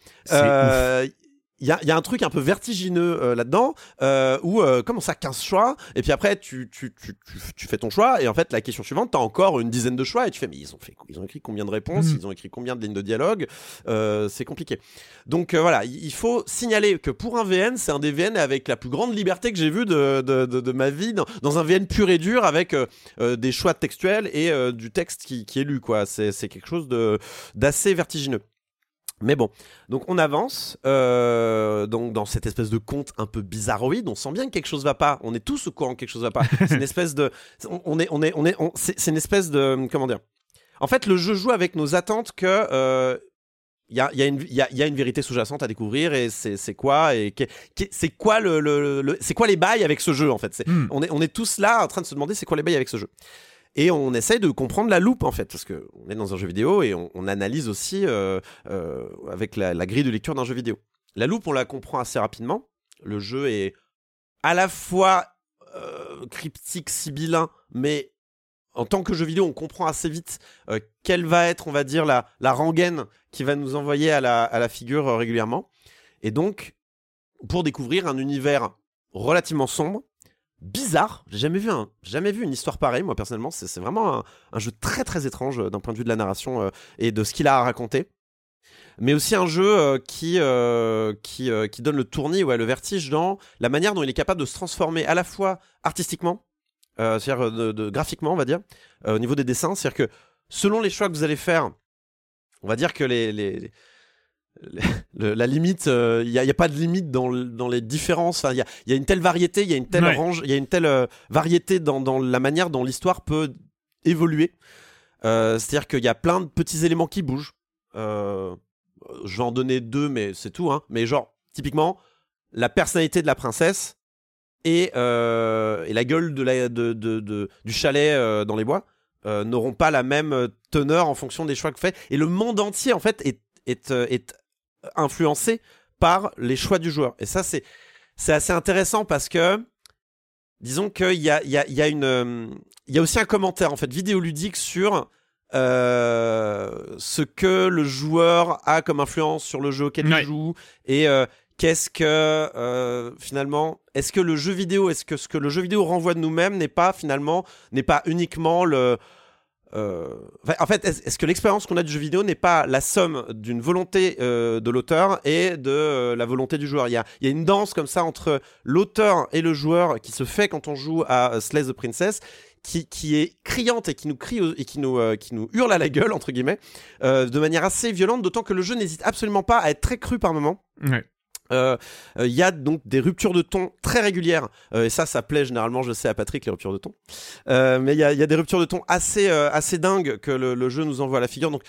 Il y a, y a un truc un peu vertigineux euh, là-dedans euh, où euh, comment ça 15 choix et puis après tu, tu, tu, tu, fais ton choix et en fait la question suivante t'as encore une dizaine de choix et tu fais mais ils ont fait ils ont écrit combien de réponses?
Mhm.
ils ont écrit combien de lignes de dialogue? Euh, c'est compliqué. Donc euh, voilà il faut signaler que pour un VN c'est un des VN avec la plus grande liberté que j'ai vu de, de, de, de ma vie dans, dans un VN pur et dur avec euh, des choix textuels et euh, du texte qui, qui est lu quoi. C'est c'est quelque chose de d'assez vertigineux mais bon, donc on avance euh, donc dans cette espèce de conte un peu bizarroïde. On sent bien que quelque chose va pas. On est tous au courant que quelque chose va pas. [laughs] C'est une espèce de, on, est, on est, on est, c'est une espèce de, comment dire? En fait, le jeu joue avec nos attentes que euh, il y a, y, a y, a, y a une vérité sous-jacente à découvrir et c'est c'est quoi et c'est quoi le, le- le- c'est quoi les bails avec ce jeu en fait? C'est-
Hmm.
on est, on est tous là en train de se demander c'est quoi les bails avec ce jeu. Et on essaye de comprendre la loupe en fait, parce que on est dans un jeu vidéo et on, analyse aussi euh, euh, avec la, grille de lecture d'un jeu vidéo. La loupe, on la comprend assez rapidement. Le jeu est à la fois euh, cryptique, sibyllin, mais en tant que jeu vidéo, on comprend assez vite quelle va être, on va dire, la, rengaine qui va nous envoyer à la, figure régulièrement. Et donc, pour découvrir un univers relativement sombre, bizarre. J'ai jamais vu un, jamais vu une histoire pareille. Moi personnellement, c'est vraiment un, jeu très très étrange euh, d'un point de vue de la narration euh, et de ce qu'il a à raconter. Mais aussi un jeu euh, qui donne le tournis, ouais, le vertige dans la manière dont il est capable de se transformer à la fois artistiquement, c'est-à-dire graphiquement, on va dire, au niveau des dessins, c'est-à-dire que selon les choix que vous allez faire, on va dire que les- le- la limite, il n'y a, y a pas de limite dans, le- dans les différences. Il y a, y a une telle variété, il y a une telle
Ouais.
range, il y a une telle euh, variété dans, dans la manière dont l'histoire peut évoluer. Euh, C'est-à-dire qu'il y a plein de petits éléments qui bougent. Euh, je vais en donner deux, mais c'est tout. Hein. Mais genre, typiquement, la personnalité de la princesse et, euh, et la gueule de la, de, de- du chalet euh, dans les bois euh, n'auront pas la même teneur en fonction des choix que fait. Et le monde entier, en fait, est, est, euh, est influencé par les choix du joueur. Et ça, c'est c'est assez intéressant parce que, disons qu'il y a, y, a, y, a une, il y a aussi un commentaire, en fait, vidéoludique sur euh, ce que le joueur a comme influence sur le jeu auquel
Ouais.
il joue et euh, qu'est-ce que euh, finalement est-ce que le jeu vidéo est-ce que ce que le jeu vidéo renvoie de nous-mêmes n'est pas finalement n'est pas uniquement le euh, en fait, est-ce que l'expérience qu'on a du jeu vidéo n'est pas la somme d'une volonté euh, de l'auteur et de euh, la volonté du joueur? Il y, a, il une danse comme ça entre l'auteur et le joueur qui se fait quand on joue à Slay the Princess, qui, est criante et qui nous crie et qui nous, hurle à la gueule entre guillemets, de manière assez violente, d'autant que le jeu n'hésite absolument pas à être très cru par moments.
Ouais.
Euh, euh, Il y a donc des ruptures de ton très régulières euh, et ça ça plaît généralement je sais à Patrick les ruptures de ton mais il y a, il y a des ruptures de ton assez assez dingues que le, le jeu nous envoie à la figure donc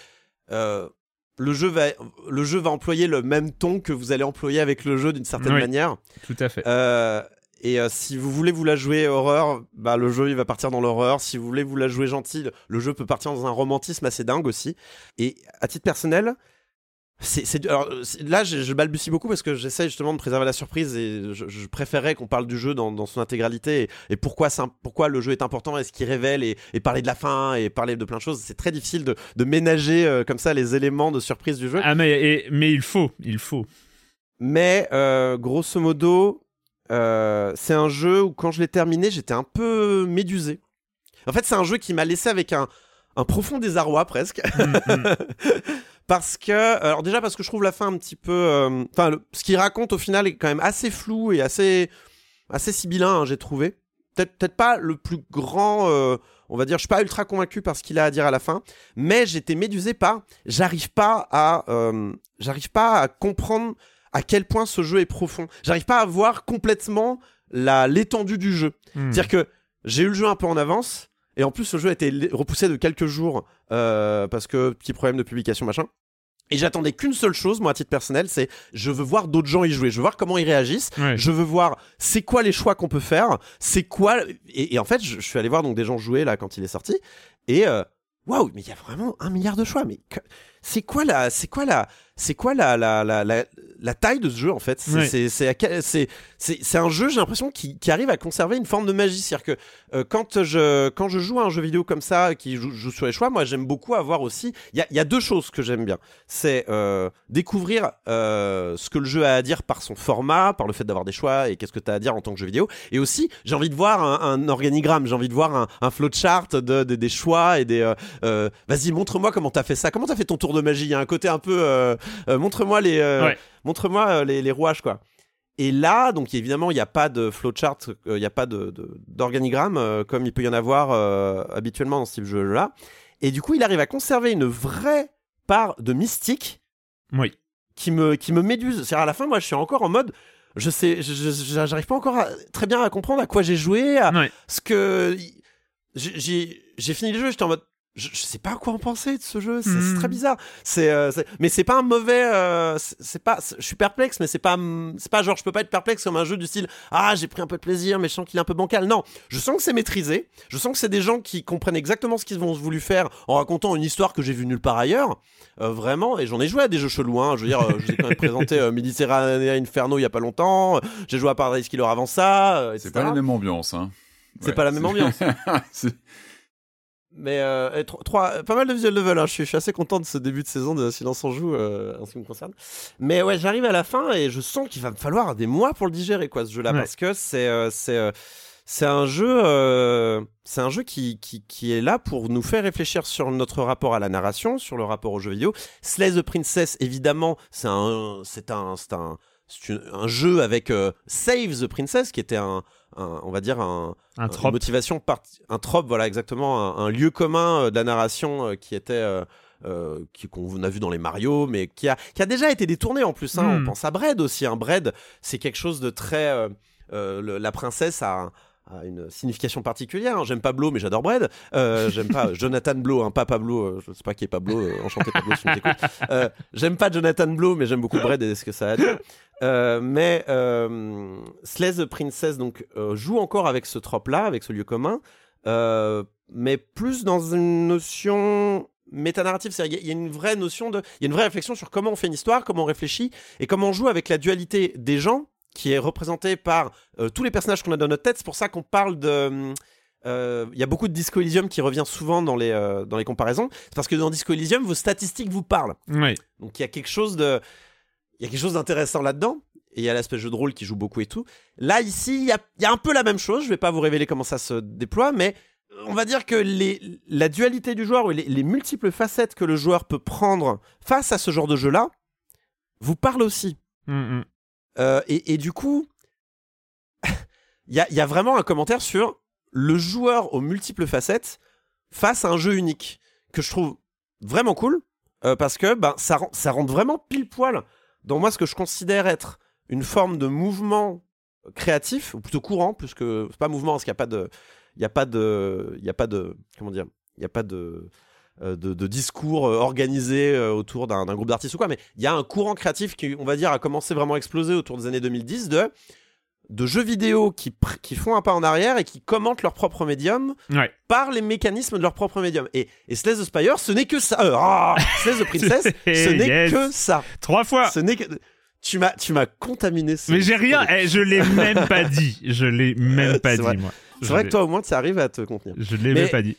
le jeu va le jeu va employer le même ton que vous allez employer avec le jeu d'une certaine
Oui.
manière
Tout à fait.
et si vous voulez vous la jouer horreur, bah le jeu il va partir dans l'horreur. Si vous voulez vous la jouer gentille, le jeu peut partir dans un romantisme assez dingue aussi. Et à titre personnel, c'est c'est alors là je, je balbutie beaucoup parce que j'essaie justement de préserver la surprise et je, je préférais qu'on parle du jeu dans, dans son intégralité et, et pourquoi le jeu est important et ce qu'il révèle et, et parler de la fin et parler de plein de choses. C'est très difficile de, de ménager euh, comme ça les éléments de surprise du jeu.
Ah, mais, et- mais il faut, il faut.
Mais euh, grosso modo, euh, c'est un jeu où quand je l'ai terminé, j'étais un peu médusé. En fait, c'est un jeu qui m'a laissé avec un, un profond désarroi presque.
Mm, mm. [laughs]
parce que, alors déjà parce que je trouve la fin un petit peu, euh, enfin, ce qu'il raconte au final est quand même assez flou et assez, assez sibyllin, hein, j'ai trouvé. Peut-être, peut-être pas le plus grand, euh, on va dire, je suis pas ultra convaincu par ce qu'il a à dire à la fin, mais j'étais médusé par, j'arrive pas à, euh, j'arrive pas à comprendre à quel point ce jeu est profond. J'arrive pas à voir complètement la l'étendue du jeu.
Mm.
C'est-à-dire que j'ai eu le jeu un peu en avance, et en plus le jeu a été repoussé de quelques jours euh, parce que petit problème de publication machin. Et j'attendais qu'une seule chose, moi à titre personnel, c'est je veux voir d'autres gens y jouer, je veux voir comment ils réagissent,
Ouais.
je veux voir c'est quoi les choix qu'on peut faire, c'est quoi et, et en fait je, je suis allé voir donc des gens jouer là quand il est sorti. Et euh, waouh mais il y a vraiment un milliard de choix. Mais que- c'est quoi la c'est quoi la c'est quoi la la, la la la taille de ce jeu en fait c'est un jeu j'ai l'impression qui, qui arrive à conserver une forme de magie. C'est à dire que euh, quand je quand je joue à un jeu vidéo comme ça qui joue, joue sur les choix moi j'aime beaucoup avoir aussi il y a, y a deux choses que j'aime bien. C'est euh, découvrir euh, ce que le jeu a à dire par son format par le fait d'avoir des choix et qu'est-ce que tu as à dire en tant que jeu vidéo. Et aussi j'ai envie de voir un, un organigramme j'ai envie de voir un, un flowchart de, de- des choix et des vas-y montre-moi comment t'as fait ça. Comment t'as fait ton tour de magie? Il y a un côté un peu montre-moi les
Ouais.
Montre-moi euh, les, les rouages quoi et là, donc évidemment, il n'y a pas de flowchart, euh, il n'y a pas de, de- d'organigramme euh, comme il peut y en avoir habituellement dans ce type de jeu-là. Et du coup, il arrive à conserver une vraie part de mystique
Oui.
qui me, qui me méduse. C'est-à-dire à la fin, moi, je suis encore en mode, je sais, j'arrive pas encore à- très bien à comprendre à quoi j'ai joué, à ce que j'ai fini le jeu, j'étais en mode. Je, je sais pas quoi en penser de ce jeu, c'est très bizarre. C'est, euh, mais c'est pas un mauvais. euh, c'est pas. Je suis perplexe, mais c'est pas. C'est pas genre je peux pas être perplexe comme un jeu du style. Ah, j'ai pris un peu de plaisir, mais je sens qu'il est un peu bancal. Non, je sens que c'est maîtrisé. Je sens que c'est des gens qui comprennent exactement ce qu'ils ont voulu faire en racontant une histoire que j'ai vue nulle part ailleurs. Euh, vraiment, et j'en ai joué à des jeux chelous. Hein. Je veux dire, euh, je vous ai quand même présenté euh, Mediterranean Inferno il y a pas longtemps. J'ai joué à Paradise Killer avant ça. euh,
C'est pas la même ambiance, hein.
C'est pas la même ambiance. [laughs] Mais euh, trois, pas mal de visual level. Hein. Je, suis, je suis assez content de ce début de saison de Silence en joue euh, en ce qui me concerne. Mais ouais, j'arrive à la fin et je sens qu'il va me falloir des mois pour le digérer quoi ce jeu-là
Ouais.
parce que c'est euh, c'est c'est un jeu, c'est un jeu qui, qui, qui est là pour nous faire réfléchir sur notre rapport à la narration, sur le rapport au jeu vidéo. Slay the Princess, évidemment, c'est un, c'est un, c'est un, une- un jeu avec Save the Princess, qui était un, un- on va dire un,
Un
une motivation, part- un trope, voilà exactement, un, un lieu commun euh, de la narration euh, qui était. euh, euh, qui- qu'on a vu dans les Mario, mais qui a, qui a déjà été détourné en plus. hein.
Hmm.
On pense à Bread aussi. Un Bread, c'est quelque chose de très. le- la princesse a, a une signification particulière. hein. J'aime Pablo, mais j'adore Bread. Euh, J'aime pas [laughs] Jonathan Blow, hein, pas Pablo. je sais pas qui est Pablo. euh, enchanté Pablo si tu m'écoutes. Euh, j'aime pas Jonathan Blow, mais j'aime beaucoup Bread et ce que ça a. Euh, mais euh, Slay the Princess donc joue encore avec ce trope là, avec ce lieu commun, mais plus dans une notion métanarrative. C'est-à-dire, il y a une vraie notion de, il y a une vraie réflexion sur comment on fait une histoire, comment on réfléchit et comment on joue avec la dualité des gens qui est représentée par euh, tous les personnages qu'on a dans notre tête. C'est pour ça qu'on parle de euh, il y a beaucoup de Disco Elysium qui revient souvent dans les, euh, dans les comparaisons. C'est parce que dans Disco Elysium, vos statistiques vous parlent.
Oui.
Donc il y a quelque chose de, il y a quelque chose d'intéressant là-dedans. Et il y a l'aspect jeu de rôle qui joue beaucoup et tout. Là ici, il y a, il y a un peu la même chose. Je vais pas vous révéler comment ça se déploie, mais on va dire que les, la dualité du joueur ou les, les multiples facettes que le joueur peut prendre face à ce genre de jeu-là vous parlent aussi.
Mm, mm.
Euh, et, du coup, [laughs] il y a, y vraiment un commentaire sur le joueur aux multiples facettes face à un jeu unique que je trouve vraiment cool euh, parce que ben, ça, ça rentre vraiment pile poil dans moi ce que je considère être une forme de mouvement créatif ou plutôt courant plus que c'est pas mouvement parce qu'il n'y a pas de il y a pas de il y a pas de comment dire il n'y a pas de de, de discours euh, organisés euh, autour d'un groupe d'artistes ou quoi, mais il y a un courant créatif qui, on va dire, a commencé vraiment à exploser autour des années 2010 de, de jeux vidéo qui, qui font un pas en arrière et qui commentent leur propre médium
Ouais.
par les mécanismes de leur propre médium. Et, et Slay the Spire, ce n'est que ça. Euh, ah, Slay the Princess, [laughs] ce n'est
Yes.
que ça.
Trois fois.
Ce n'est que. Tu m'as, tu m'as contaminé. ce-
Mais j'ai rien. eh, je l'ai [laughs] même pas dit. Je l'ai même pas dit
vrai.
moi.
C'est vrai que toi, au moins, tu arrives à te contenir.
Je l'ai même pas dit.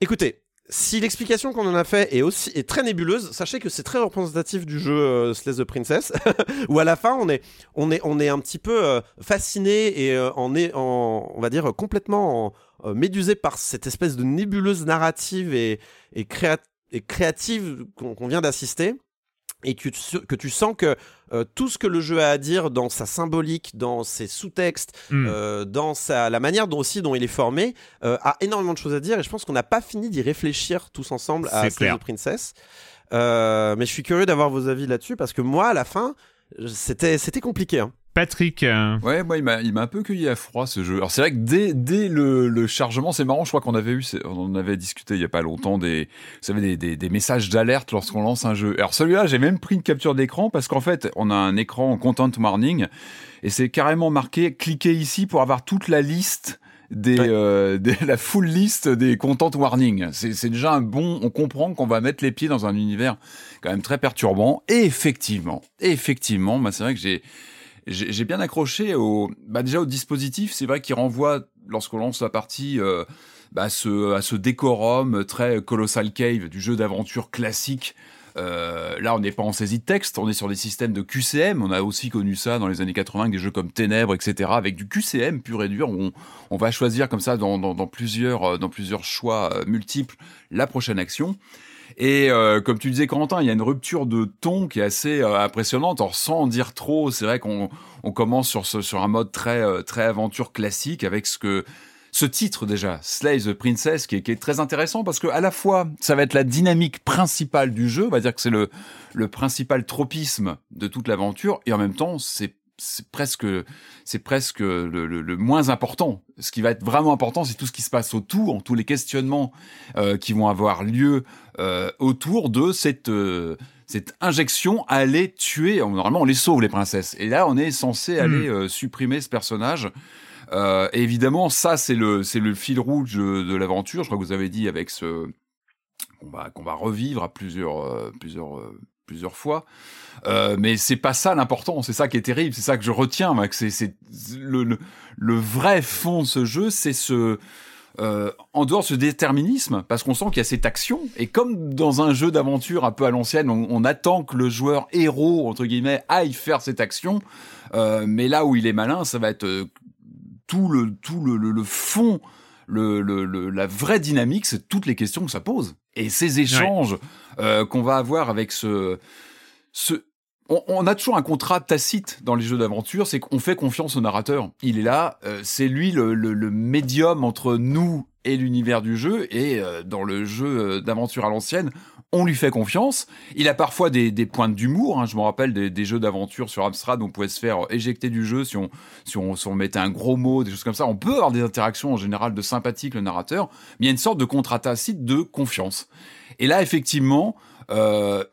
Écoutez, si l'explication qu'on en a fait est aussi est très nébuleuse, sachez que c'est très représentatif du jeu euh, the Princess, [laughs] où à la fin on est on est on est un petit peu euh, fasciné et euh, on est en on va dire complètement en- euh, médusé par cette espèce de nébuleuse narrative et et, créa- et créative qu'on qu'on vient d'assister. Et que tu, que tu sens que euh, tout ce que le jeu a à dire dans sa symbolique, dans ses sous-textes,
Mm.
euh, dans sa, la manière dont aussi dont il est formé, euh, a énormément de choses à dire et je pense qu'on n'a pas fini d'y réfléchir tous ensemble à Slay the Princess. Euh, mais je suis curieux d'avoir vos avis là-dessus parce que moi, à la fin, c'était c'était compliqué. hein.
Patrick. euh,
Ouais, moi, il m'a, un peu cueilli à froid ce jeu. Alors c'est vrai que dès, dès le, le chargement, c'est marrant. Je crois qu'on avait eu, on en avait discuté il y a pas longtemps des, vous savez, des, des, des messages d'alerte lorsqu'on lance un jeu. Alors celui-là, j'ai même pris une capture d'écran parce qu'en fait, on a un écran en content warning et c'est carrément marqué cliquez ici pour avoir toute la liste des,
Ouais.
euh, des- la full liste des content warning. C'est, c'est déjà un bon. On comprend qu'on va mettre les pieds dans un univers quand même très perturbant. Et effectivement, effectivement, c'est vrai que j'ai j'ai bien accroché au bah déjà au dispositif. C'est vrai qu'il renvoie lorsqu'on lance la partie euh, bah, ce à ce décorum très colossal cave du jeu d'aventure classique. Euh, là on n'est pas en saisie de texte on est sur des systèmes de QCM on a aussi connu ça dans les années 80 avec des jeux comme Ténèbres etc avec du QCM pur et dur on, on va choisir comme ça dans, dans, dans plusieurs euh, dans plusieurs choix euh, multiples la prochaine action et euh, comme tu disais, Quentin, il y a une rupture de ton qui est assez euh, impressionnante. Alors, sans en dire trop, c'est vrai qu'on on commence sur, ce, sur un mode très, euh, très aventure classique avec ce que ce titre déjà, Slay the Princess, qui est, qui est très intéressant parce que à la fois, ça va être la dynamique principale du jeu, on va dire que c'est le, le principal tropisme de toute l'aventure, et en même temps, c'est c'est presque c'est presque le, le- le moins important. Ce qui va être vraiment important, c'est tout ce qui se passe autour, tous les questionnements euh, qui vont avoir lieu euh, autour de cette euh, cette injection à aller tuer. Normalement, on les sauve les princesses, et là, on est censé aller euh, supprimer ce personnage. Euh, et évidemment, ça, c'est le c'est le fil rouge de, de l'aventure. Je crois que vous avez dit avec ce qu'on va qu'on va revivre à plusieurs euh, plusieurs euh, plusieurs fois. Euh, mais c'est pas ça l'important, c'est ça qui est terrible, c'est ça que je retiens, que c'est le, vrai fond de ce jeu, c'est ce euh, en dehors de ce déterminisme, parce qu'on sent qu'il y a cette action, et comme dans un jeu d'aventure un peu à l'ancienne, on, attend que le joueur héros entre guillemets aille faire cette action, euh, mais là où il est malin, ça va être euh, tout le fond, la vraie dynamique, c'est toutes les questions que ça pose et ces échanges qu'on va avoir avec ce ce on, on a toujours un contrat tacite dans les jeux d'aventure, c'est qu'on fait confiance au narrateur. Il est là, euh, c'est lui le, le, le médium entre nous et l'univers du jeu. Et euh, dans le jeu euh, d'aventure à l'ancienne, on lui fait confiance. Il a parfois des, des pointes d'humour. Hein. Je me rappelle des, jeux d'aventure sur Amstrad on pouvait se faire éjecter du jeu si on, si, on, si on mettait un gros mot, des choses comme ça. On peut avoir des interactions en général de sympathique le narrateur, mais il y a une sorte de contrat tacite de confiance. Et là, effectivement, euh,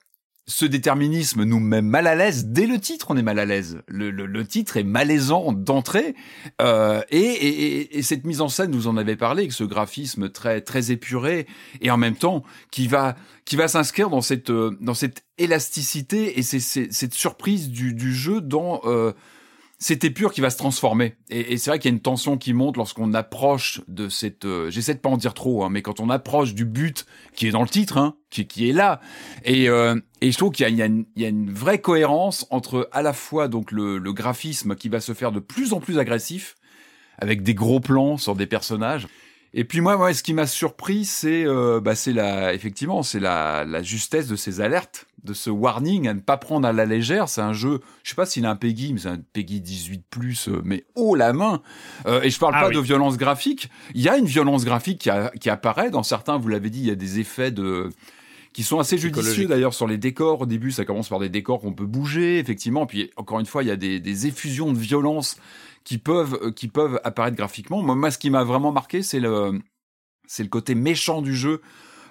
ce déterminisme nous met mal à l'aise dès le titre. On est mal à l'aise. Le, le, le titre est malaisant d'entrée. Euh, et, et, et- et cette mise en scène, vous en avez parlé, ce graphisme très très épuré et en même temps qui va qui va s'inscrire dans cette euh, dans cette élasticité et c'est- cette surprise du, du jeu dans euh, cette épure qui va se transformer. Et, c'est vrai qu'il y a une tension qui monte lorsqu'on approche de cette. euh, J'essaie de pas en dire trop, hein, mais quand on approche du but qui est dans le titre, hein, qui, est là, et, euh, et je trouve qu'il y a, une- vraie cohérence entre à la fois donc le, graphisme qui va se faire de plus en plus agressif, avec des gros plans sur des personnages. Et puis moi, ce qui m'a surpris, c'est, euh, bah, la, effectivement, c'est la, la justesse de ces alertes, de ce warning à ne pas prendre à la légère. C'est un jeu, je sais pas s'il a un Peggy, mais c'est un Peggy 18 plus, euh, mais haut la main. Euh, et je parle
Ah
pas
oui.
de violence graphique. Il y a une violence graphique qui, a- qui apparaît dans certains. Vous l'avez dit, il y a des effets de qui sont assez judicieux d'ailleurs sur les décors. Au début, ça commence par des décors qu'on peut bouger, effectivement. Puis encore une fois, il y a des, des effusions de violence qui peuvent euh, qui peuvent apparaître graphiquement. Moi, moi, ce qui m'a vraiment marqué, c'est le c'est le côté méchant du jeu.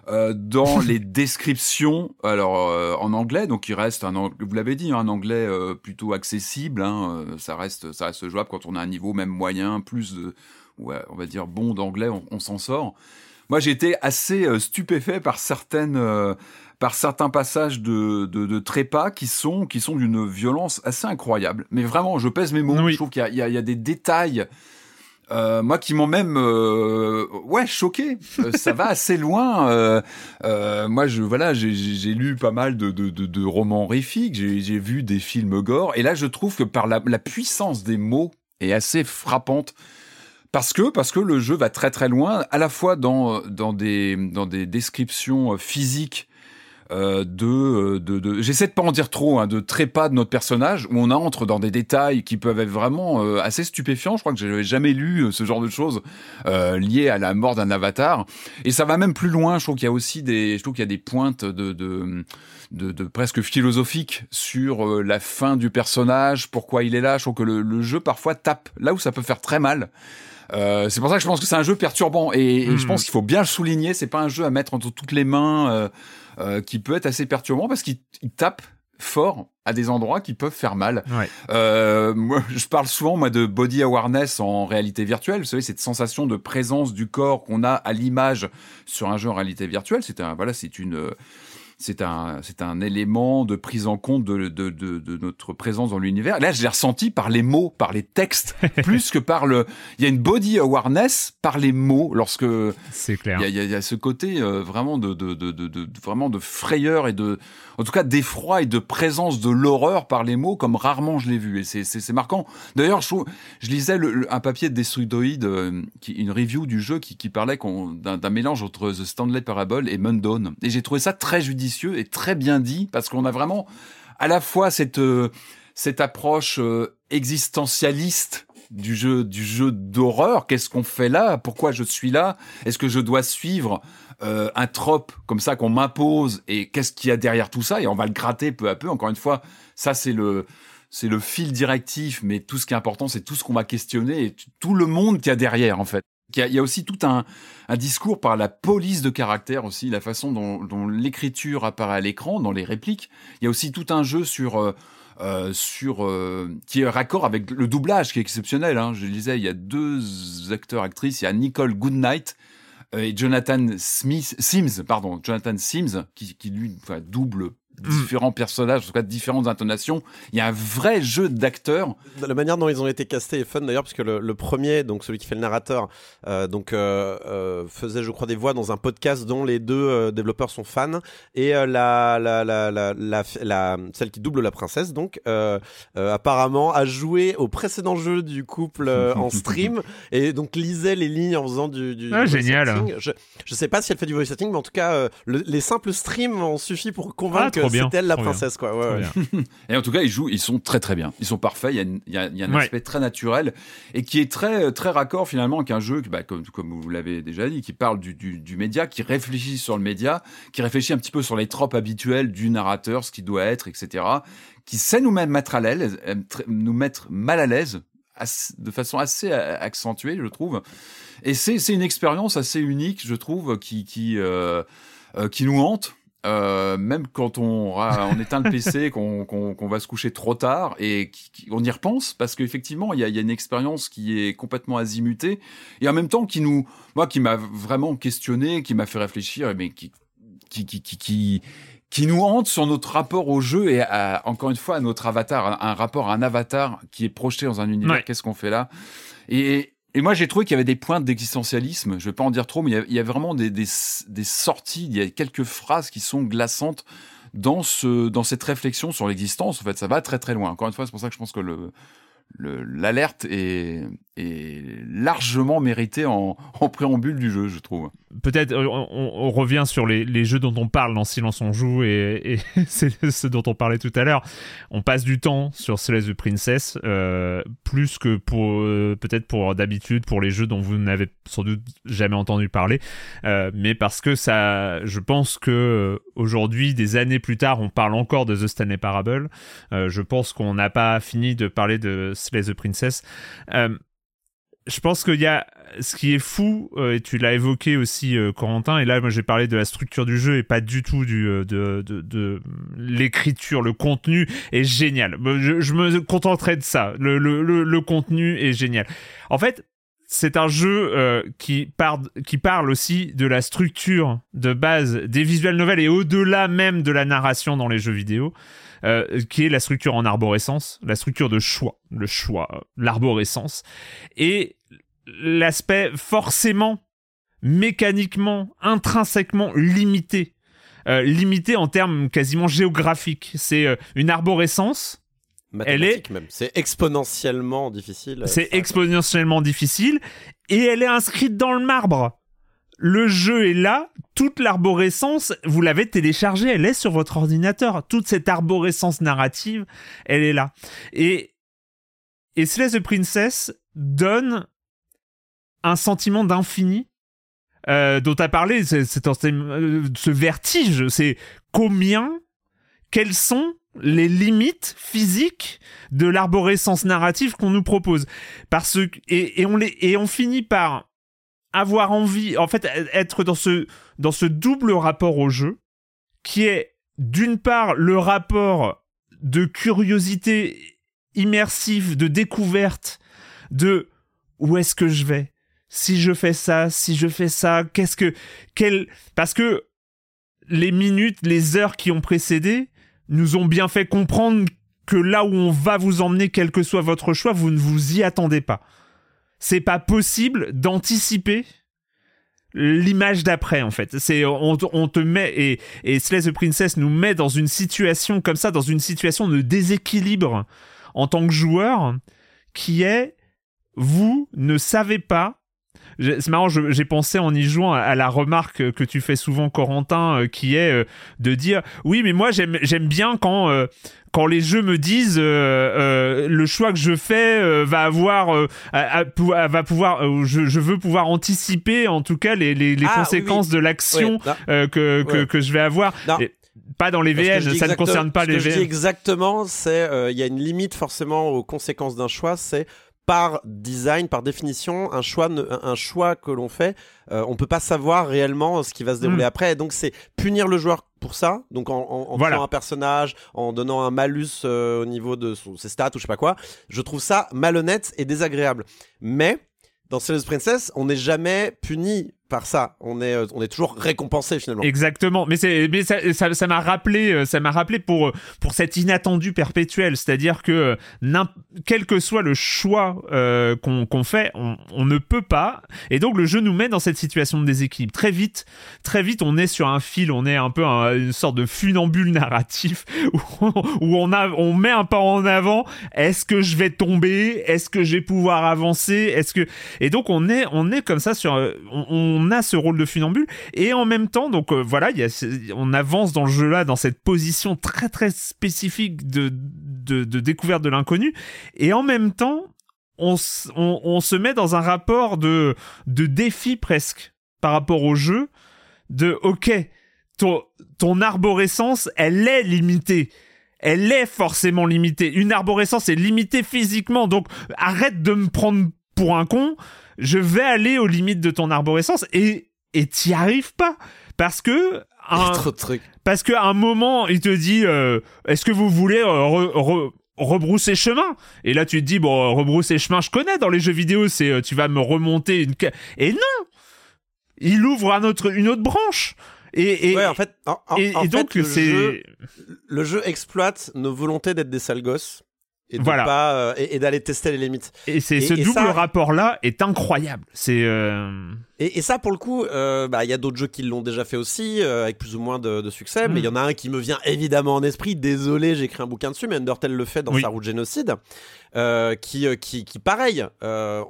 Euh, dans les descriptions, alors euh, en anglais, donc il reste un, vous l'avez dit, hein, un anglais euh, plutôt accessible. Hein, ça reste, ça reste jouable quand on a un niveau même moyen, plus de, ouais, on va dire bon d'anglais, on, on s'en sort. Moi, j'ai été assez stupéfait par certaines, par certains passages de, de, de trépas qui sont, qui sont d'une violence assez incroyable. Mais vraiment, je pèse mes mots.
Oui.
Je trouve qu'il y a des détails. Euh, moi qui m'ont même euh, ouais choqué. Euh, ça va assez loin euh, euh, moi je voilà j'ai- lu pas mal de, de, de, romans horrifiques j'ai vu des films gore et là je trouve que par la, la puissance des mots est assez frappante. Parce que parce que le jeu va très très loin à la fois dans dans des dans des descriptions physiques euh, de, euh, de, de j'essaie de pas en dire trop hein, de trépas de notre personnage où on entre dans des détails qui peuvent être vraiment euh, assez stupéfiants. Je crois que j'avais jamais lu euh, ce genre de choses euh, liées à la mort d'un avatar. Et ça va même plus loin. Je trouve qu'il y a aussi des je trouve qu'il y a des pointes de, de de, de presque philosophiques sur la fin du personnage pourquoi il est là. Je trouve que le, le jeu parfois tape là où ça peut faire très mal. Euh, c'est pour ça que je pense que c'est un jeu perturbant. Et, et je
Mhm.
pense qu'il faut bien le souligner. C'est pas un jeu à mettre entre toutes les mains euh, euh, qui peut être assez perturbant parce qu'il il tape fort à des endroits qui peuvent faire mal.
Ouais.
Euh, moi, [laughs] je parle souvent moi de body awareness en réalité virtuelle. Vous savez cette sensation de présence du corps qu'on a à l'image sur un jeu en réalité virtuelle. C'est un voilà, c'est une euh, c'est un, c'est un élément de prise en compte de, de, de, de notre présence dans l'univers. Là, je l'ai ressenti par les mots, par les textes, [laughs] plus que par le. Il y a une body awareness par les mots lorsque
C'est clair.
y a, il y a- il y a ce côté euh, vraiment de, de, de, vraiment de frayeur et de, en tout cas d'effroi et de présence de l'horreur par les mots comme rarement je l'ai vu. Et c'est, marquant. D'ailleurs, je, lisais le- le- un papier de Destructoid, euh, qui, une review du jeu qui, qui parlait d'un, mélange entre The Stanley Parable et Mundawn. Et j'ai trouvé ça très judicieux et très bien dit parce qu'on a vraiment à la fois cette, euh, cette approche euh, existentialiste du jeu du jeu d'horreur. Qu'est-ce qu'on fait là? Pourquoi je suis là? Est-ce que je dois suivre euh, un trope comme ça qu'on m'impose? Et qu'est-ce qu'il y a derrière tout ça? Et on va le gratter peu à peu. Encore une fois ça c'est le c'est le fil directif. Mais tout ce qui est important c'est tout ce qu'on va questionner et tout le monde qu'il y a derrière en fait il y a, aussi tout un, discours par la police de caractère aussi, la façon dont, dont l'écriture apparaît à l'écran, dans les répliques. Il y a aussi tout un jeu sur euh, euh, sur euh, qui est raccord avec le doublage qui est exceptionnel. Hein. Je le disais, il y a deux acteurs actrices. Il y a Nicole Goodnight euh, et Jonathan Smith, Sims, pardon, Jonathan Sims, qui, qui lui enfin, double différents personnages, en tout cas différentes intonations. Il y a un vrai jeu d'acteurs.
La manière dont ils ont été castés est fun d'ailleurs, parce que le, le premier, donc celui qui fait le narrateur, euh, donc euh, euh, faisait, je crois, des voix dans un podcast dont les deux euh, développeurs sont fans, et euh, la, la, la, la, la, la- celle qui double la princesse, donc euh, euh, apparemment a joué au précédent jeu du couple euh, en stream, [laughs] et donc lisait les lignes en faisant du, du,
Ah, génial.
acting. Je, je sais pas si elle fait du voice acting, mais en tout cas, euh, le- les simples streams ont suffi pour convaincre
Ah,
c'était elle la princesse, quoi. Ouais, ouais. [laughs]
Et en tout cas, ils jouent, ils sont très très bien. Ils sont parfaits. Il y a, une- il y a- il y a un
Ouais.
aspect très naturel et qui est très très raccord finalement qu'un jeu, qui, bah, comme, comme vous l'avez déjà dit, qui parle du, du, du média, qui réfléchit sur le média, qui réfléchit un petit peu sur les tropes habituelles du narrateur, ce qu'il doit être, etc. Qui sait nous mettre à l'aise, euh, nous mettre mal à l'aise. de façon assez euh, accentuée, je trouve. Et c'est c'est une expérience assez unique, je trouve, qui qui euh, qui nous hante. Euh, même quand on, ra- on éteint le PC, [laughs] qu'on va se coucher trop tard et qu'on y repense, parce qu'effectivement, il y a, y a une expérience qui est complètement azimutée et en même temps qui nous, moi, qui m'a vraiment questionné, qui m'a fait réfléchir, mais qui, qui, qui, qui, qui, qui nous hante sur notre rapport au jeu et à, encore une fois à notre avatar, un, un rapport à un avatar qui est projeté dans un univers.
Ouais.
Qu'est-ce qu'on fait là? Et, et moi, j'ai trouvé qu'il y avait des points d'existentialisme. Je vais pas en dire trop, mais il y a, vraiment des, sorties. Il y a quelques phrases qui sont glaçantes dans ce, dans cette réflexion sur l'existence. En fait, ça va très très loin. Encore une fois, c'est pour ça que je pense que le- l'alerte est, est largement méritée en, en préambule du jeu, je trouve.
Peut-être euh, on, revient sur les, jeux dont on parle dans Silence on joue et, [laughs] c'est ce dont on parlait tout à l'heure. On passe du temps sur Celeste the Princess euh, plus que pour euh, peut-être pour d'habitude pour les jeux dont vous n'avez sans doute jamais entendu parler, mais parce que ça, je pense que aujourd'hui, des années plus tard, on parle encore de The Stanley Parable. Je pense qu'on n'a pas fini de parler de Slay the Princess. Je pense qu'il y a ce qui est fou, euh, et tu l'as évoqué aussi, euh, Corentin, et là, moi, j'ai parlé de la structure du jeu et pas du tout du, euh, de, de, l'écriture, le contenu est génial. Je, je me contenterai de ça. Le, le, le, contenu est génial. En fait, c'est un jeu qui, qui parle aussi de la structure de base des visual novels et au-delà même de la narration dans les jeux vidéo, euh, qui est la structure en arborescence, la structure de choix, le choix, euh, l'arborescence, et l'aspect forcément, mécaniquement, intrinsèquement limité. Euh, limité en termes quasiment géographiques. C'est euh, une arborescence Elle est-
même. C'est exponentiellement difficile.
c'est exponentiellement difficile et elle est inscrite dans le marbre. Le jeu est là, toute l'arborescence, vous l'avez téléchargée, elle est sur votre ordinateur. Toute cette arborescence narrative, elle est là. Et, et Slay the Princess donne un sentiment d'infini euh, dont as parlé, c'est, c'est euh, ce vertige, c'est combien, quelles sont les limites physiques de l'arborescence narrative qu'on nous propose. Parce que, et, et on les, et on finit par avoir envie, en fait, être dans ce, double rapport au jeu, qui est d'une part le rapport de curiosité immersif, de découverte, de où est-ce que je vais? Si je fais ça, si je fais ça, qu'est-ce que, parce que les minutes, les heures qui ont précédé nous ont bien fait comprendre que là où on va vous emmener, quel que soit votre choix, vous ne vous y attendez pas. C'est pas possible d'anticiper l'image d'après en fait. C'est on, te- met et et Slay the Princess nous met dans une situation comme ça, dans une situation de déséquilibre en tant que joueur qui est vous ne savez pas c'est marrant, j'ai pensé en y jouant à, la remarque que tu fais souvent, Corentin, euh, qui est euh, de dire oui, mais moi j'aime bien quand euh, quand les jeux me disent euh, euh, le choix que je fais euh, va avoir à- à va pouvoir je, je veux pouvoir anticiper en tout cas les, les, les
Ah, oui,
conséquences de l'action
Ouais,
que, que,
Ouais.
que je vais avoir.
Non.
Et pas dans les VN, ça ne concerne pas
ce
les
que je dis
VN.
exactement, c'est il y a une limite forcément aux conséquences d'un choix. C'est par design, par définition, un choix, un choix que l'on fait, euh, on peut pas savoir réellement ce qui va se dérouler
Mm.
après. Et donc c'est punir le joueur pour ça. Donc en, en, en
Voilà.
tuant un personnage, en donnant un malus euh, au niveau de son- ses stats ou je sais pas quoi. Je trouve ça malhonnête et désagréable. Mais dans Serious Princess, on n'est jamais puni par ça. On est, euh, on est toujours récompensé finalement.
Exactement. Mais mais ça, ça, ça m'a rappelé, euh, ça m'a rappelé pour euh, pour cet inattendu perpétuel, c'est-à-dire que quel que soit le choix euh, qu'on fait, on, ne peut pas. Et donc le jeu nous met dans cette situation de déséquilibre. Très vite, très vite, on est sur un fil, on est un peu un- une sorte de funambule [laughs] narratif où on, où on a, on met un pas en avant. Est-ce que je vais tomber? Est-ce que je vais pouvoir avancer? Est-ce que et donc on est, on est comme ça sur, on a ce rôle de funambule. Et en même temps, donc euh, voilà, on avance dans le jeu là dans cette position très très spécifique de découverte de l'inconnu. Et en même temps, on se met dans un rapport de de défi presque par rapport au jeu de ok ton ton arborescence elle est limitée. Elle est forcément limitée. Une arborescence est limitée physiquement. Donc arrête de me prendre pour un con je vais aller aux limites de ton arborescence et et t'y arrives pas. Parce que un- [laughs]
trop de trucs.
parce qu'à un moment il te dit euh, est-ce que vous voulez euh, re- re- rebrousser chemin? Et là tu te dis bon euh, rebrousser chemin je connais dans les jeux vidéo c'est euh, tu vas me remonter une et non! Il ouvre un autre une autre branche. Et, et,
ouais, en fait, en, en-
et,
en
et donc
fait, le
c'est
jeu, le jeu exploite nos volontés d'être des sales gosses et de
Voilà.
pas euh, et, et d'aller tester les limites.
et c'est ce double
ça-
rapport là est incroyable c'est euh,
Et, et ça, pour le coup, euh, bah, il y a d'autres jeux qui l'ont déjà fait aussi, avec plus ou moins de, de succès.
Mm.
Mais il y en a un qui me vient évidemment en esprit. Désolé, j'ai écrit un bouquin dessus, mais Undertale le fait dans
Oui.
sa route génocide, qui, qui, qui, pareil, on,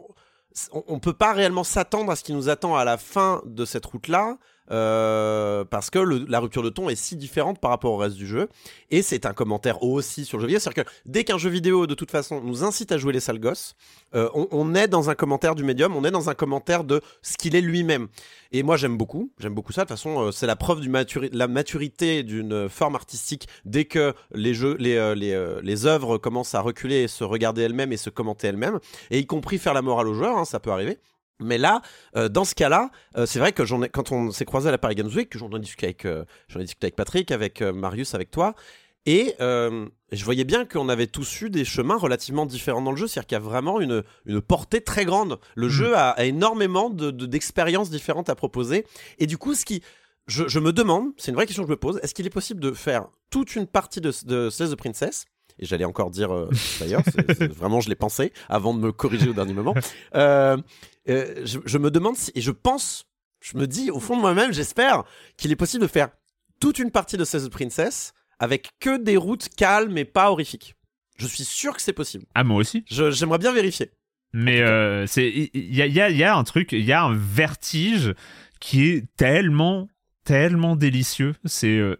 on peut pas réellement s'attendre à ce qui nous attend à la fin de cette route-là. Euh, parce que la rupture de ton est si différente par rapport au reste du jeu et c'est un commentaire aussi sur le jeu vidéo c'est-à-dire que dès qu'un jeu vidéo de toute façon nous incite à jouer les sales gosses euh, on, est dans un commentaire du médium on est dans un commentaire de ce qu'il est lui-même et moi j'aime beaucoup, j'aime beaucoup ça. De toute façon, euh, c'est la preuve de la maturité d'une forme artistique dès que les œuvres commencent à reculer et se regarder elles-mêmes et se commenter elles-mêmes, et y compris faire la morale aux joueurs, hein, ça peut arriver. Mais là, euh, dans ce cas-là, euh, c'est vrai que ai, quand on s'est croisé à la Paris Games Week, j'en ai discuté avec, euh, j'en ai discuté avec Patrick, avec Marius, avec toi, et je voyais bien qu'on avait tous eu des chemins relativement différents dans le jeu, c'est-à-dire qu'il y a vraiment une, une portée très grande. Le jeu a, a énormément de- de- d'expériences différentes à proposer, et du coup, ce qui, je, je me demande, c'est une vraie question que je me pose, est-ce qu'il est possible de faire toute une partie de, de the Princess et j'allais encore dire euh, [laughs] d'ailleurs, vraiment je l'ai pensé avant de me corriger au dernier moment. [laughs] Euh, euh, je, je me demande si, et je pense, je me dis au fond de moi-même, j'espère qu'il est possible de faire toute une partie de Slay the Princess avec que des routes calmes et pas horrifiques. Je suis sûr que c'est possible.
ah moi aussi
Je- J'aimerais bien vérifier.
Mais euh, c'est il y a, il y, a, y a un truc, il y a un vertige qui est tellement tellement délicieux, c'est euh,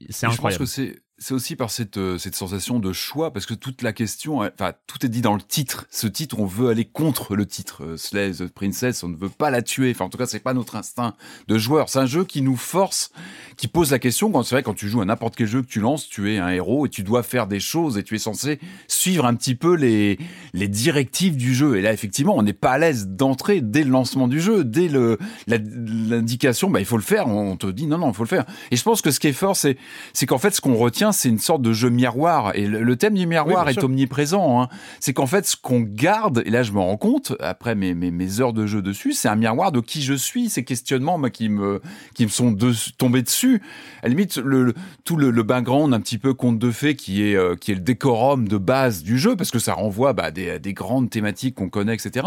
c'est
Mais Je pense
incroyable.
que c'est c'est aussi par cette euh, cette sensation de choix parce que toute la question, euh, enfin tout est dit dans le titre. Ce titre, on veut aller contre le titre. Euh, Slay the Princess, on ne veut pas la tuer. Enfin en tout cas, c'est pas notre instinct de joueur. C'est un jeu qui nous force, qui pose la question. C'est vrai quand tu joues à n'importe quel jeu que tu lances, tu es un héros et tu dois faire des choses et tu es censé suivre un petit peu les directives du jeu. Et là effectivement, on n'est pas à l'aise d'entrer dès le lancement du jeu, dès l'indication. Bah il faut le faire. On te dit non non, il faut le faire. Et je pense que ce qui est fort, c'est qu'en fait, ce qu'on retient, c'est une sorte de jeu miroir. Et le, le thème du miroir
Oui,
est
sûr.
omniprésent. Hein. C'est qu'en fait, ce qu'on garde, et là, je me rends compte, après mes, mes, mes heures de jeu dessus, c'est un miroir de qui je suis, ces questionnements moi, qui, me, qui me sont de- tombés dessus. À la limite, le, le- tout le, le background un petit peu conte de fées qui est, euh, qui est le décorum de base du jeu, parce que ça renvoie bah, à des, à des grandes thématiques qu'on connaît, etc.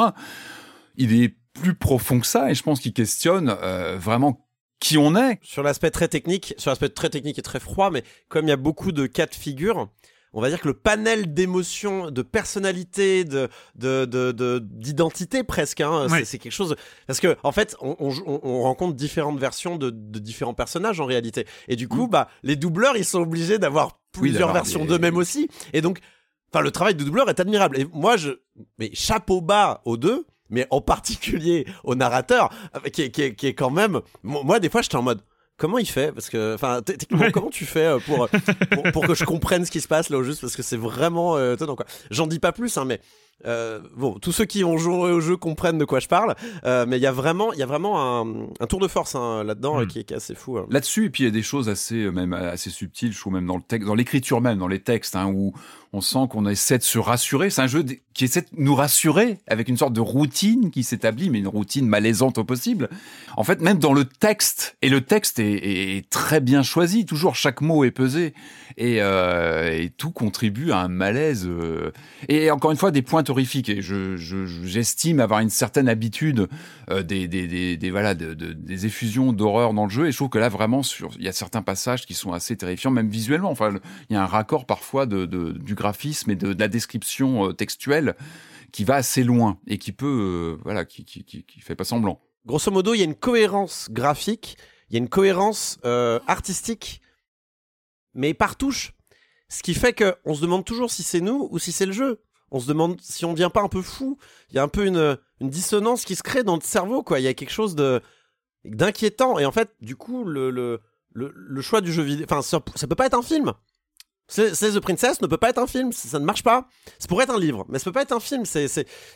Il est plus profond que ça, et je pense qu'il questionne euh, vraiment qui on est.
Sur l'aspect très technique, sur l'aspect très technique et très froid, mais comme il y a beaucoup de cas de figure, on va dire que le panel d'émotions, de personnalité, de de de- de- d'identité presque, hein, c'est-
Ouais.
c'est quelque chose. Parce que en fait, on, on- on- on rencontre différentes versions de, de différents personnages en réalité, et du coup, bah les doubleurs, ils sont obligés d'avoir plusieurs versions
des-
d'eux-mêmes aussi, et donc, enfin, le travail de doubleur est admirable. Et moi, je, mais chapeau bas aux deux. Mais en particulier au narrateur, euh, qui est, qui est, qui est quand même. Moi, des fois, j'étais en mode comment il fait? Parce que, enfin,
Ouais.
comment tu fais euh, pour, pour, pour que je comprenne ce qui se passe là au juste Parce que c'est vraiment euh, étonnant, quoi. J'en dis pas plus, hein, mais Euh, bon, tous ceux qui ont joué au jeu comprennent de quoi je parle, euh, mais il y a vraiment, il y a vraiment un, un tour de force hein, là-dedans
Mm.
euh, qui, est, qui est assez fou. hein.
Là-dessus, et puis il y a des choses assez, euh, même assez subtiles, je trouve même dans le texte, dans l'écriture même, dans les textes, hein, où on sent qu'on essaie de se rassurer. C'est un jeu qui essaie de nous rassurer avec une sorte de routine qui s'établit, mais une routine malaisante au possible. En fait, même dans le texte, et le texte est, très bien choisi, toujours chaque mot est pesé, et, euh, tout contribue à un malaise. euh, et encore une fois, des points horrifiques. Et je, je- j'estime avoir une certaine habitude euh, des, des, des, voilà de, de- des effusions d'horreur dans le jeu. Et je trouve que là, vraiment, il y a certains passages qui sont assez terrifiants, même visuellement. Enfin, il y a un raccord parfois de, de- du graphisme et de, la description euh, textuelle qui va assez loin et qui peut, euh, voilà, qui, qui, qui, fait pas semblant.
Grosso modo, il y a une cohérence graphique, il y a une cohérence euh, artistique, mais par touche. Ce qui fait que on se demande toujours si c'est nous ou si c'est le jeu. On se demande si on devient pas un peu fou. Il y a un peu une, dissonance qui se crée dans notre cerveau, quoi. Il y a quelque chose de d'inquiétant. Et en fait, du coup, le, le, le, le choix du jeu vidéo, enfin, ça, ça peut pas être un film. C'est The Princess ne peut pas être un film, ça, ne marche pas. Ça pourrait être un livre, mais ça peut pas être un film. C'est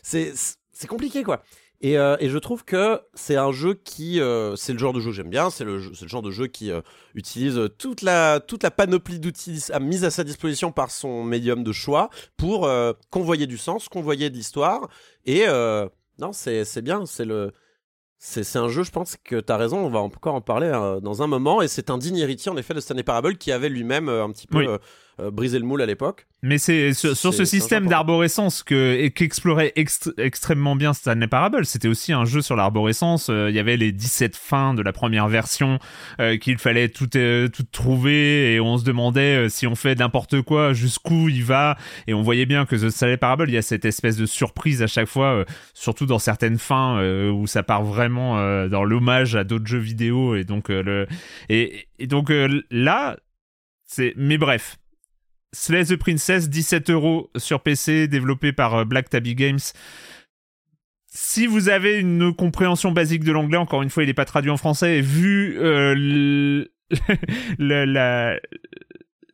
c'est compliqué, quoi. Et, euh, et je trouve que c'est un jeu qui, euh, c'est le genre de jeu que j'aime bien, c'est le, le genre de jeu qui euh, utilise toute la, toute la panoplie d'outils mise à sa disposition par son médium de choix pour convoyer du sens, convoyer de l'histoire. Et non, c'est bien, c'est le, c'est c'est un jeu, je pense que tu as raison, on va encore en parler euh, dans un moment. Et c'est un digne héritier, en effet, de Stanley Parable qui avait lui-même euh, un petit peu
Oui.
euh, euh, brisé le moule à l'époque.
Mais c'est sur, sur ce système d'arborescence que qu'explorait ext- extrêmement bien Stanley Parable. C'était aussi un jeu sur l'arborescence. Euh, Il y avait les 17 fins de la première version euh, qu'il fallait tout euh, tout trouver et on se demandait si on fait n'importe quoi jusqu'où il va et on voyait bien que The Stanley Parable il y a cette espèce de surprise à chaque fois euh, surtout dans certaines fins euh, où ça part vraiment euh, dans l'hommage à d'autres jeux vidéo et donc euh, le et, et donc euh, là c'est mais bref Slay the Princess, 17 euros sur PC, développé par euh, Black Tabby Games. Si vous avez une compréhension basique de l'anglais, encore une fois, il n'est pas traduit en français, vu euh, [laughs] le- la-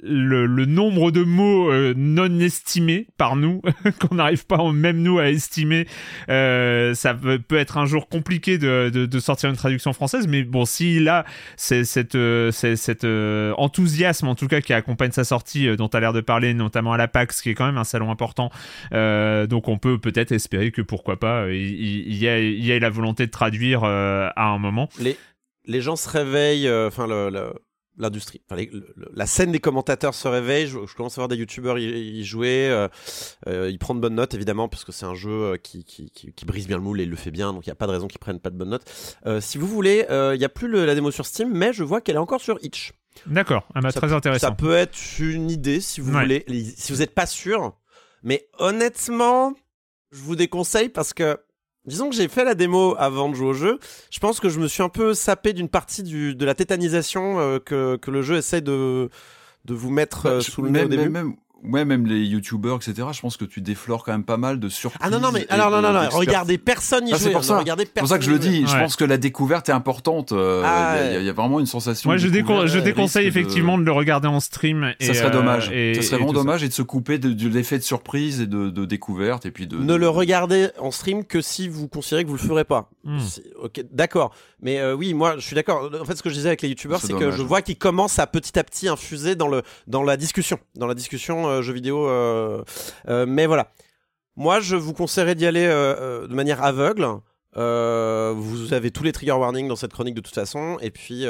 le, le nombre de mots euh, non estimés par nous, [laughs] qu'on n'arrive pas même nous à estimer, euh, ça peut, être un jour compliqué de, de, de sortir une traduction française, mais bon, si là, c'est cette, euh, cet euh, enthousiasme en tout cas qui accompagne sa sortie euh, dont tu as l'air de parler notamment à la PAX qui est quand même un salon important Euh, donc on peut peut-être espérer que pourquoi pas il, y, a, il y a la volonté de traduire à un moment.
Les, les gens se réveillent, enfin le- le- l'industrie, enfin, la scène des commentateurs se réveille. Je, je commence à voir des youtubeurs y, y jouer. Euh, euh, ils prennent de bonnes notes évidemment parce que c'est un jeu euh, qui, qui, qui- qui brise bien le moule et il le fait bien, donc il n'y a pas de raison qu'ils prennent pas de bonnes notes. Euh, si vous voulez, il n'y a plus le- la démo sur Steam, mais je vois qu'elle est encore sur Itch.
d'accord ah bah, très intéressant
Ça peut être une idée si vous
Ouais.
voulez, si vous n'êtes pas sûr. Mais honnêtement, je vous déconseille parce que, disons que j'ai fait la démo avant de jouer au jeu. Je pense que je me suis un peu sapé d'une partie du, de la tétanisation euh, que, que le jeu essaie de, de vous mettre euh, sous le nez au début.
même- ouais, même les youtubeurs, etc. Je pense que tu déflore quand même pas mal de surprises.
Ah non, non, mais alors non, non, non, regardez personne y
Ah, c'est
jouer.
pour ça.
regardez
C'est pour ça que je le dis. Je pense que la découverte est importante. euh, Il
Ah,
y a- il y, a-
ouais.
il y a vraiment une sensation.
moi je, décon-
découverte,
je
de
déconseille
de-
effectivement de... le regarder en stream et,
Ça serait
euh,
dommage.
et-
ça serait vraiment
ça.
dommage et de se couper de, de l'effet de surprise et de, de découverte et puis de.
Ne le regardez en stream que si vous considérez que vous le ferez pas.
Hmm.
D'accord. Mais euh, oui, moi, je suis d'accord. En fait, ce que je disais avec les youtubeurs,
C'est
que je vois qu'ils commencent à petit à petit infuser dans le dans la discussion, dans la discussion euh, jeux vidéo. euh, euh, mais voilà. Moi, je vous conseillerais d'y aller euh, de manière aveugle. Vous avez tous les trigger warnings dans cette chronique de toute façon. Et puis,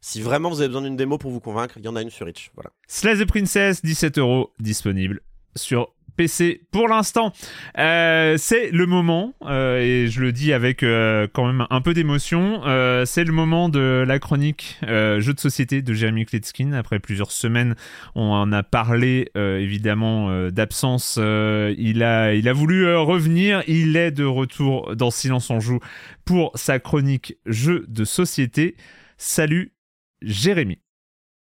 si vraiment vous avez besoin d'une démo pour vous convaincre, il y en a une sur Itch. Voilà.
Slay the Princess, 17 euros, disponible sur PC pour l'instant. Euh, c'est le moment, euh, et je le dis avec euh, quand même un peu d'émotion, c'est le moment de la chronique euh, jeu de société de Jeremy Kletskin. Après plusieurs semaines, on en a parlé évidemment d'absence. il, a, voulu revenir, il est de retour dans Silence on joue pour sa chronique jeu de société. Salut Jérémy.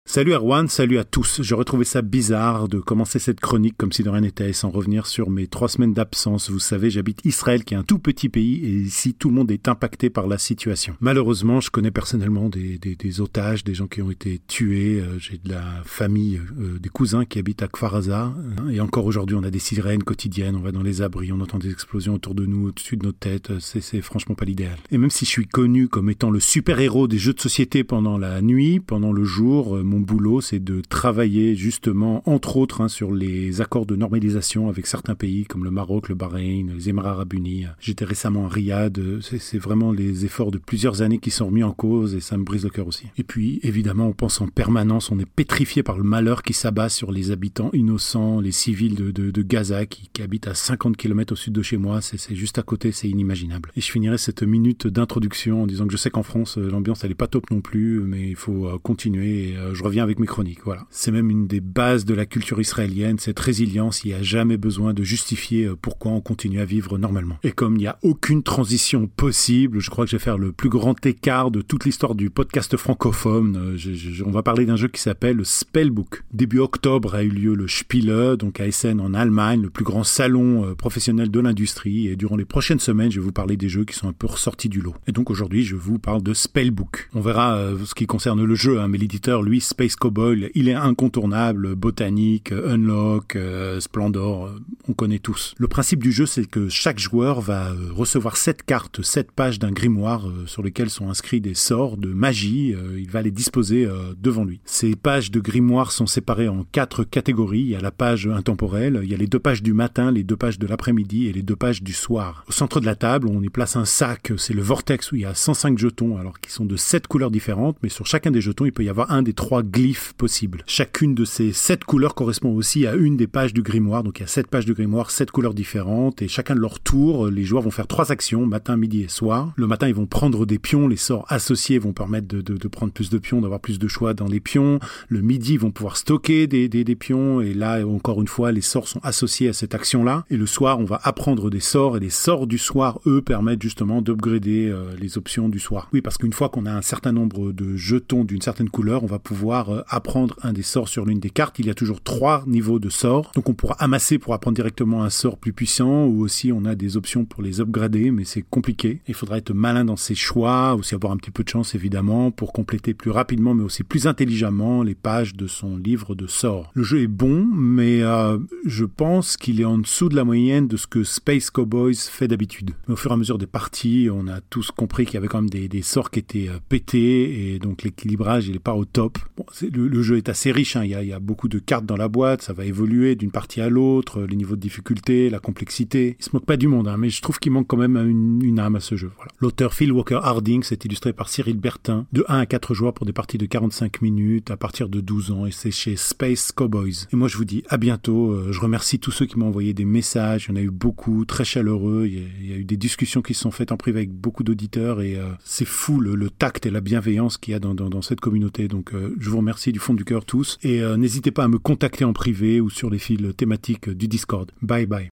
Salut Erwan, salut à tous. Je retrouvais ça bizarre de commencer cette chronique comme si de rien n'était, sans revenir sur mes trois semaines d'absence. Vous savez, j'habite Israël, qui est un tout petit pays, et ici tout le monde est impacté par la situation. Malheureusement, je connais personnellement des, otages, des gens qui ont été tués. Euh, j'ai de la famille, euh, des cousins qui habitent à Kfaraza. Hein, et encore aujourd'hui, on a des sirènes quotidiennes, on va dans les abris, on entend des explosions autour de nous, au-dessus de nos têtes. C'est franchement pas l'idéal. Et même si je suis connu comme étant le super-héros des jeux de société pendant la nuit, pendant le jour, mon boulot, c'est de travailler justement, entre autres, hein, sur les accords de normalisation avec certains pays comme le Maroc, le Bahreïn, les Émirats arabes unis. J'étais récemment à Riyad. C'est vraiment les efforts de plusieurs années qui sont remis en cause et ça me brise le cœur aussi. Et puis, évidemment, on pense en permanence, on est pétrifié par le malheur qui s'abat sur les habitants innocents, les civils de, Gaza qui, qui, habitent à 50 km au sud de chez moi. C'est juste à côté, c'est inimaginable. Et je finirai cette minute d'introduction en disant que je sais qu'en France, l'ambiance, elle est pas top non plus, mais il faut euh, continuer. Et, euh, je reviens avec mes chroniques. Voilà. C'est même une des bases de la culture israélienne, cette résilience. Il n'y a jamais besoin de justifier euh, pourquoi on continue à vivre normalement. Et comme il n'y a aucune transition possible, je crois que je vais faire le plus grand écart de toute l'histoire du podcast francophone. Euh, on va parler d'un jeu qui s'appelle Spellbook. Début octobre a eu lieu le Spiele, donc à Essen en Allemagne, le plus grand salon euh, professionnel de l'industrie. Et durant les prochaines semaines, je vais vous parler des jeux qui sont un peu ressortis du lot. Et donc aujourd'hui, je vous parle de Spellbook. On verra ce qui concerne le jeu, hein, mais l'éditeur, lui, Space Cowboy, il est incontournable, botanique, unlock, euh, splendor, euh, on connaît tous. Le principe du jeu, c'est que chaque joueur va euh, recevoir sept cartes, sept pages d'un grimoire sur lesquelles sont inscrits des sorts de magie. il va les disposer devant lui. Ces pages de grimoire sont séparées en quatre catégories. Il y a la page intemporelle, il y a les deux pages du matin, les deux pages de l'après-midi et les deux pages du soir. Au centre de la table, on y place un sac, c'est le vortex où il y a 105 jetons, alors qui sont de sept couleurs différentes, mais sur chacun des jetons, il peut y avoir un des trois glyphes possibles. Chacune de ces sept couleurs correspond aussi à une des pages du grimoire. Donc il y a sept pages de grimoire, sept couleurs différentes, et chacun de leur tour, les joueurs vont faire trois actions, matin, midi et soir. Le matin, ils vont prendre des pions, les sorts associés vont permettre de, prendre plus de pions, d'avoir plus de choix dans les pions. Le midi, ils vont pouvoir stocker des pions, et là, encore une fois, les sorts sont associés à cette action-là. Et le soir, on va apprendre des sorts, et les sorts du soir, eux, permettent justement d'upgrader euh, les options du soir. Oui, parce qu'une fois qu'on a un certain nombre de jetons d'une certaine couleur, on va pouvoir euh, apprendre un des sorts sur l'une des cartes. Il y a toujours trois niveaux de sorts. Donc on pourra amasser pour apprendre directement un sort plus puissant ou aussi on a des options pour les upgrader, mais c'est compliqué. Il faudra être malin dans ses choix, aussi avoir un petit peu de chance évidemment pour compléter plus rapidement mais aussi plus intelligemment les pages de son livre de sorts. Le jeu est bon, mais euh, je pense qu'il est en dessous de la moyenne de ce que Space Cowboys fait d'habitude. Mais au fur et à mesure des parties, on a tous compris qu'il y avait quand même des, des sorts qui étaient euh, pétés et donc l'équilibrage il n'est pas au top. Bon, le, jeu est assez riche, hein. il, y a, beaucoup de cartes dans la boîte, ça va évoluer d'une partie à l'autre, les niveaux de difficulté, la complexité. Il se moque pas du monde, hein, mais je trouve qu'il manque quand même une, âme à ce jeu. L'auteur Phil Walker Harding, c'est illustré par Cyril Bertin, de 1 à 4 joueurs pour des parties de 45 minutes à partir de 12 ans, et c'est chez Space Cowboys. Et moi je vous dis à bientôt, je remercie tous ceux qui m'ont envoyé des messages, il y en a eu beaucoup, très chaleureux, il y a, eu des discussions qui se sont faites en privé avec beaucoup d'auditeurs, et euh, c'est fou le, tact et la bienveillance qu'il y a dans cette communauté. Donc euh, je vous remercie du fond du cœur tous. Et euh, n'hésitez pas à me contacter en privé ou sur les fils thématiques du Discord. Bye bye.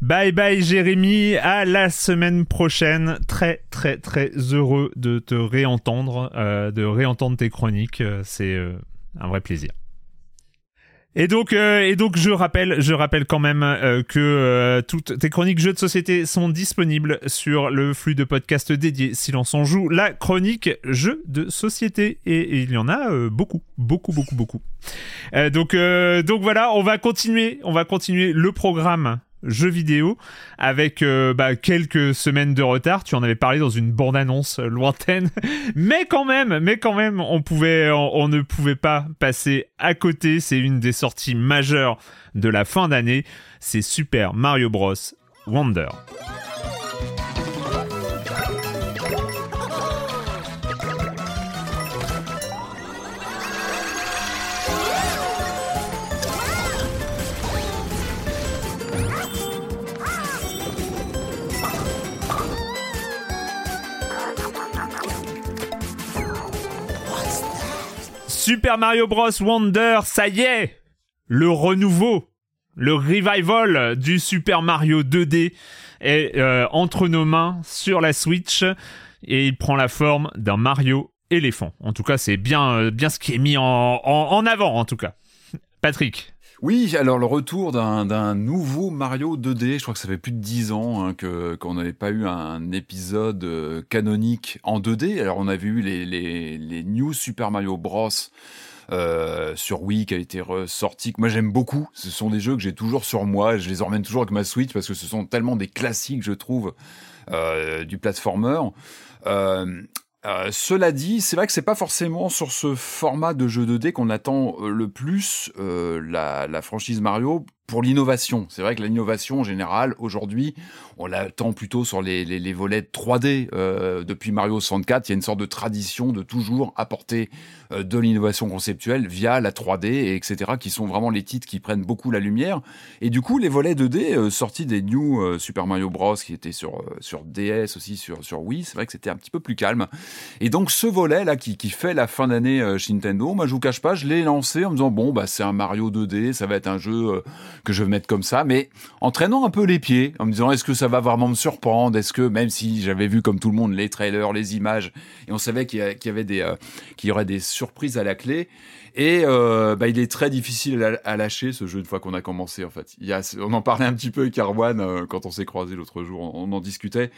Bye bye Jérémy, à la semaine prochaine. Très très très heureux de te réentendre, euh, de réentendre tes chroniques. C'est euh, un vrai plaisir. Et donc, euh, et donc, je rappelle, je rappelle quand même euh, que euh, toutes tes chroniques jeux de société sont disponibles sur le flux de podcast dédié Silence on joue, la chronique jeux de société, et, et il y en a euh, beaucoup, beaucoup, beaucoup, beaucoup. Euh, donc, donc voilà, on va continuer, on va continuer le programme jeux vidéo avec euh, bah, quelques semaines de retard. Tu en avais parlé dans une bande-annonce lointaine, [laughs] mais quand même, on ne pouvait pas passer à côté. C'est une des sorties majeures de la fin d'année. C'est Super Mario Bros. Wonder. Super Mario Bros Wonder, ça y est Le renouveau, le revival du Super Mario 2D est euh, entre nos mains sur la Switch et il prend la forme d'un Mario éléphant. En tout cas, c'est bien, euh, bien ce qui est mis en, avant, en tout cas. Patrick.
Oui, alors le retour d'un nouveau Mario 2D, je crois que ça fait plus de 10 ans hein, qu'on n'avait pas eu un épisode euh, canonique en 2D. Alors on avait eu les, les, New Super Mario Bros. Euh, sur Wii qui a été ressorti, que moi j'aime beaucoup. Ce sont des jeux que j'ai toujours sur moi, je les emmène toujours avec ma Switch parce que ce sont tellement des classiques, je trouve, euh, du platformer. Euh, cela dit, c'est vrai que c'est pas forcément sur ce format de jeu 2D qu'on attend euh, le plus euh, la, la, franchise Mario pour l'innovation. C'est vrai que l'innovation en général, aujourd'hui, on l'attend plutôt sur les, les, les volets 3D. Euh, depuis Mario 64, il y a une sorte de tradition de toujours apporter euh, de l'innovation conceptuelle via la 3D, et etc., qui sont vraiment les titres qui prennent beaucoup la lumière. Et du coup, les volets 2D euh, sortis des New euh, Super Mario Bros, qui étaient sur, euh, sur DS aussi, sur, sur Wii, c'est vrai que c'était un petit peu plus calme. Et donc, ce volet-là, qui, qui fait la fin d'année chez Nintendo, moi, je vous cache pas, je l'ai lancé en me disant, bon, bah, c'est un Mario 2D, ça va être un jeu que je vais mettre comme ça, mais en traînant un peu les pieds, en me disant est-ce que ça va vraiment me surprendre? Est-ce que même si j'avais vu comme tout le monde les trailers, les images, et on savait qu'il y, avait des, euh, qu'il y aurait des surprises à la clé, et euh, bah, il est très difficile à, lâcher ce jeu une fois qu'on a commencé en fait. Il y a, on en parlait un petit peu avec Arwan euh, quand on s'est croisé l'autre jour, on, en discutait.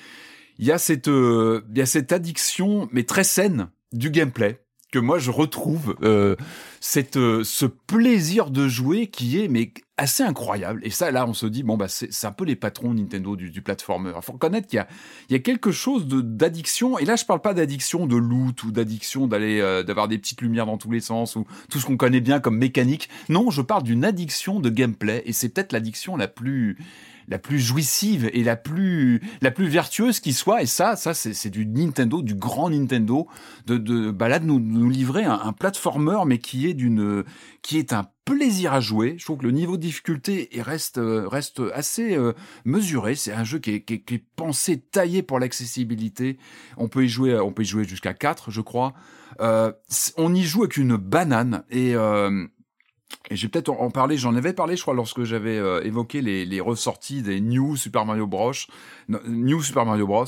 Il y a cette, euh, il y a cette addiction, mais très saine, du gameplay que moi je retrouve euh, cette ce plaisir de jouer qui est mais assez incroyable. Et ça là on se dit bon bah c'est un peu les patrons Nintendo du, du platformer il faut reconnaître qu'il y y a quelque chose d'addiction. Et là je parle pas d'addiction de loot ou d'addiction d'aller euh, d'avoir des petites lumières dans tous les sens ou tout ce qu'on connaît bien comme mécanique. Non je parle d'une addiction de gameplay. Et c'est peut-être l'addiction la plus la plus jouissive et la plus la plus vertueuse qui soit et ça ça c'est du Nintendo du grand Nintendo de de bah là de nous, nous livrer un, un platformer mais qui est d'une qui est un plaisir à jouer. Je trouve que le niveau de difficulté reste reste assez euh, mesuré. C'est un jeu qui est, qui, est, qui est, pensé, taillé pour l'accessibilité. On peut y jouer, on peut y jouer jusqu'à 4, je crois. Euh, on y joue avec une banane et euh, et j'ai peut-être en parlé, j'en avais parlé, je crois, lorsque j'avais euh, évoqué les, ressorties des New Super Mario Bros. New Super Mario Bros.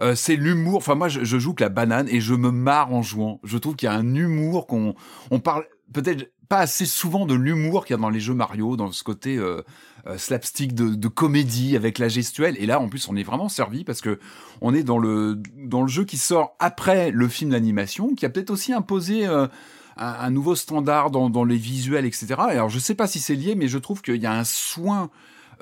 Euh, c'est l'humour. Enfin, moi, je, je, joue que la banane et je me marre en jouant. Je trouve qu'il y a un humour qu'on, on parle peut-être pas assez souvent de l'humour qu'il y a dans les jeux Mario, dans ce côté euh, euh, slapstick de, de, comédie avec la gestuelle. Et là, en plus, on est vraiment servi parce que on est dans le dans le jeu qui sort après le film d'animation, qui a peut-être aussi imposé euh, un, un, nouveau standard dans, dans, les visuels, etc. Alors, je sais pas si c'est lié, mais je trouve qu'il y a un soin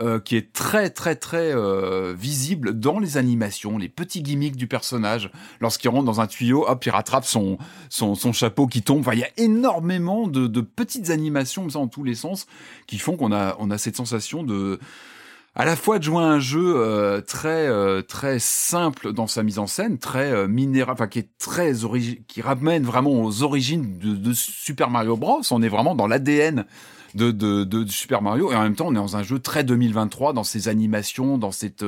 euh, qui est très très très euh, visible dans les animations, les petits gimmicks du personnage. Lorsqu'il rentre dans un tuyau, hop, il rattrape son son, son chapeau qui tombe. Enfin, il y a énormément de, de petites animations comme ça en tous les sens qui font qu'on a on a cette sensation de à la fois de jouer à un jeu euh, très euh, très simple dans sa mise en scène, très euh, minéral, enfin qui est très qui ramène vraiment aux origines de, Super Mario Bros. On est vraiment dans l'ADN de, de, de, Super Mario et en même temps on est dans un jeu très 2023 dans ses animations, dans cette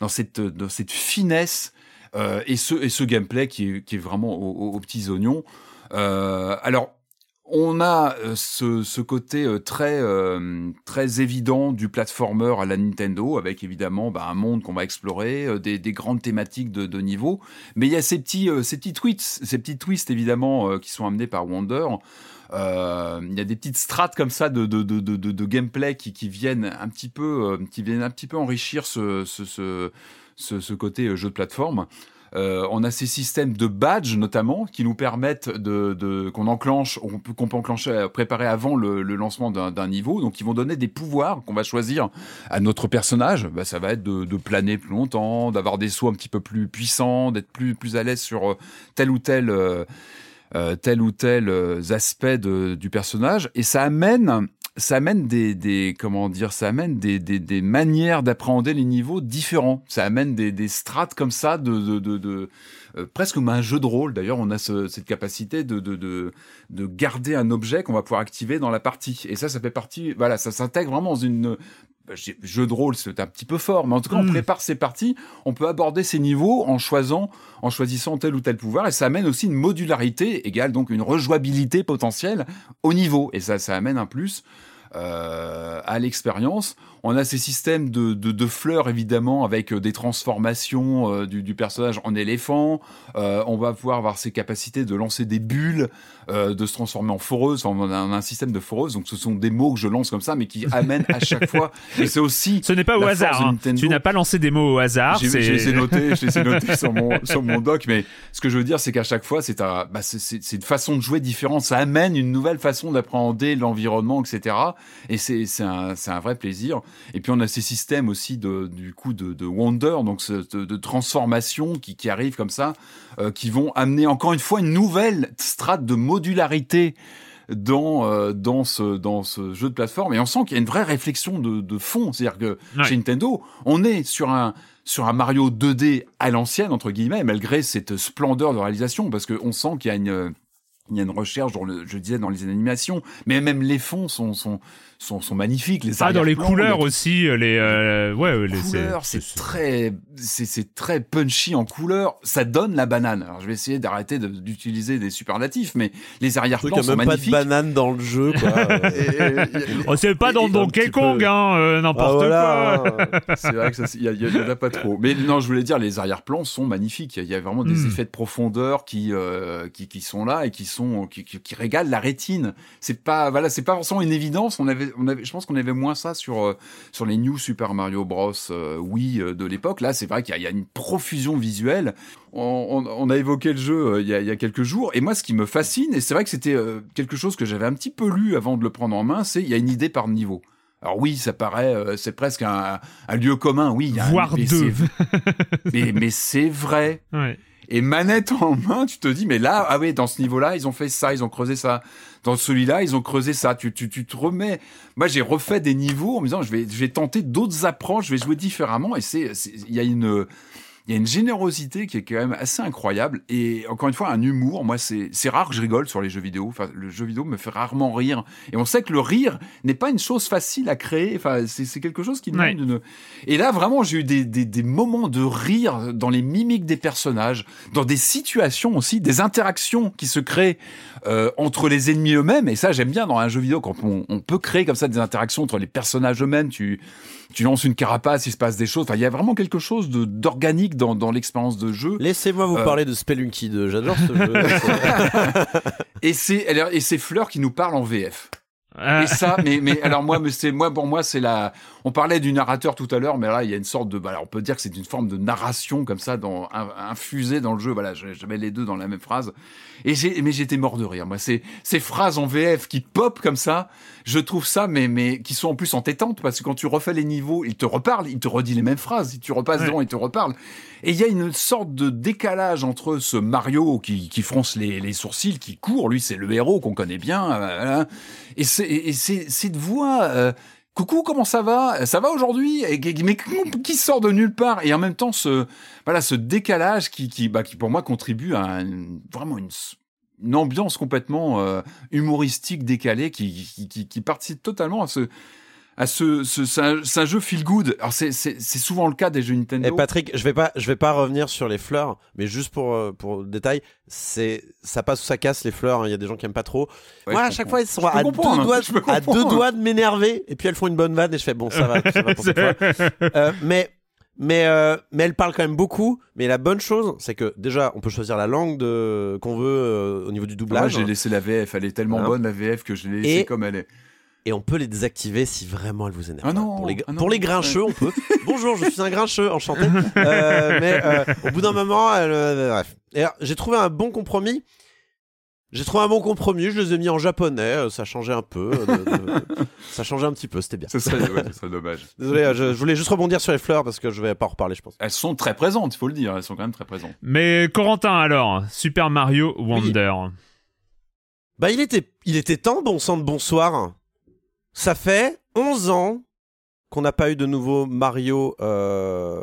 dans cette dans cette finesse et ce et ce gameplay qui est qui est vraiment aux, aux petits oignons. alors on a ce, ce côté très euh, très évident du platformer à la Nintendo, avec évidemment bah, un monde qu'on va explorer, des, des, grandes thématiques de, de, niveau. Mais il y a ces petits ces petits tweets, ces petits twists évidemment qui sont amenés par Wonder. Euh, il y a des petites strates comme ça de, gameplay qui, viennent un petit peu qui viennent un petit peu enrichir ce, ce côté jeu de plateforme. Euh, on a ces systèmes de badge notamment qui nous permettent de, de qu'on enclenche, qu'on peut, enclencher, préparer avant le, le lancement d'un niveau. Donc, ils vont donner des pouvoirs qu'on va choisir à notre personnage. Bah, ça va être de, de planer plus longtemps, d'avoir des sauts un petit peu plus puissants, d'être plus plus à l'aise sur tel ou tel euh, euh, tel ou tel euh, aspect de, du personnage. Et ça amène ça amène des, des, comment dire ça amène des, des, des manières d'appréhender les niveaux différents. Ça amène des, des strates comme ça de, de, de, de euh, presque comme un jeu de rôle. D'ailleurs on a ce, cette capacité de, de, de, de garder un objet qu'on va pouvoir activer dans la partie. Et ça ça fait partie voilà ça s'intègre vraiment dans une jeu de rôle, c'est un petit peu fort, mais en tout cas, on mmh. prépare ces parties, on peut aborder ces niveaux en choisissant, en choisissant tel ou tel pouvoir, et ça amène aussi une modularité égale donc une rejouabilité potentielle au niveau, et ça, ça amène un plus. Euh, à l'expérience. On a ces systèmes de, de, de fleurs évidemment avec euh, des transformations euh, du, du personnage en éléphant. Euh, on va pouvoir avoir ses capacités de lancer des bulles, euh, de se transformer en foreuse. Enfin, on a un, un système de foreuse. Donc ce sont des mots que je lance comme ça, mais qui [laughs] amènent à chaque fois. Et c'est aussi
Ce n'est pas au hasard. hein. Tu n'as pas lancé des mots au hasard.
J'ai je les ai notés, je les ai notés sur mon, sur mon doc, mais ce que je veux dire, c'est qu'à chaque fois, c'est un, bah, c'est- une façon de jouer différente. Ça amène une nouvelle façon d'appréhender l'environnement, etc. Et c'est un, c'est un vrai plaisir. Et puis on a ces systèmes aussi de, du coup de, de wonder, donc de, de transformation qui, qui arrivent comme ça, euh, qui vont amener encore une fois une nouvelle strate de modularité dans euh, dans ce dans ce jeu de plateforme. Et on sent qu'il y a une vraie réflexion de, de fond. C'est-à-dire que
Ouais.
chez Nintendo on est sur un sur un Mario 2D à l'ancienne entre guillemets malgré cette splendeur de réalisation parce que on sent qu'il y a une il y a une recherche, dans le, je disais, dans les animations, mais même les fonds sont, sont, sont, sont magnifiques. Les
Ah, dans les couleurs aussi, les. euh, ouais, les.
couleurs, c'est très, c'est c'est très punchy en couleurs. Ça donne la banane. Alors je vais essayer d'arrêter de- d'utiliser des superlatifs, mais les
Il
arrière-plans
n'y a
sont
même pas de
magnifiques.
banane dans le jeu. Quoi. [laughs] Euh, [laughs]
Oh, c'est pas dans Donkey Kong,
peu.
hein, euh,
ah,
n'importe
voilà.
quoi. [laughs]
C'est vrai que ça, il y, en a pas trop. Mais non, je voulais dire, les arrière-plans sont magnifiques. Il y a- il y a vraiment des
Hmm.
effets de profondeur qui, euh, qui, qui sont là et qui sont, qui, qui, qui régalent la rétine. C'est pas, voilà, c'est pas forcément une évidence. On avait, on avait, je pense qu'on avait moins ça sur, euh, sur les New Super Mario Bros. euh, Wii euh, de l'époque. Là, c'est vrai qu'il y, a- il y a une profusion visuelle. On, on- on a évoqué le jeu euh, il y, a, il y a quelques jours. Et moi, ce qui me fascine, et c'est vrai que c'était quelque chose que j'avais un petit peu lu avant de le prendre en main, c'est il y a une idée par niveau. Alors oui, ça paraît, euh, c'est presque un, un lieu commun, oui. il y a un-
Voire
mais
deux. [laughs]
mais c'est vrai.
Ouais.
Et manette en main, tu te dis, mais là, ah oui, dans ce niveau-là, ils ont fait ça, ils ont creusé ça. Dans celui-là, ils ont creusé ça. Tu, tu, tu te remets. Moi, j'ai refait des niveaux en me disant, je vais, je vais tenter d'autres approches, je vais jouer différemment. Et c'est, il y a une, il y a une générosité qui est quand même assez incroyable. Et encore une fois, un humour. Moi, c'est, rare que je rigole sur les jeux vidéo. Enfin, le jeu vidéo me fait rarement rire. Et on sait que le rire n'est pas une chose facile à créer. Enfin, c'est, quelque chose qui demande
Ouais.
une. Et là, vraiment, j'ai eu des, des, des moments de rire dans les mimiques des personnages, dans des situations aussi, des interactions qui se créent euh, entre les ennemis eux-mêmes. Et ça, j'aime bien dans un jeu vidéo quand on, on peut créer comme ça des interactions entre les personnages eux-mêmes. Tu, tu lances une carapace, il se passe des choses. Enfin, il y a vraiment quelque chose de d'organique dans, dans l'expérience de jeu.
Laissez-moi vous
Euh.
parler de Spelunky 2. J'adore ce jeu. [laughs]
Et c'est et c'est Fleur qui nous parle en VF. Et ça, mais, mais alors moi, mais c'est moi pour moi c'est la. On parlait du narrateur tout à l'heure, mais là il y a une sorte de. Bah, alors, on peut dire que c'est une forme de narration comme ça, dans infusée dans le jeu. Voilà, je, je mets les deux dans la même phrase. Et j'ai, mais j'étais mort de rire. Moi, ces ces phrases en VF qui pop comme ça, je trouve ça, mais mais qui sont en plus entêtantes parce que quand tu refais les niveaux, il te reparle, il te redit les mêmes phrases. Si tu repasses
Ouais.
devant, il te reparle. Et il y a une sorte de décalage entre ce Mario qui, qui fronce les, les sourcils, qui court, lui c'est le héros qu'on connaît bien, euh, et c'est et c'est cette voix. euh, Coucou, comment ça va? Ça va aujourd'hui Mais qui sort de nulle part? Et en même temps, ce voilà, ce décalage qui, qui, bah, qui pour moi contribue à un- vraiment une, une ambiance complètement euh, humoristique décalée qui, qui, qui, qui participe totalement à ce à ce, ce c'est un, c'est un jeu feel good. Alors c'est c'est c'est souvent le cas des jeux Nintendo.
Et Patrick, je vais pas, je vais pas revenir sur les fleurs, mais juste pour euh, pour le détail, c'est ça passe ou ça casse les fleurs. hein. Il y a des gens qui aiment pas trop.
Ouais,
Moi, à chaque fois, ils sont
peux
à deux
hein.
doigts, à deux doigts de m'énerver, et puis elles font une bonne vanne et je fais bon, ça va, ça va pour [laughs] cette fois. Euh, mais mais euh, mais elle parle quand même beaucoup. Mais la bonne chose, c'est que déjà, on peut choisir la langue de qu'on veut euh, au niveau du
Moi,
doublage,
j'ai laissé la VF. Elle est tellement
Hein.
bonne la VF que je l'ai laissée
Et-
comme elle est.
et on peut les désactiver si vraiment elle vous énerve.
Ah non,
pour les,
ah non.
pour les grincheux, on peut. [laughs] Bonjour, je suis un grincheux, enchanté. Euh, mais euh, au bout d'un moment, elle, bref. J'ai trouvé un bon compromis. J'ai trouvé un bon compromis. Je les ai mis en japonais. euh, Ça changeait un peu. euh, de- de- [laughs] ça changeait un petit peu. C'était bien.
Ce serait, ouais, ce serait dommage. [laughs]
Désolé, euh, je, je voulais juste rebondir sur les fleurs parce que je vais pas en reparler, je pense.
Elles sont très présentes, il faut le dire. Elles sont quand même très présentes.
Mais Corentin, alors, Super Mario Wonder.
Bah, il était, il était temps, bon sang de bonsoir. Ça fait 11 ans qu'on n'a pas eu de nouveau Mario, euh,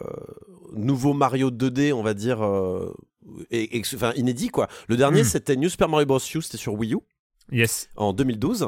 nouveau Mario 2D, on va dire, euh, et, et- enfin, inédit quoi. Le dernier,
Mm.
c'était New Super Mario Bros. U, c'était sur Wii U
Yes.
en 2012.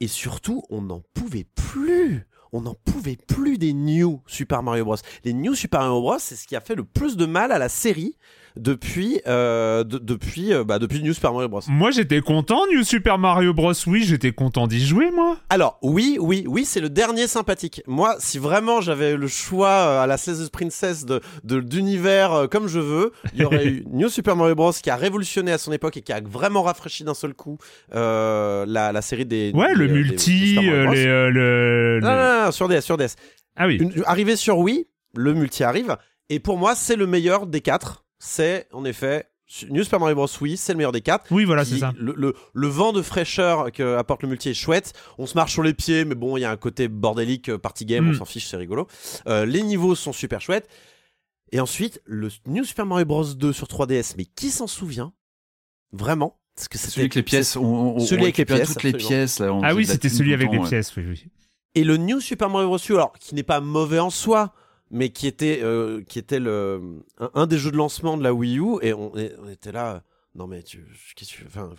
Et surtout, on n'en pouvait plus. On n'en pouvait plus des New Super Mario Bros. Les New Super Mario Bros, c'est ce qui a fait le plus de mal à la série depuis euh, de- depuis euh, bah, depuis New Super Mario Bros.
Moi, j'étais content, New Super Mario Bros. Oui, j'étais content d'y jouer, moi.
Alors oui, oui, oui, c'est le dernier sympathique. Moi, si vraiment j'avais le choix euh, à la Slay Princess de de- d'univers euh, comme je veux, il y aurait eu [laughs] New Super Mario Bros qui a révolutionné à son époque et qui a vraiment rafraîchi d'un seul coup la, la série des
Ouais,
des-
le
des- des
multi, les, euh, le,
Non, non, non, sur DS, sur DS.
Ah oui.
Une- arrivé sur Wii, le multi arrive et pour moi, c'est le meilleur des quatre. C'est en effet New Super Mario Bros. Wii, c'est le meilleur des quatre.
Oui, voilà, c'est ça.
Le, le- le vent de fraîcheur que apporte le multi est chouette. On se marche sur les pieds, mais bon, il y a un côté bordélique, euh, party game,
Mm.
on s'en fiche, c'est rigolo. Euh, les niveaux sont super chouettes. Et ensuite, le New Super Mario Bros 2 sur 3DS, mais qui s'en souvient Vraiment? Parce que
Celui avec les pièces, on, on,
Celui
on
avec les pièces,
toutes les pièces. Là,
Ah oui, c'était celui avec les
ouais.
pièces, oui, oui.
Et le New Super Mario Bros. U, alors qui n'est pas mauvais en soi, mais qui était, euh, qui était le, un, un des jeux de lancement de la Wii U, et on, et on était là. Non mais tu, qu'est-ce que tu, enfin,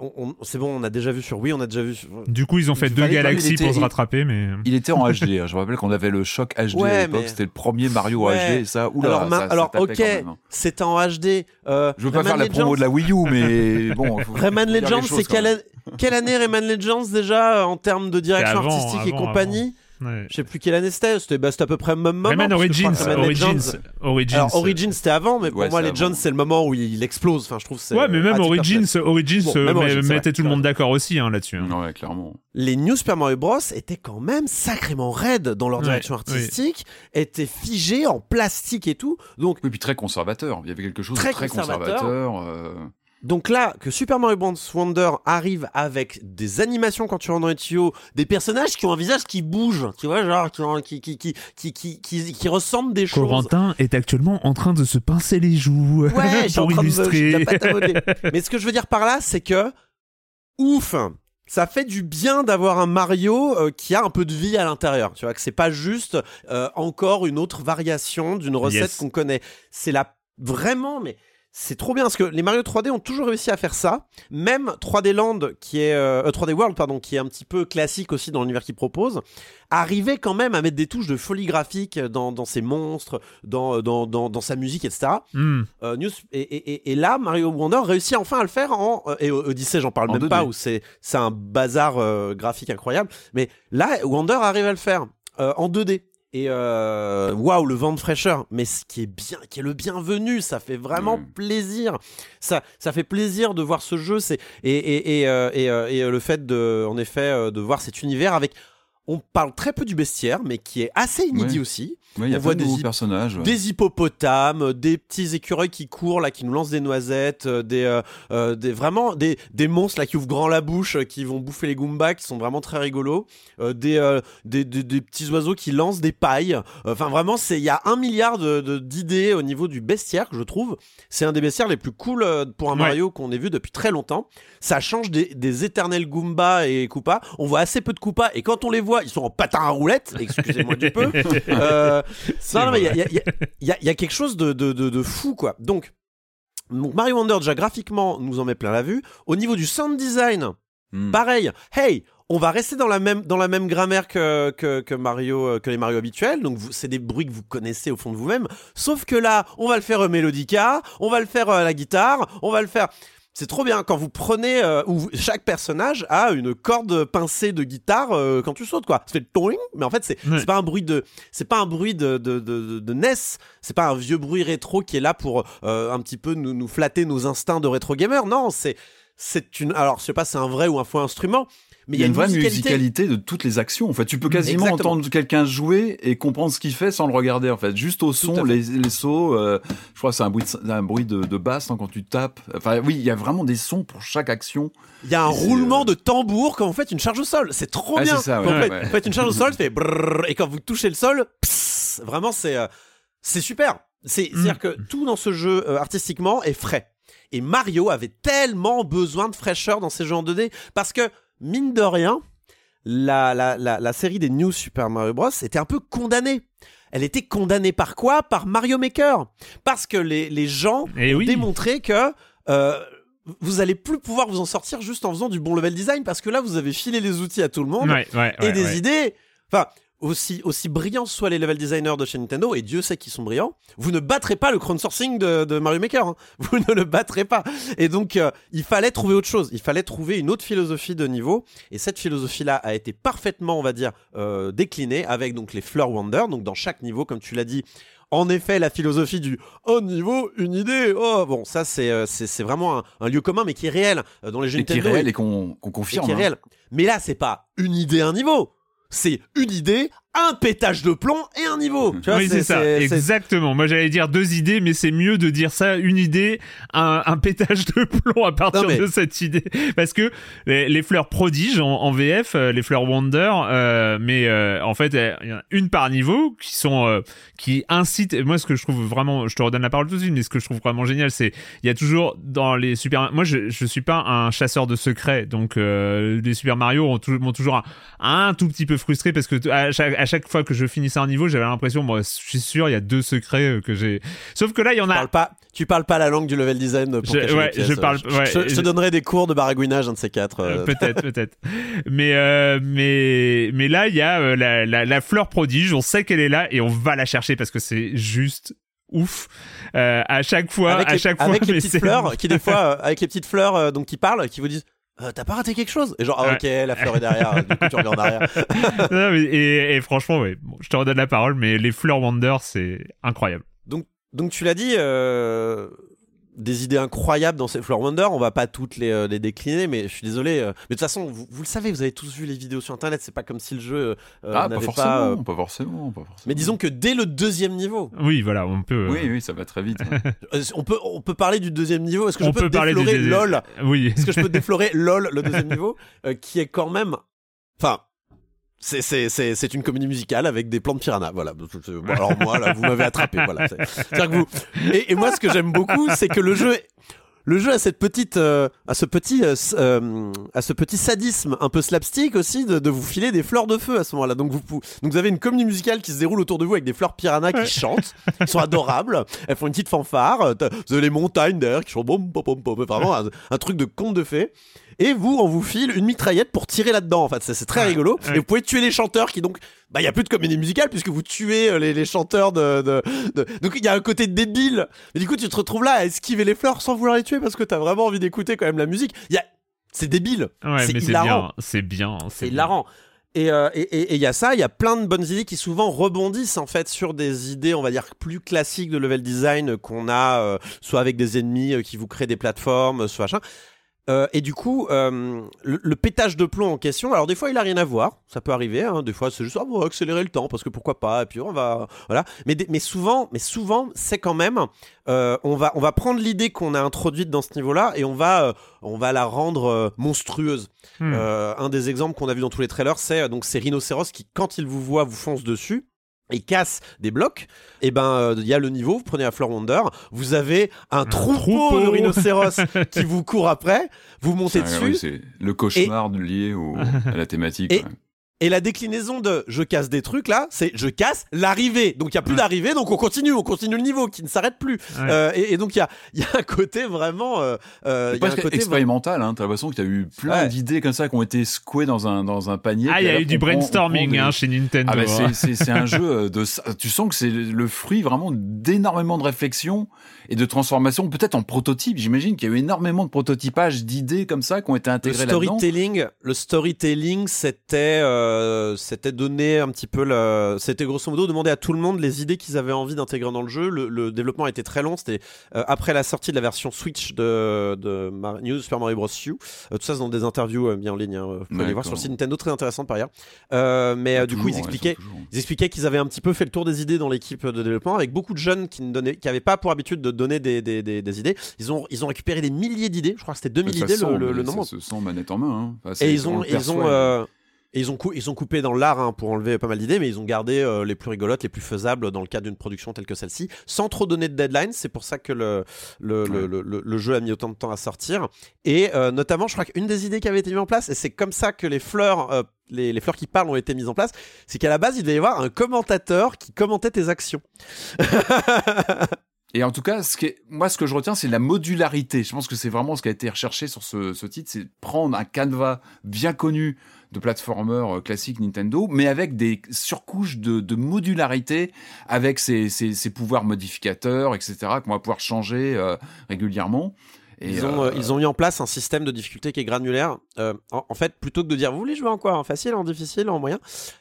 on- on- c'est bon, on a déjà vu sur Wii, on a déjà vu. Sur...
Du coup, ils ont fait
Il
deux galaxies
était-
pour se rattraper, mais.
Il était en HD. [laughs] hein. Je me rappelle qu'on avait le choc HD
Ouais,
à l'époque.
mais-
C'était le premier Mario
Ouais.
HD. Ça, oula,
alors, ma-
ça- ça
alors ok,
hein.
c'est en HD. Euh,
Je veux pas
Rayman
faire la
Legends,
promo de la Wii U, mais [laughs] bon. faut
Rayman Legends, c'est quelle, quelle année Rayman Legends déjà en termes de direction
avant,
artistique et
avant,
compagnie?
Ouais.
Je sais plus quelle année c'était. C'était bah, c'était à peu près le même moment.
Rayman Origins, Origins, Origins.
Alors Origins c'était avant, mais pour
Ouais,
moi
c'est
Legends c'est le moment où il explose. Enfin, je trouve.
Ouais, mais même Origins. Origins
Bon,
euh,
même Origins,
mettait tout le monde d'accord aussi hein, là-dessus. hein.
Ouais, clairement.
les New Super Mario Bros étaient quand même sacrément raides dans leur
Ouais,
direction
oui.
artistique, étaient figés en plastique et tout. Donc,
Oui, puis très conservateur. Il y avait quelque chose
Très
de très
conservateur.
conservateur. euh,
donc là, que Super Mario Bros Wonder arrive avec des animations quand tu rentres dans les tuyaux, des personnages qui ont un visage qui bouge, tu vois, genre qui qui qui ressemblent des choses.
Corentin est actuellement en train de se pincer les joues
Ouais, [laughs] en
pour
train
illustrer. [laughs]
Mais ce que je veux dire par là, c'est que ouf, ça fait du bien d'avoir un Mario euh, qui a un peu de vie à l'intérieur. Tu vois que c'est pas juste euh, encore une autre variation d'une recette
Yes.
qu'on connaît. C'est la vraiment, mais c'est trop bien parce que les Mario 3D ont toujours réussi à faire ça. Même 3D Land, qui est euh, euh, 3D World, pardon, qui est un petit peu classique aussi dans l'univers qu'ils proposent, arrivait quand même à mettre des touches de folie graphique dans, dans ses monstres, dans, dans, dans, dans sa musique, etc.
Hmm.
Euh, News, et, et- et- et là, Mario Wonder réussit enfin à le faire en. euh, et Odyssey, j'en parle
En
même
2D.
pas, où c'est c'est un bazar euh, graphique incroyable. Mais là, Wonder arrive à le faire euh, en 2D. Et euh, waouh, le vent de fraîcheur. Mais ce qui est bien, qui est le bienvenu, ça fait vraiment
Mm.
plaisir. Ça, ça fait plaisir de voir ce jeu. C'est et et et, euh, et, euh, et, le fait de, en effet, de voir cet univers avec. On parle très peu du bestiaire, mais qui est assez inédit
Ouais.
aussi
Ouais, il y a
On voit
de
des
personnages. ouais.
des hippopotames, des petits écureuils qui courent là, qui nous lancent des noisettes, euh, des, euh, euh, des vraiment des, des monstres là qui ouvrent grand la bouche, euh, qui vont bouffer les Goombas, qui sont vraiment très rigolos, euh, des, euh, des, des des petits oiseaux qui lancent des pailles. Enfin vraiment, c'est il y a un milliard de de- d'idées au niveau du bestiaire que je trouve. C'est un des bestiaires les plus cool euh, pour un
Ouais.
Mario qu'on ait vu depuis très longtemps. Ça change des, des éternels Goombas et Koopas. On voit assez peu de Koopas et quand on les voit, ils sont en patin à roulettes. Excusez-moi du peu. [laughs] Non, non, mais il y a, y y y quelque chose de, de, de, de fou, quoi. Donc, donc, Mario Wonder, déjà graphiquement, nous en met plein la vue. Au niveau du sound design,
Hmm.
pareil. Hey, on va rester dans la même, dans la même grammaire que, que, que Mario, euh, que les Mario habituels. Donc, c'est des bruits que vous connaissez au fond de vous-même. Sauf que là, on va le faire euh, mélodica, on va le faire euh, à la guitare, on va le faire. C'est trop bien quand vous prenez euh, où chaque personnage a une corde pincée de guitare euh, quand tu sautes quoi. Ça fait le toing, mais en fait c'est c'est pas un bruit de c'est pas un bruit de de, de, de- NES, c'est pas un vieux bruit rétro qui est là pour euh, un petit peu nous, nous flatter nos instincts de rétro gamer. Non, c'est c'est une alors je sais pas c'est un vrai ou un faux instrument, mais
Il y a une vraie
musicalité.
musicalité de toutes les actions. En fait, tu peux quasiment
Exactement.
entendre quelqu'un jouer et comprendre ce qu'il fait sans le regarder. En fait, juste au son, les, les sauts. euh, je crois que c'est un bruit, de, un bruit de, de basse hein, quand tu tapes. Enfin, oui, il y a vraiment des sons pour chaque action.
Il y a un roulement
euh,
de tambour quand vous faites une charge au sol. C'est trop
Ah,
bien.
ça,
Quand
ouais,
vous, faites,
ouais.
vous faites une charge au sol, ça fait brrr, et quand vous touchez le sol, pss, vraiment c'est euh, c'est super. C'est
Mm.
à dire que tout dans ce jeu euh, artistiquement est frais. Et Mario avait tellement besoin de fraîcheur dans ces jeux en 2D parce que mine de rien, la, la, la, la série des New Super Mario Bros était un peu condamnée. Elle était condamnée par quoi? Par Mario Maker. Parce que les, les gens
Eh
ont
oui.
démontré que euh, vous allez plus pouvoir vous en sortir juste en faisant du bon level design parce que là vous avez filé les outils à tout le monde
Ouais, ouais,
et des idées. Enfin, aussi, aussi brillants soient les level designers de chez Nintendo, et Dieu sait qu'ils sont brillants, vous ne battrez pas le crowdsourcing de, de Mario Maker. hein. [laughs] Vous ne le battrez pas. Et donc, euh, il fallait trouver autre chose. Il fallait trouver une autre philosophie de niveau. Et cette philosophie-là a été parfaitement, on va dire, euh, déclinée avec donc les Fleur Wonder. Donc, dans chaque niveau, comme tu l'as dit, en effet, la philosophie du un niveau, une idée. Oh, bon, ça, c'est euh, c'est vraiment un, un lieu commun, mais qui est réel dans les jeux
Et qui est
Nintendo.
réel et qu'on qu'on
et
confirme.
qui est
hein.
réel. Mais là, c'est pas une idée, un niveau. C'est une idée, un pétage de plomb et un niveau. Tu vois,
oui, c'est ça, exactement. Moi, j'allais dire deux idées, mais c'est mieux de dire ça, une idée, un, un pétage de plomb à partir
mais-
de cette idée. Parce que les, les fleurs prodiges en, en VF, euh, les fleurs Wonder, euh, mais euh, en fait, il y en a une par niveau qui sont euh, qui incitent. Moi, ce que je trouve vraiment, je te redonne la parole tout de suite, mais ce que je trouve vraiment génial, c'est il y a toujours dans les Super. Moi, je je suis pas un chasseur de secrets, donc les Super Mario m'ont toujours un, un tout petit peu frustré parce que à chaque, à chaque fois que je finissais un niveau, j'avais l'impression, moi, je suis sûr, il y a deux secrets euh, que j'ai. Sauf que là, il y en
Tu
a.
parles pas, tu parles pas la langue du level design pour
Je-
cacher
ouais,
les pièces.
je parle-
Je,
ouais,
je- je te donnerai des cours de baragouinage, un de ces quatre.
Euh,
euh.
peut-être, peut-être. Mais, euh, mais, mais là, il y a la, la, la fleur prodige. On sait qu'elle est là et on va la chercher parce que c'est juste ouf. Euh, à chaque fois,
avec
à
les,
chaque fois,
avec les [laughs] petites fleurs qui des fois, euh, avec les petites fleurs euh, donc qui parlent, qui vous disent. Euh, T'as pas raté quelque chose? Et genre, ah,
Ouais.
ok, la fleur est derrière, du coup tu reviens en arrière. [laughs]
Non, mais- et, et franchement, ouais. Bon, je te redonne la parole, mais les fleurs Wonder, c'est incroyable.
Donc tu l'as dit, euh, des idées incroyables dans ces Floor Wonder. On va pas toutes les, euh, les décliner, mais je suis désolé. euh, mais de toute façon, vous, vous le savez, vous avez tous vu les vidéos sur Internet. C'est pas comme si le jeu euh,
Ah, pas forcément,
pas. euh,
pas forcément, pas forcément.
Mais disons que dès le deuxième niveau,
Oui, voilà, on peut. euh,
Oui, oui, ça va très vite. hein. [laughs]
on peut on peut parler du deuxième niveau. Est-ce que
on
je peux,
peut
déflorer
dé-
LOL?
Oui.
Est-ce que je peux [laughs] déflorer LOL le deuxième niveau, euh, qui est quand même, enfin. C'est, une comédie musicale avec des plans de piranha. Voilà. Bon, alors moi, là, vous m'avez attrapé. Voilà. Que vous... et, et moi, ce que j'aime beaucoup, c'est que le jeu, le jeu a cette petite, euh, a ce petit, euh, euh, a ce petit sadisme un peu slapstick aussi de, de vous filer des fleurs de feu à ce moment-là. Donc vous, pou- donc vous avez une comédie musicale qui se déroule autour de vous avec des fleurs piranha qui chantent, qui sont adorables. Elles font une petite fanfare. euh, Vous avez les montagnes derrière qui chantent. Vraiment un, un truc de conte de fées. Et vous, on vous file une mitraillette pour tirer là-dedans. En fait, c'est très rigolo. Et vous pouvez tuer les chanteurs qui donc, bah, il y a plus de comédie musicale puisque vous tuez euh, les, les chanteurs de, de, de- Donc il y a un côté débile. Mais du coup, tu te retrouves là à esquiver les fleurs sans vouloir les tuer parce que t'as vraiment envie d'écouter quand même la musique. Il y a, c'est débile.
Ouais,
c'est
mais c'est
hilarant.
bien. C'est bien.
C'est hilarant. Et euh, et- et- et il y a ça, il y a plein de bonnes idées qui souvent rebondissent en fait sur des idées, on va dire, plus classiques de level design qu'on a, euh, soit avec des ennemis euh, qui vous créent des plateformes, soit machin. Euh, et du coup, euh, le, le pétage de plomb en question, alors des fois il a rien à voir, ça peut arriver, hein, des fois c'est juste ah, on va accélérer le temps parce que pourquoi pas, et puis on va voilà. Mais, mais souvent, mais souvent c'est quand même, euh, on va on va prendre l'idée qu'on a introduite dans ce niveau-là et on va euh, on va la rendre euh, monstrueuse.
Hmm.
Euh, un des exemples qu'on a vu dans tous les trailers, c'est donc ces rhinocéros qui, quand ils vous voient, vous foncent dessus et cassent des blocs. Et ben, euh, il y a le niveau. Vous prenez la Floor Wonder, vous avez un, troupeau,
troupeau.
de rhinocéros [laughs] qui vous court après. Vous montez dessus.
oui, c'est le cauchemar lié au, à la thématique.
Et-
ouais.
Et la déclinaison de je casse des trucs là, c'est je casse l'arrivée. Donc il y a plus d'arrivée, donc on continue, on continue le niveau qui ne s'arrête plus.
Ouais.
Euh, et, et donc il y a, il y a un côté vraiment, euh, euh, y a un
presque
côté
expérimental, hein. T'as l'impression que t'as eu plein
Ouais.
d'idées comme ça qui ont été secouées dans un, dans un panier.
Ah, il y a eu du brainstorming hein, chez Nintendo.
Ah bah
hein.
c'est- c'est c'est un [laughs] jeu euh, de ça- tu sens que c'est le fruit vraiment d'énormément de réflexion et de transformation peut-être en prototype j'imagine qu'il y a eu énormément de prototypage d'idées comme ça qui ont été
Le
intégrées là-dedans
storytelling, le storytelling, c'était, euh, c'était donner un petit peu le, c'était grosso modo demander à tout le monde les idées qu'ils avaient envie d'intégrer dans le jeu. Le, le développement a été très long. C'était euh, après la sortie de la version Switch de, de Mar- New Super Mario Bros. U. Euh, tout ça c'est dans des interviews euh, bien en ligne. Hein. Vous pouvez aller voir sur le site Nintendo, très intéressant par ailleurs. Euh, mais euh, du coup, ils expliquaient, ils expliquaient qu'ils avaient un petit peu fait le tour des idées dans l'équipe de développement avec beaucoup de jeunes qui ne donnaient, qui avaient pas pour habitude de donner des, des, des, des idées. Ils ont, ils ont récupéré des milliers d'idées. Je crois que c'était 2000
Ça
idées le, le- le
ça
nombre.
se sent manette en main hein. Enfin,
Et ils
on
ont, ils ont, euh, et ils ont, cou- ils ont coupé dans l'art hein, pour enlever pas mal d'idées, mais ils ont gardé euh, les plus rigolotes, les plus faisables dans le cadre d'une production telle que celle-ci, sans trop donner de deadline. C'est pour ça que le, le, le, le- jeu a mis autant de temps à sortir. Et euh, notamment, je crois qu'une des idées qui avait été mise en place, et c'est comme ça que les fleurs, euh, les, les fleurs qui parlent ont été mises en place, c'est qu'à la base, il devait y avoir un commentateur qui commentait tes actions. [laughs]
Et en tout cas, ce est- moi, ce que je retiens, c'est la modularité. Je pense que c'est vraiment ce qui a été recherché sur ce, ce titre, c'est prendre un canevas bien connu de platformer euh, classique Nintendo, mais avec des surcouches de, de modularité, avec ses, pouvoirs modificateurs, etc., qu'on va pouvoir changer euh, régulièrement. Et,
Ils ont,
euh,
euh, ils ont mis en place un système de difficulté qui est granulaire. Euh, en, en fait, plutôt que de dire vous voulez jouer en quoi En facile, en difficile, en moyen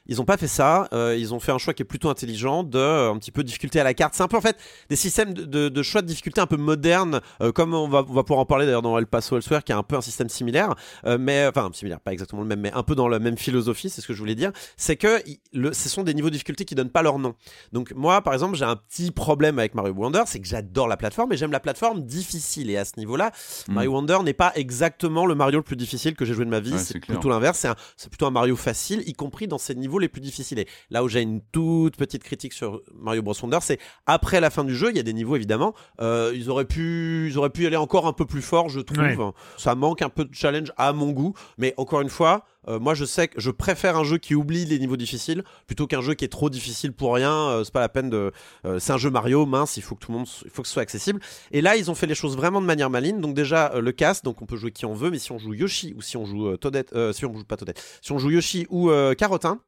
Ils ont pas fait ça. Euh, ils ont fait un choix qui est plutôt intelligent de un petit peu difficulté à la carte. C'est un peu en fait des systèmes de, de- de choix de difficulté un peu modernes, comme on va, on va pouvoir en parler d'ailleurs dans El Paso Elsewhere, qui a un peu un système similaire, mais enfin similaire, pas exactement le même, mais un peu dans la même philosophie. C'est ce que je voulais dire. C'est que le, ce sont des niveaux de difficulté qui donnent pas leur nom. Donc moi, par exemple, j'ai un petit problème avec Mario Wonder, c'est que j'adore la plateforme et j'aime la plateforme difficile. Et à ce niveau-là,
Mm.
Mario Wonder n'est pas exactement le Mario le plus difficile que j'ai joué de ma vie.
Ouais,
c'est plutôt l'inverse. C'est un- c'est plutôt un Mario facile, y compris dans ses niveaux les plus difficiles. Et là où j'ai une toute petite critique sur Mario Bros Wonder, c'est après la fin du jeu, il y a des niveaux évidemment. euh, ils auraient pu, ils auraient pu y aller encore un peu plus fort, je trouve.
Ouais.
Ça manque un peu de challenge à mon goût, mais encore une fois. Euh, moi, je sais que je préfère un jeu qui oublie les niveaux difficiles plutôt qu'un jeu qui est trop difficile pour rien. euh, c'est pas la peine de. euh, c'est un jeu Mario mince. Il faut que tout le monde, il faut que ce soit accessible. Et là, ils ont fait les choses vraiment de manière maligne. Donc déjà, le cast, donc on peut jouer qui on veut, mais si on joue Yoshi ou si on joue Toadette, euh, si on joue pas Toadette, si on joue Yoshi ou Carotin.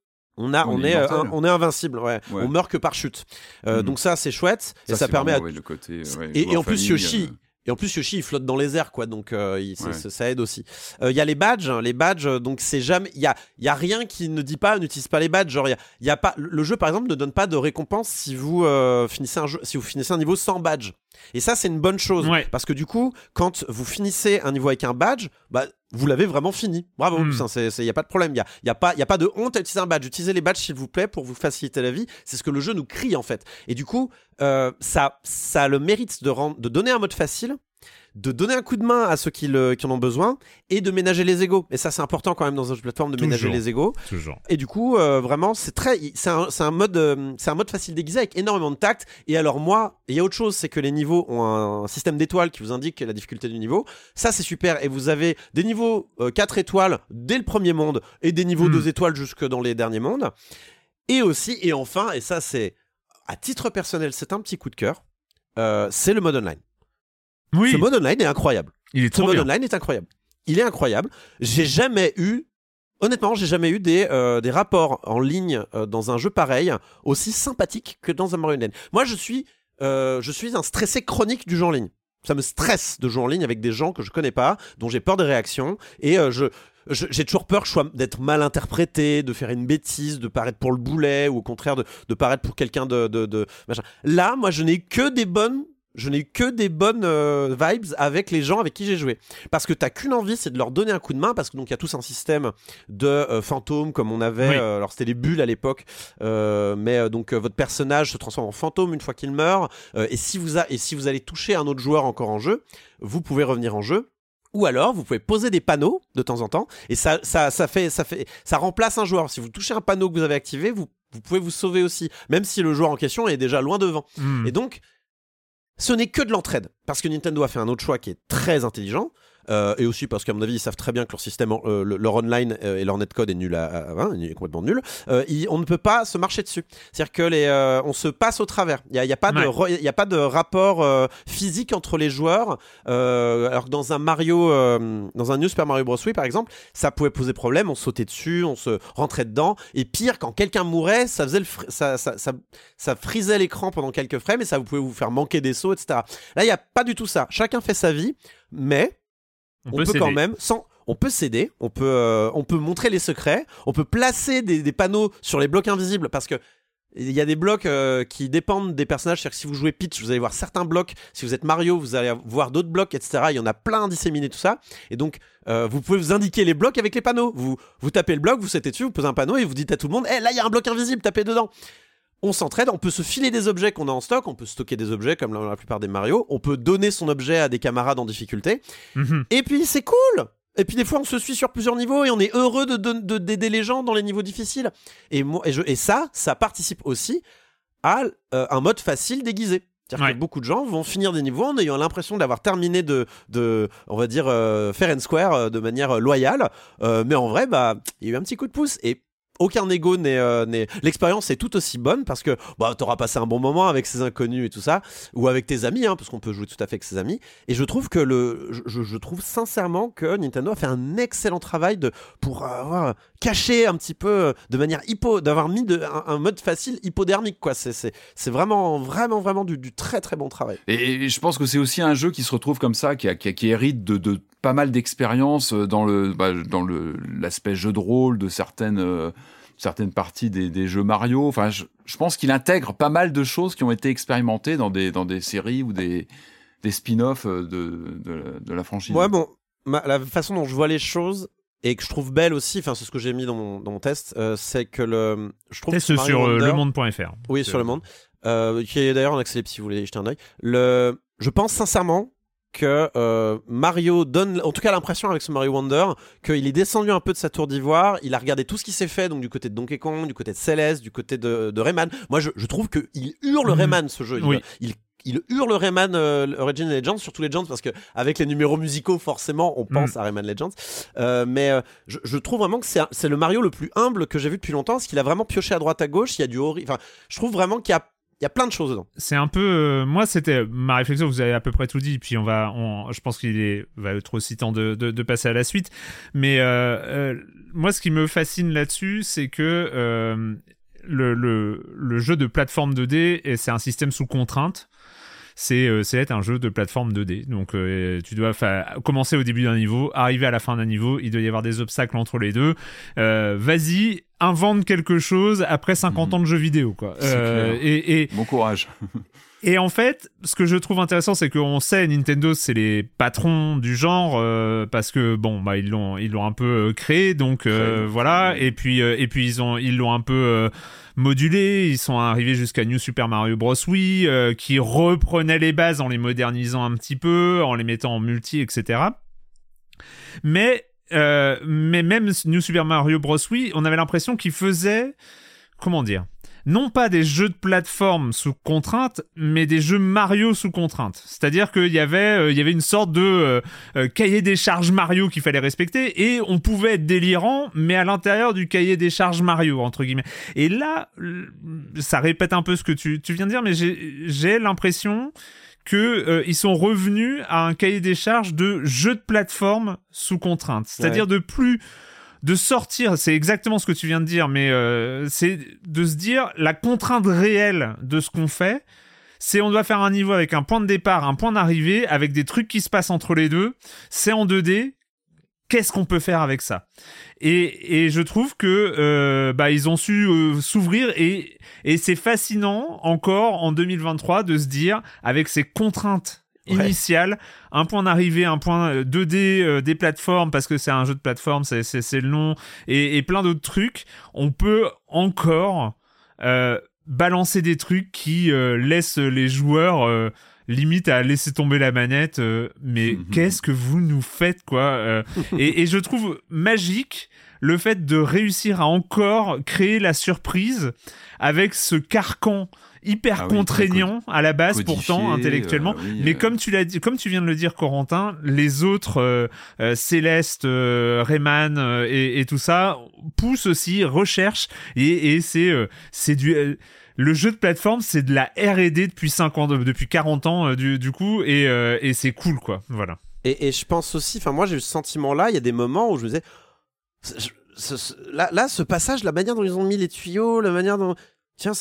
On, a,
On
on,
est
est,
immortel.
un- on est invincible, ouais.
Ouais.
on meurt que par chute. Euh,
Mhm.
Donc ça, c'est chouette et ça permet à
vraiment, ouais, le côté, ouais,
et, en plus Yoshi,
euh,
et en plus Yoshi il flotte dans les airs quoi, donc euh, il-
Ouais.
ça aide aussi. Euh, Il y a les badges, hein, les badges, euh, donc c'est jamais, il y a, il y a rien qui ne dit pas n'utilise pas les badges. Genre il y a, il y a pas, le jeu par exemple ne donne pas de récompense si vous euh, finissez un jeu, si vous finissez un niveau sans badge. Et ça c'est une bonne chose
Ouais.
parce que du coup quand vous finissez un niveau avec un badge, bah vous l'avez vraiment fini. Bravo,
Mm.
il n'y a pas de problème. Il n'y a, y a, pas- y a pas de honte à utiliser un badge. Utilisez les badges, s'il vous plaît, pour vous faciliter la vie. C'est ce que le jeu nous crie, en fait. Et du coup, euh, ça, ça a le mérite de, rendre, de donner un mode facile, de donner un coup de main à ceux qui, le, qui en ont besoin, et de ménager les égaux. Et ça, c'est important quand même dans un jeu de plateforme de ménager les égaux.
Toujours.
Et du coup, euh, vraiment, c'est très, c'est un, un mode, euh, c'est un mode facile déguisé avec énormément de tact. Et alors moi, il y a autre chose, c'est que les niveaux ont un, système d'étoiles qui vous indique la difficulté du niveau. Ça, c'est super. Et vous avez des niveaux euh, 4 étoiles dès le premier monde et des niveaux
Hmm.
2 étoiles jusque dans les derniers mondes. Et aussi, et enfin, et ça, c'est à titre personnel, c'est un petit coup de cœur. euh, c'est le mode online.
Oui,
Ce mode online est incroyable.
il est
Ce mode
bien.
online est incroyable. Il est incroyable. J'ai jamais eu, honnêtement, j'ai jamais eu des, euh, des rapports en ligne euh, dans un jeu pareil aussi sympathique que dans un Mario Online. Moi, je suis, euh, je suis un stressé chronique du jeu en ligne. Ça me stresse de jouer en ligne avec des gens que je connais pas, dont j'ai peur des réactions, et je j'ai toujours peur d'être mal interprété, de faire une bêtise, de paraître pour le boulet, ou au contraire de, de paraître pour quelqu'un de, de, de machin. Là, moi, je n'ai que des bonnes, je n'ai eu que des bonnes euh, vibes avec les gens avec qui j'ai joué. Parce que t'as qu'une envie, c'est de leur donner un coup de main, parce que donc il y a tous un système de euh, fantômes comme on avait.
Oui.
euh, alors c'était les bulles à l'époque, mais donc votre personnage se transforme en fantôme une fois qu'il meurt. et si vous a, et si vous allez toucher un autre joueur encore en jeu, vous pouvez revenir en jeu. Ou alors, vous pouvez poser des panneaux de temps en temps, et ça, ça, ça fait, ça fait, ça remplace un joueur. Si vous touchez un panneau que vous avez activé, vous, vous pouvez vous sauver aussi, même si le joueur en question est déjà loin devant.
Hmm.
Et donc, ce n'est que de l'entraide. Parce que Nintendo a fait un autre choix qui est très intelligent. Euh, et aussi parce qu'à mon avis, ils savent très bien que leur système, euh, le- leur online euh, et leur netcode est nul à, à- hein, est complètement nul. Ils- on ne peut pas se marcher dessus. C'est-à-dire que les, on se passe au travers. Il n'y a, y a, pas de
Ouais.
y a pas de rapport physique entre les joueurs. Alors que dans un Mario, dans un New Super Mario Bros. Wii par exemple, ça pouvait poser problème. On sautait dessus, on se rentrait dedans. Et pire, quand quelqu'un mourait, ça faisait le fr- ça, ça, ça, ça frisait l'écran pendant quelques frames et ça vous pouvait vous faire manquer des sauts, etc. Là, il n'y a pas du tout ça. Chacun fait sa vie, mais on, peut, quand même, sans, on peut céder, on peut, euh, on peut montrer les secrets, on peut placer des, des panneaux sur les blocs invisibles parce que il y a des blocs euh, qui dépendent des personnages. C'est-à-dire que si vous jouez Peach, vous allez voir certains blocs. Si vous êtes Mario, vous allez voir d'autres blocs, etc. Il y en a plein disséminés, tout ça. Et donc, euh, vous pouvez vous indiquer les blocs avec les panneaux. Vous, vous tapez le bloc, vous sautez dessus, vous posez un panneau et vous dites à tout le monde Eh, là, il y a un bloc invisible, tapez dedans. On s'entraide, on peut se filer des objets qu'on a en stock, on peut stocker des objets comme la plupart des Mario, on peut donner son objet à des camarades en difficulté.
Mhm.
Et puis c'est cool et puis des fois on se suit sur plusieurs niveaux et on est heureux de de- de- d'aider les gens dans les niveaux difficiles. Et, moi, et, je- et ça, ça participe aussi à euh, un mode facile déguisé. C'est-à-dire
Ouais.
que beaucoup de gens vont finir des niveaux en ayant l'impression d'avoir terminé de, de, on va dire, euh, fair and square euh, de manière loyale. Mais en vrai, bah, il y a eu un petit coup de pouce. Et aucun ego n'est, euh, l'expérience est tout aussi bonne parce que bah t'auras passé un bon moment avec ces inconnus et tout ça ou avec tes amis hein, parce qu'on peut jouer tout à fait avec ses amis. Et je trouve que le je, trouve sincèrement que Nintendo a fait un excellent travail de pour avoir caché un petit peu de manière hypo d'avoir mis de, un, mode facile hypodermique quoi. C'est, vraiment vraiment vraiment du, du, très très bon travail.
Et, je pense que c'est aussi un jeu qui se retrouve comme ça qui, qui, qui hérite de, de pas mal d'expérience dans le bah, dans le l'aspect jeu de rôle de certaines euh, certaines parties des, des, jeux Mario. Enfin, je, je pense qu'il intègre pas mal de choses qui ont été expérimentées dans des dans des séries ou des des spin-offs de, de, de, la franchise.
Ouais, bon, la façon dont je vois les choses et que je trouve belle aussi, enfin c'est ce que j'ai mis dans mon, dans mon test, euh, c'est que le je trouve
test sur euh, le monde.fr.
Oui, sur le monde, qui est d'ailleurs en accès si vous voulez y jeter un œil. Le, je pense sincèrement que euh, Mario donne, en tout cas l'impression avec ce Mario Wonder, qu'il est descendu un peu de sa tour d'ivoire, il a regardé tout ce qui s'est fait, donc du côté de Donkey Kong, du côté de Celeste, du côté de, de Rayman. Moi, je, je trouve qu'il hurle mmh. Rayman ce jeu. Il, il, il hurle Rayman euh, Origin Legends, surtout Legends, parce que avec les numéros musicaux, forcément, on pense mmh. à Rayman Legends. Euh, mais euh, je, je, trouve vraiment que c'est le Mario le plus humble que j'ai vu depuis longtemps, parce qu'il a vraiment pioché à droite à gauche. Il y a du Enfin, je trouve vraiment qu'il y a il y a plein de choses dedans.
C'est un peu, euh, moi c'était ma réflexion. Vous avez à peu près tout dit. Puis on va, on, je pense qu'il est va être aussi temps de, de, de, passer à la suite. Mais euh, euh, moi, ce qui me fascine là-dessus, c'est que le, le, le, jeu de plateforme 2D, c'est un système sous contrainte c'est euh, être un jeu de plateforme 2D. Donc euh, tu dois commencer au début d'un niveau, arriver à la fin d'un niveau, il doit y avoir des obstacles entre les deux. Euh, vas-y, invente quelque chose après 50 mhm. ans de jeux vidéo quoi.
et, et, bon courage.
Et en fait, ce que je trouve intéressant, c'est qu'on sait Nintendo, c'est les patrons du genre parce que bon, bah ils l'ont ils l'ont un peu créé, donc voilà. Et puis et puis ils ont ils l'ont un peu modulé. Ils sont arrivés jusqu'à New Super Mario Bros. Wii, euh, qui reprenait les bases en les modernisant un petit peu, en les mettant en multi, etc. Mais, euh, mais même New Super Mario Bros. Wii, on avait l'impression qu'il faisait, comment dire, non pas des jeux de plateforme sous contrainte, mais des jeux Mario sous contrainte. C'est-à-dire qu'il y avait, euh, il y avait une sorte de euh, euh, cahier des charges Mario qu'il fallait respecter, et on pouvait être délirant, mais à l'intérieur du cahier des charges Mario entre guillemets. Et là, ça répète un peu ce que tu, tu viens de dire, mais j'ai l'impression que ils sont revenus à un cahier des charges de jeux de plateforme sous contrainte, c'est-à-dire de plus de sortir, c'est exactement ce que tu viens de dire, mais euh, c'est de se dire la contrainte réelle de ce qu'on fait, c'est on doit faire un niveau avec un point de départ, un point d'arrivée, avec des trucs qui se passent entre les deux, c'est en 2D, qu'est-ce qu'on peut faire avec ça? Et, et je trouve que euh, bah ils ont su euh, s'ouvrir et et c'est fascinant encore en 2023 de se dire avec ces contraintes initial, un point d'arrivée, un point 2D euh, des plateformes parce que c'est un jeu de plateforme, c'est c'est le nom et, et plein d'autres trucs. On peut encore euh, balancer des trucs qui euh, laissent les joueurs euh, limite à laisser tomber la manette. mais qu'est-ce que vous nous faites quoi et, et je trouve magique le fait de réussir à encore créer la surprise avec ce carcan hyper ah contraignant à la base pourtant intellectuellement euh, mais euh. comme tu l'as dit comme tu viens de le dire Corentin les autres euh, euh Céleste Rayman et, et, tout ça poussent aussi recherche et, et c'est c'est du le jeu de plateforme, c'est de la R&D depuis 50, depuis 40 ans du, du coup, et, et c'est cool, quoi. Voilà.
Et, et je pense aussi, enfin moi j'ai eu ce sentiment-là, il y a des moments où je me disais, là, là, ce passage, la manière dont ils ont mis les tuyaux, la manière dont, tiens,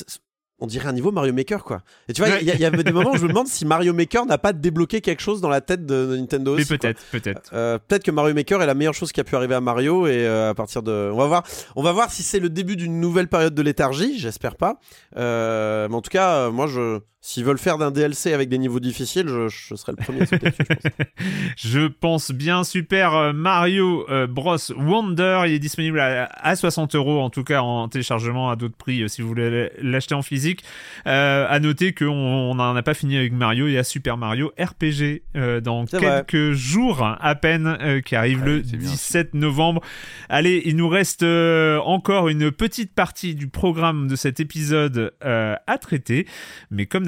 on dirait un niveau Mario Maker quoi. Et tu vois, il y, a des moments où je me demande si Mario Maker n'a pas débloqué quelque chose dans la tête de, Nintendo.
Mais peut-être, peut-être.
Euh, peut-être que Mario Maker est la meilleure chose qui a pu arriver à Mario et euh, à partir de, on va voir, on va voir si c'est le début d'une nouvelle période de léthargie. J'espère pas. Euh, mais en tout cas, moi je S'ils veulent faire d'un DLC avec des niveaux difficiles, je, je serai le premier à sauter dessus, je pense. [laughs]
je pense bien. Super euh, Mario euh, Bros Wonder, il est disponible à, 60 euros, en tout cas en téléchargement à d'autres prix euh, si vous voulez l'acheter en physique. Euh, à noter qu'on n'en a pas fini avec Mario, il y a Super Mario RPG dans quelques jours à peine qui arrive le 17 novembre. Allez, il nous reste encore une petite partie du programme de cet épisode à traiter, mais comme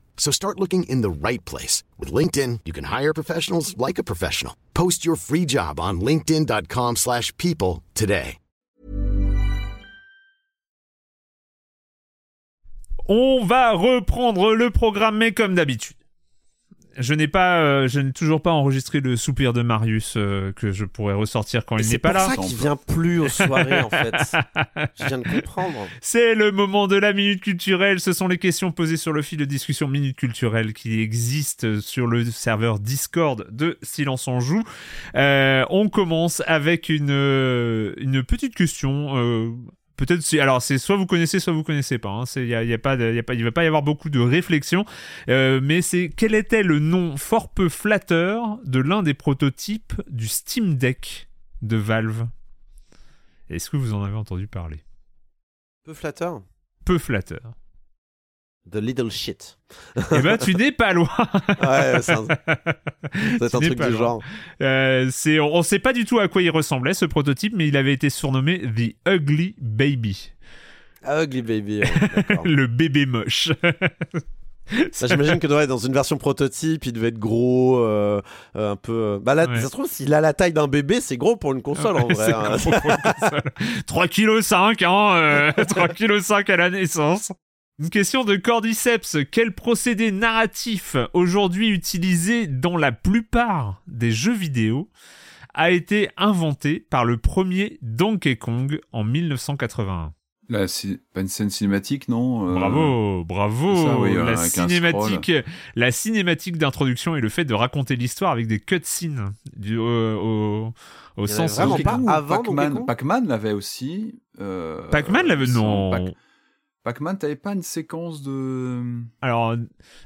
So start looking in the right place. With LinkedIn, you can hire professionals like a professional. Post your free job on linkedin.com/people slash people today.
On va reprendre le programme, mais comme d'habitude. Je n'ai pas, euh, je n'ai toujours pas enregistré le soupir de Marius euh, que je pourrais ressortir quand il n'est
C'est
pas
pour
là.
ça qu'il vient plus aux soirées en fait. [laughs] Je viens de comprendre.
C'est le moment de la minute culturelle. Ce sont les questions posées sur le fil de discussion minute culturelle qui existe sur le serveur Discord de Silence on joue. Euh, on commence avec une une petite question. Peut-être c'est alors c'est soit vous connaissez soit vous connaissez pas. hein. Il y a, il y a pas de- il y a pas il va pas y avoir beaucoup de réflexion. Euh, mais c'est quel était le nom fort peu flatteur de l'un des prototypes du Steam Deck de Valve? Est-ce que vous en avez entendu parler?
Peu flatteur?
Peu flatteur.
The little shit.
Eh ben, tu n'es pas loin. [laughs]
Ouais, c'est [laughs] un,
Tu
un truc du
loin.
genre.
Euh, c'est, on ne sait pas du tout à quoi il ressemblait ce prototype, mais il avait été surnommé The Ugly Baby,
Ugly baby. ouais, [laughs]
le bébé moche.
Bah, J'imagine que ouais, dans une version prototype, il devait être gros, euh, euh, un peu. euh, Bah là,
Ouais.
ça se trouve, s'il a la taille d'un bébé, c'est gros pour une console en vrai.
c'est
hein.
gros pour une console. 3 kg 5, hein, euh, 3 kg 5 à la naissance. Une question de Cordyceps. Quel procédé narratif aujourd'hui utilisé dans la plupart des jeux vidéo a été inventé par le premier Donkey Kong en 1981
Là, c'est pas une scène cinématique, non Euh,
Bravo, bravo.
c'est ça, oui,
la cinématique, la cinématique d'introduction et le fait de raconter l'histoire avec des cutscenes du, au, au, au sens.
Pac-Man. Pac-Man l'avait aussi. euh,
Pac-Man l'avait non.
Pac- Pac-Man, t'avais pas une séquence de.
Alors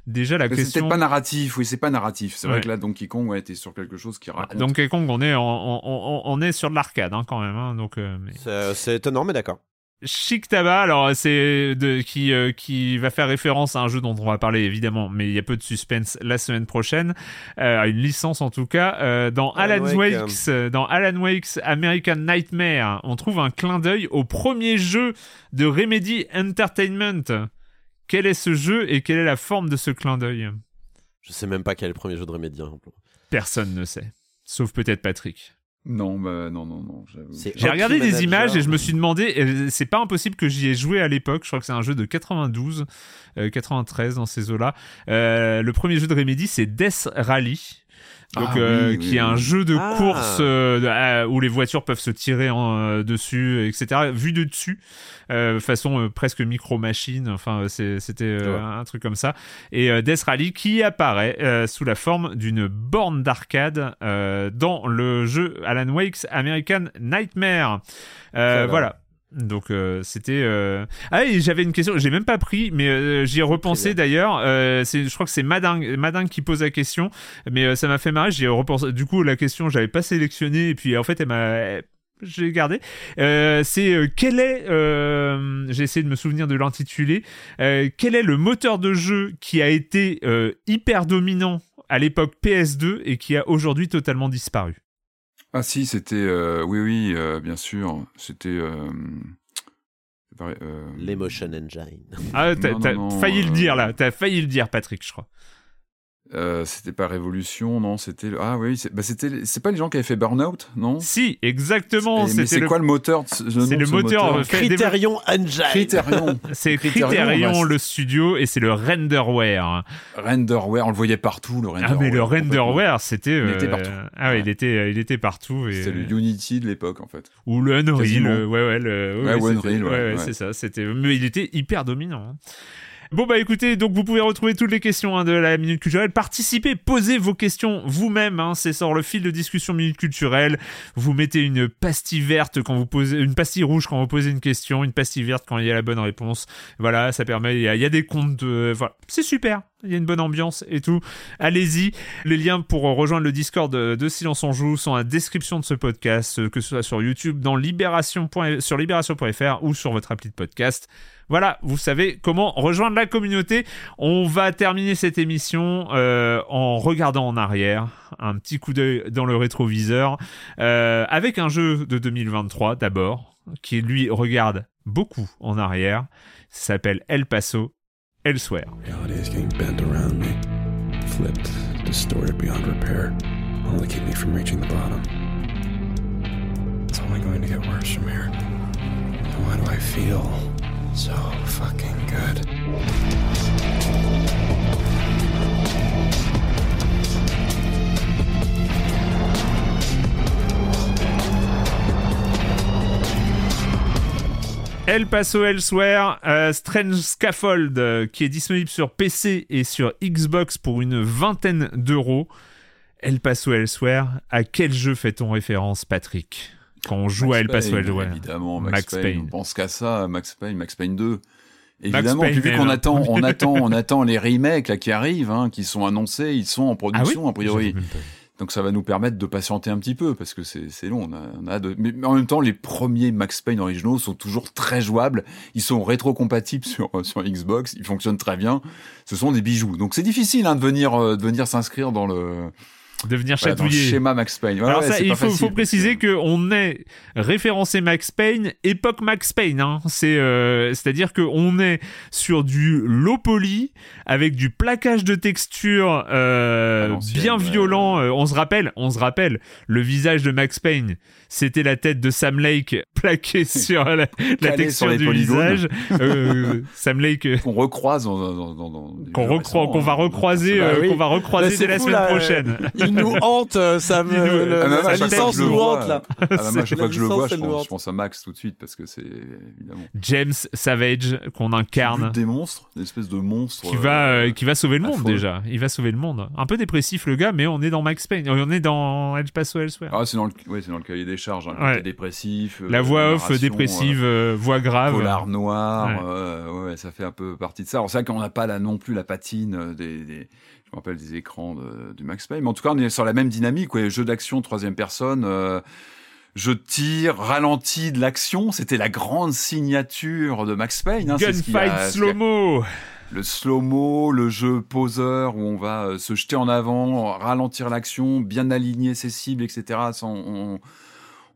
déjà la
Mais C'est
question.
peut-être pas narratif, oui, c'est pas narratif. C'est
Ouais.
vrai que là, Donkey Kong ouais, était sur quelque chose qui raconte.
Donkey Kong, on est, en- on, on- on est sur de l'arcade hein, quand même. hein, donc, euh, mais-
C'est c'est étonnant, mais d'accord.
Chic Tabac, alors c'est de qui euh, qui va faire référence à un jeu dont on va parler évidemment, mais il y a peu de suspense la semaine prochaine, euh, à une licence en tout cas. Euh, dans
Alan
Alan
Wake,
Wake's, euh, dans Alan Wake's American Nightmare, on trouve un clin d'œil au premier jeu de Remedy Entertainment. Quel est ce jeu et quelle est la forme de ce clin d'œil?
Je sais même pas quel est le premier jeu de Remedy. hein.
Personne ne sait, sauf peut-être Patrick.
Non, bah, non, non, non.
J'ai regardé des images et je me suis demandé, euh, c'est pas impossible que j'y ai joué à l'époque, je crois que c'est un jeu de 92, euh, 93 dans ces eaux-là. Euh, le premier jeu de Remedy c'est Death Rally. Donc,
Ah
euh,
oui,
qui
oui,
est un jeu de
Ah.
course euh, euh, où les voitures peuvent se tirer en, euh, dessus, etc. Vu de dessus, euh, façon euh, presque micro-machine. Enfin, euh, c'est- c'était euh,
Ouais.
un truc comme ça. Et euh, Death Rally qui apparaît euh, sous la forme d'une borne d'arcade euh, dans le jeu Alan Wake's American Nightmare. Euh, voilà. Donc euh, c'était euh... ah et j'avais une question j'ai même pas pris mais euh, j'y ai repensé d'ailleurs. Euh, je crois que c'est Mading Mading qui pose la question mais euh, ça m'a fait marrer j'y ai repensé. Du coup la question j'avais pas sélectionné et puis en fait elle m'a j'ai gardé. Euh, c'est euh, quel est, euh, j'ai essayé de me souvenir de l'intitulé, euh, quel est le moteur de jeu qui a été euh, hyper dominant à l'époque PS2 et qui a aujourd'hui totalement disparu?
Ah si, c'était... euh, oui, oui, euh, bien sûr. C'était... euh, euh,
L'Emotion Engine.
Ah, t'as failli le dire là, t'as failli le dire Patrick, je crois.
Euh, c'était pas Révolution, non, c'était... le- Ah oui, c'est bah, c'était- c'est pas les gens qui avaient fait Burnout, non?
Si, exactement,
c'est
le
quoi le moteur de ce-
c'est le
ce
moteur, euh,
Criterion Engine.
Criterion. [laughs]
c'est
Criterion,
Criterion
bah,
le studio et c'est le renderware.
Renderware, on le voyait partout, le renderware.
Ah mais le renderware, c'était
Il était
euh,
partout.
Ah ouais,
Ouais.
il était il était partout et
C'était le Unity de l'époque, en fait.
ou le Unreal,
Quasiment.
euh, ouais ouais, le,
Ouais,
ouais,
Unreal,
c'était-
ouais,
ouais,
ouais.
c'est ça, c'était mais il était hyper dominant. hein. Bon bah écoutez, donc vous pouvez retrouver toutes les questions hein, de la minute culturelle. Participez, posez vos questions vous-même. Hein, c'est sur le fil de discussion minute culturelle. Vous mettez une pastille verte quand vous posez, une pastille rouge quand vous posez une question, une pastille verte quand il y a la bonne réponse. Voilà, ça permet. Il y y a des comptes de. Voilà, c'est super. Il y a une bonne ambiance et tout. Allez-y. Les liens pour rejoindre le Discord de, Silence on Joue sont la description de ce podcast, euh, que ce soit sur YouTube, dans libération. sur libération.fr ou sur votre appli de podcast. Voilà, vous savez comment rejoindre la communauté. On va terminer cette émission euh, en regardant en arrière, un petit coup d'œil dans le rétroviseur, euh, avec un jeu de 2023 d'abord, qui lui regarde beaucoup en arrière. Ça s'appelle El Paso Elsewhere.
Reality is getting bent around me, flipped, distorted beyond repair, only keep me from reaching the bottom. It's only going to get worse from here. And why do I feel so fucking good?
El Paso Elsewhere, euh, Strange Scaffold, euh, qui est disponible sur PC et sur Xbox pour une vingtaine d'euros. El Paso Elsewhere, à quel jeu fait-on référence, Patrick? Quand on joue à El Paso Elsewhere
Évidemment, Max, Payne. On pense qu'à ça, Max Payne, Max Payne 2. Évidemment, vu qu'on attend, on [laughs] attend, on attend les remakes là qui arrivent, hein, qui sont annoncés, ils sont en production
ah oui?
a priori. Donc ça va nous permettre de patienter un petit peu parce que c'est long. On a. Mais en même temps, les premiers Max Payne originaux sont toujours très jouables. Ils sont rétro-compatibles [laughs] sur sur Xbox. Ils fonctionnent très bien. Ce sont des bijoux. Donc c'est difficile hein, de venir euh, de venir s'inscrire dans le
de venir
voilà, dans le
chatouiller.
schéma Max Payne. Ouais,
Alors
ouais,
ça, il faut, faut préciser que on est référencé Max Payne, époque Max Payne. Hein. C'est, euh, c'est-à-dire que on est sur du low poly avec du plaquage de texture euh, bien
ouais,
violent. Euh, on se rappelle, on se rappelle, le visage de Max Payne, c'était la tête de Sam Lake [laughs] plaquée sur la, texture
sur
du
polygones.
visage. [laughs] Euh, Sam Lake.
qu'on recroise dans, dans, dans, dans des
Qu'on qu'on va recroiser,
Bah oui.
qu'on va recroiser
Bah, c'est
dès la
fou,
semaine prochaine.
Il nous hante, euh, ça me. Le-
Ah,
sa
chaque que
licence nous
vois,
hante, là.
Ah à chaque
La
fois que je le vois, je pense,
hante.
je pense à Max tout de suite parce que c'est évidemment.
James Savage qu'on incarne.
Des monstres, des espèces de monstres.
qui va
euh,
euh, qui va sauver le monde
affreux.
déjà. Il va sauver le monde. Un peu dépressif le gars, mais on est dans Max Payne. On est dans Edge Paso Elsewhere.
Ah, c'est dans le, ouais, c'est dans le cahier des charges, hein,
Ouais.
dépressif. euh,
La voix off dépressive, euh, voix
euh,
grave.
polar noir,
Ouais.
euh, ça fait un peu partie de ça. Alors c'est vrai qu'on n'a pas là non plus la patine euh, des, me rappelle des écrans de, du Max Payne, mais en tout cas on est sur la même dynamique, ouais, jeu d'action troisième personne. Euh, je tire, ralenti de l'action, c'était la grande signature de Max Payne. Hein,
Gunfight slow-mo.
le slow-mo, le jeu poseur où on va euh, se jeter en avant, ralentir l'action, bien aligner ses cibles, etc. Ça, on,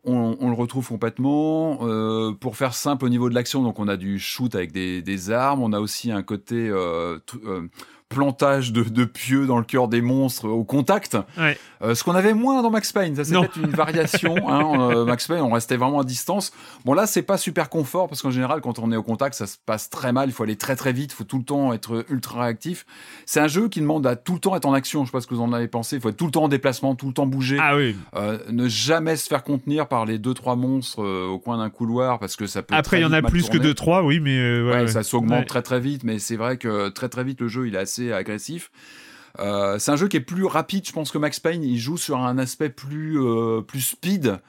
on- on le retrouve complètement. Euh, pour faire simple au niveau de l'action, donc on a du shoot avec des, des armes, on a aussi un côté euh, euh, plantage de, de pieux dans le cœur des monstres au contact.
Ouais.
Euh, ce qu'on avait moins dans Max Payne, ça c'est peut-être une variation. [laughs] Hein, euh, Max Payne, on restait vraiment à distance. Bon là, c'est pas super confort parce qu'en général, quand on est au contact, ça se passe très mal. Il faut aller très très vite, il faut tout le temps être ultra réactif. C'est un jeu qui demande à tout le temps être en action. Je sais pas ce que vous en avez pensé. Il faut être tout le temps en déplacement, tout le temps bouger.
Ah oui.
Euh, ne jamais se faire contenir par les deux trois monstres au coin d'un couloir parce que ça peut.
Après, il y en a plus que
tourner.
2-3, oui, mais. ouais,
Ouais,
ouais.
ça s'augmente très très vite, mais c'est vrai que très très vite le jeu il est assez agressif. Euh, c'est un jeu qui est plus rapide, je pense que Max Payne il joue sur un aspect plus euh, plus speed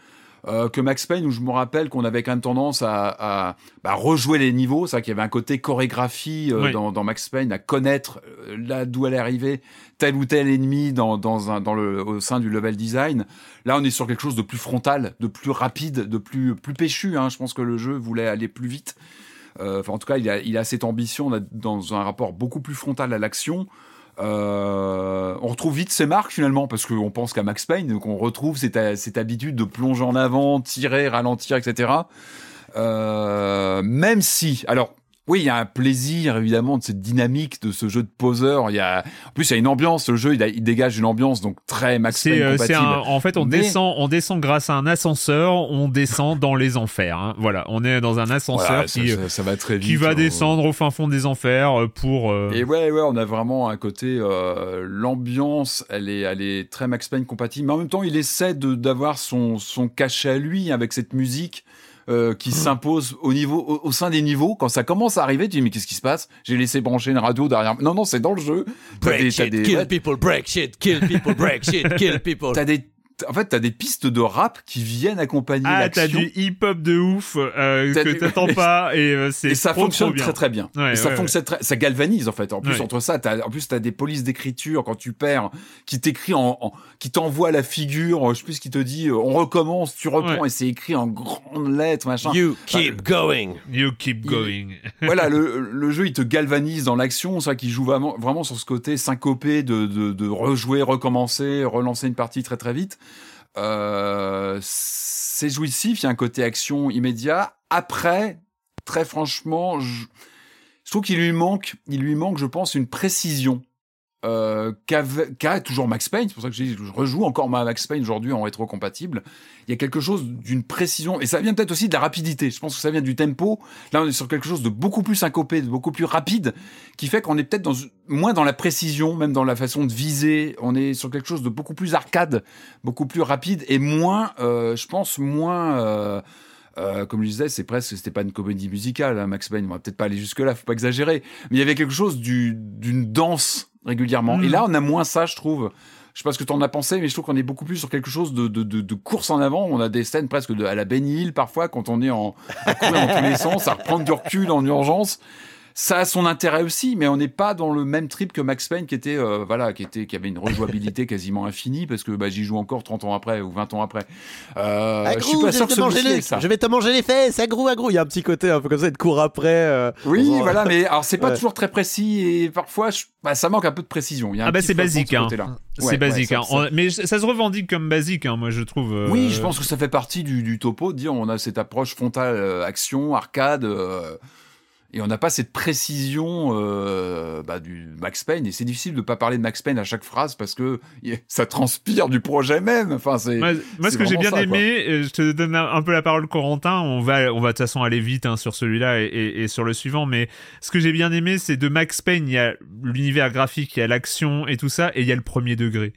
euh, que Max Payne où je me rappelle qu'on avait quand même tendance à, à bah, rejouer les niveaux, c'est vrai qu'il y avait un côté chorégraphie
Oui.
dans, dans Max Payne à connaître là d'où elle est arrivée tel ou tel ennemi dans, dans un dans le au sein du level design. Là on est sur quelque chose de plus frontal, de plus rapide, de plus plus péchu. Hein. Je pense que le jeu voulait aller plus vite. Euh, en tout cas, il a, cette ambition dans un rapport beaucoup plus frontal à l'action. Euh, on retrouve vite ses marques finalement parce qu'on pense qu'à Max Payne, donc on retrouve cette, cette habitude de plonger en avant, tirer, ralentir, etc. Euh, même si, alors oui, il y a un plaisir évidemment de cette dynamique de ce jeu de poseur. Il y a, en plus, il y a une ambiance. Le jeu, il, a- il dégage une ambiance donc très Max Payne
euh,
compatible.
un- en fait, on
Mais-
descend, on descend grâce à un ascenseur, on descend dans les enfers. hein. Voilà, on est dans un ascenseur
Voilà, ça,
qui,
ça- ça va très vite.
qui va descendre au fin fond des enfers euh, pour. euh,
Et ouais, ouais, on a vraiment un côté euh, l'ambiance, elle est, elle est très Max Payne compatible, mais en même temps, il essaie d'avoir son son cachet à lui avec cette musique. Euh, qui s'impose au niveau au, au sein des niveaux. Quand ça commence à arriver tu dis mais qu'est-ce qui se passe? J'ai laissé brancher une radio derrière. Non non c'est dans le jeu.
Break
des-
shit,
des-
kill people, break shit, kill people, break shit, kill [laughs] people.
T'as des en fait, t'as des pistes de rap qui viennent accompagner
Ah, t'as
l'action.
du hip-hop de ouf euh,
T'as
que
du- [laughs]
t'attends pas et euh, c'est
Et ça
trop,
fonctionne
trop bien.
très très bien.
Ouais,
et ça
ouais,
fonctionne très, ça galvanise en fait. En plus
Ouais.
entre ça, t'as, en plus t'as des polices d'écriture quand tu perds, qui t'écrit en, en- qui t'envoie la figure, je sais plus ce qui te dit, euh, on recommence, tu reprends
Ouais.
et c'est écrit en grandes lettres machin.
You keep going.
You keep going. [laughs]
voilà, le, [laughs] le jeu il te galvanise dans l'action, ça qui joue vraiment, vraiment sur ce côté syncopé de, de, de rejouer, recommencer, relancer une partie très très vite. Euh, c'est jouissif, il y a un côté action immédiat. Après, très franchement, je, je trouve qu'il lui manque, il lui manque, je pense, une précision. Euh, qu'a toujours Max Payne, c'est pour ça que je, rejoue encore ma Max Payne aujourd'hui en rétro-compatible. Il y a quelque chose d'une précision, et ça vient peut-être aussi de la rapidité. Je pense que ça vient du tempo. Là, on est sur quelque chose de beaucoup plus syncopé, de beaucoup plus rapide, qui fait qu'on est peut-être dans, moins dans la précision, même dans la façon de viser. On est sur quelque chose de beaucoup plus arcade, beaucoup plus rapide, et moins, euh, je pense, moins... euh, euh, comme je disais, c'est presque, c'était pas une comédie musicale, hein, Max Payne. On va peut-être pas aller jusque-là, faut pas exagérer. Mais il y avait quelque chose du- d'une danse régulièrement.
Mm.
Et là, on a moins ça, je trouve. Je sais pas ce que t'en as pensé, mais je trouve qu'on est beaucoup plus sur quelque chose de, de, de, de course en avant. On a des scènes presque de, à la Benny Hill, parfois, quand on est en, à courir dans tous les sens, à reprendre du recul en urgence. Ça a son intérêt aussi, mais on n'est pas dans le même trip que Max Payne qui était, euh, voilà, qui était, qui avait une rejouabilité [laughs] quasiment infinie parce que bah, j'y joue encore 30 ans après ou 20 ans après. Euh, je suis pas sûr
vais
que
te manger
celui-ci
les,
ça.
je vais te manger les fesses, agrou, agrou. Il y a un petit côté un peu comme ça, de court après. euh,
Oui, voilà, mais alors c'est pas [laughs]
Ouais.
toujours très précis et parfois je- bah, ça manque un peu de précision. Il y a un
Ah bah c'est basique,
ce
hein. C'est
Ouais,
basique,
ouais,
hein.
ça-
mais ça se revendique comme basique, hein, moi je trouve. euh,
Oui, je pense que ça fait partie du, du topo de dire on a cette approche frontale action, arcade, euh, et on n'a pas cette précision euh, bah, du Max Payne. Et c'est difficile de pas parler de Max Payne à chaque phrase parce que ça transpire du projet même. Enfin, c'est
Moi, ce que j'ai bien
ça,
aimé, euh, je te donne un un peu la parole, Corentin. On va, on va de toute façon aller vite hein, sur celui-là et, et- et sur le suivant. Mais ce que j'ai bien aimé, c'est de Max Payne, il y a l'univers graphique, il y a l'action et tout ça, et il y a le premier degré.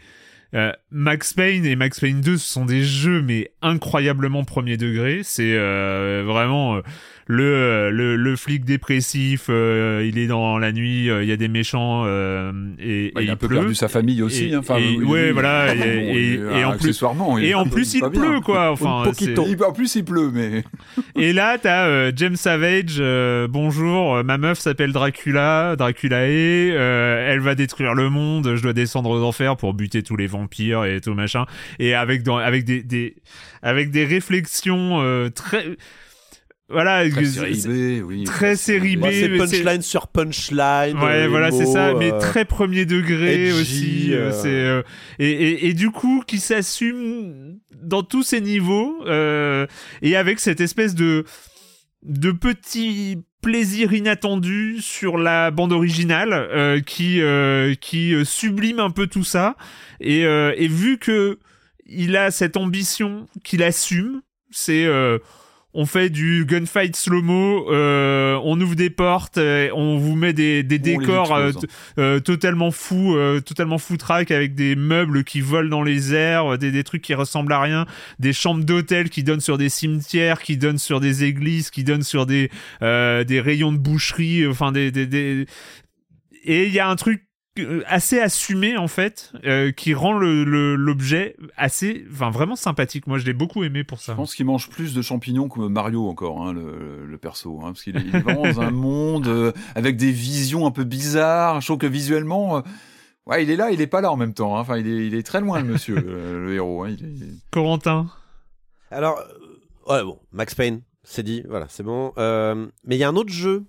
Euh, Max Payne et Max Payne 2, ce sont des jeux mais incroyablement premier degré. C'est euh, vraiment euh, le, le le flic dépressif. euh, il est dans la nuit, euh, il y a des méchants euh, et,
Bah,
et
il a un peu
pleut.
perdu sa famille aussi.
Et-
hein. Enfin,
et-
oui,
ouais,
oui.
voilà, et-
Bon,
et- et en plus- Et en plus, il pleut, quoi. Enfin,
en plus, il pleut, mais [laughs]
Et là, t'as euh, James Savage. euh, bonjour, euh, ma meuf s'appelle Dracula. Dracula euh, elle va détruire le monde. Je dois descendre aux enfers pour buter tous les vampires et tout machin. Et avec dans, avec des, des avec des réflexions euh, très voilà
très série B, oui.
très série B.
C'est punchline sur punchline.
Ouais,
euh,
voilà, c'est ça, mais
euh,
très premier degré
edgy,
aussi. euh, et, et, et du coup qui s'assume dans tous ses niveaux euh, et avec cette espèce de de petit plaisir inattendu sur la bande originale euh, qui euh, qui sublime un peu tout ça et euh, et vu que il a cette ambition qu'il assume, c'est euh, on fait du gunfight slow-mo, euh, on ouvre des portes, euh, on vous met des, des décors euh, euh, totalement fous, euh, totalement foutraques avec des meubles qui volent dans les airs, des, des trucs qui ressemblent à rien, des chambres d'hôtel qui donnent sur des cimetières, qui donnent sur des églises, qui donnent sur des euh, des rayons de boucherie, enfin des, des, des... et il y a un truc euh, assez assumé en fait euh, qui rend le le- l'objet assez enfin vraiment sympathique moi je l'ai beaucoup aimé pour ça
Je pense qu'il mange plus de champignons que Mario encore, hein, le, le perso, hein, parce qu'il est, vraiment dans un [laughs] monde euh, avec des visions un peu bizarres. Je trouve que visuellement, euh, ouais, il est là, il est pas là en même temps. hein. Enfin, il est, il est très loin, le monsieur, le, [laughs] le héros. hein. Il est-
Corentin
Alors, euh, ouais, bon, Max Payne, c'est dit, voilà, c'est bon. Euh, mais il y a un autre jeu,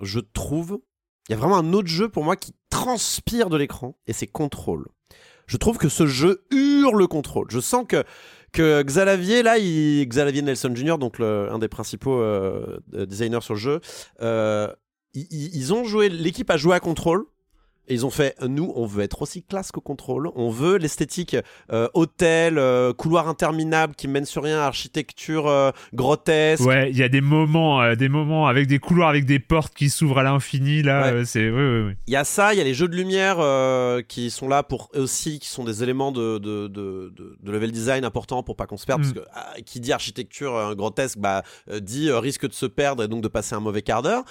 je trouve. Il y a vraiment un autre jeu pour moi qui transpire de l'écran, et c'est Control. Je trouve que ce jeu hurle le contrôle. Je sens que, que Xavier, là, il, Xavier Nelson Jr., donc un des principaux euh, designers sur le jeu, euh, ils, ont joué, l'équipe a joué à Control. Et ils ont fait, nous, on veut être aussi classe qu'au contrôle. On veut l'esthétique euh, hôtel, euh, couloir interminable qui mène sur rien, architecture euh, grotesque.
ouais il y a des moments euh, des moments avec des couloirs avec des portes qui s'ouvrent à l'infini là
Ouais.
euh, c'est oui oui oui
Il y a ça, il y a les jeux de lumière euh, qui sont là pour aussi, qui sont des éléments de, de, de, de- level design importants pour pas qu'on se perde.
Mm.
Parce que ah, qui dit architecture grotesque, bah, dit risque de se perdre et donc de passer un mauvais quart d'heure.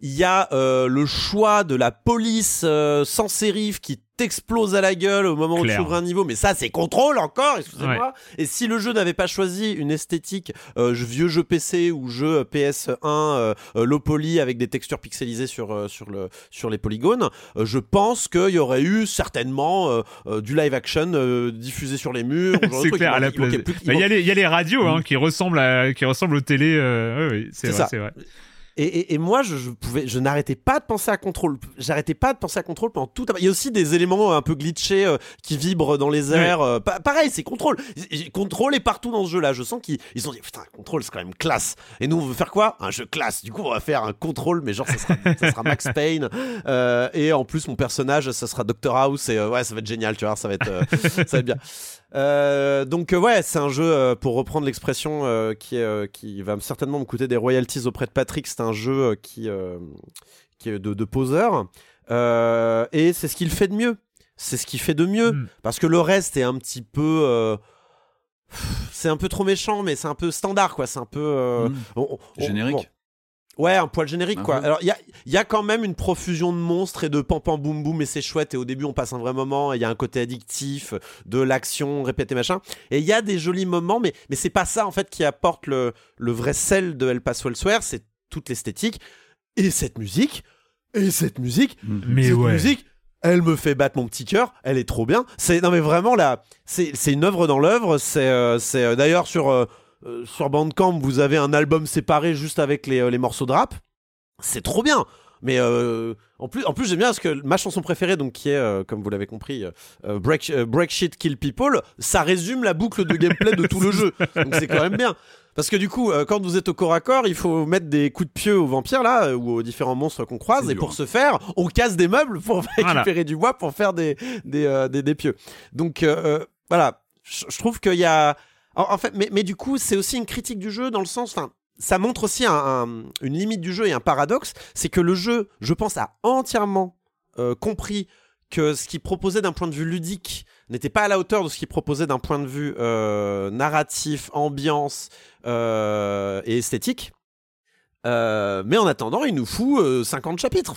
Il y a euh, le choix de la police euh, sans sérif qui t'explose à la gueule au moment où tu ouvres un niveau, mais ça c'est contrôle encore, excusez-moi. Et si le jeu n'avait pas choisi une esthétique euh, vieux jeu PC ou jeu PS1 euh, euh, low poly avec des textures pixelisées sur euh, sur le sur les polygones, euh, je pense qu'il y aurait eu certainement euh, euh, du live action euh, diffusé sur les murs.
c'est clair
Il
à la place.
il
Bah, Il y, a
manquait-
les- il y a les radios hein, qui ressemblent à, qui ressemblent aux télés. euh, ouais, ouais, vrai, c'est vrai.
Et, et- et moi, je, je pouvais, je n'arrêtais pas de penser à contrôle. J'arrêtais pas de penser à contrôle pendant tout. Il y a aussi des éléments un peu glitchés euh, qui vibrent dans les airs. euh, pa- pareil, c'est contrôle. Contrôle est partout dans ce jeu-là. Je sens qu'ils ils se sont dit putain, contrôle, c'est quand même classe. Et nous, on veut faire quoi? Un jeu classe. Du coup, on va faire un contrôle, mais genre ça sera, [laughs] ça sera Max Payne. Euh, et en plus, mon personnage, ça sera Dr House. Et euh, ouais, ça va être génial. Tu vois, ça va être, euh, ça va être bien. Euh, donc euh, ouais, c'est un jeu euh, pour reprendre l'expression qui va certainement me coûter des royalties auprès de Patrick. C'est un jeu qui qui est de, de poseur et c'est ce qu'il fait de mieux. C'est ce qu'il fait de mieux
Mm.
parce que le reste est un petit peu c'est un peu trop méchant, mais c'est un peu standard quoi. C'est un peu euh,
Mm.
on- on-
Générique.
bon. Ouais, un poil générique quoi. Alors il y a, il y a quand même une profusion de monstres et de pam pam boum boum et c'est chouette et au début on passe un vrai moment et il y a un côté addictif de l'action répétée machin et il y a des jolis moments mais mais c'est pas ça en fait qui apporte le le vrai sel de El Paso Elsewhere, c'est toute l'esthétique et cette musique et cette musique
Mais
cette
ouais.
musique elle me fait battre mon petit cœur, elle est trop bien. C'est non mais vraiment là, c'est c'est une œuvre dans l'œuvre. C'est euh, c'est euh, d'ailleurs sur euh, euh, sur Bandcamp vous avez un album séparé juste avec les, euh, les morceaux de rap. C'est trop bien. Mais euh, en plus, en plus j'aime bien parce que ma chanson préférée, donc qui est, euh, comme vous l'avez compris, euh, Break, Break Shit Kill People, ça résume la boucle de gameplay de tout le jeu. [laughs] Donc c'est quand même bien. Parce que du coup, quand vous êtes au corps à corps, il faut mettre des coups de pied aux vampires là, ou aux différents monstres qu'on croise, et
dur,
pour
hein.
ce faire, on casse des meubles pour
Voilà.
récupérer du bois pour faire des des, des, des pieux. Donc voilà, je je trouve qu'il y a, en, fait, mais, du coup, c'est aussi une critique du jeu dans le sens, enfin, ça montre aussi un- un- une limite du jeu et un paradoxe, c'est que le jeu, je pense, a entièrement euh, compris que ce qu'il proposait d'un point de vue ludique n'était pas à la hauteur de ce qu'il proposait d'un point de vue euh, narratif, ambiance euh, et esthétique. Euh, mais en attendant, il nous fout euh, 50 chapitres.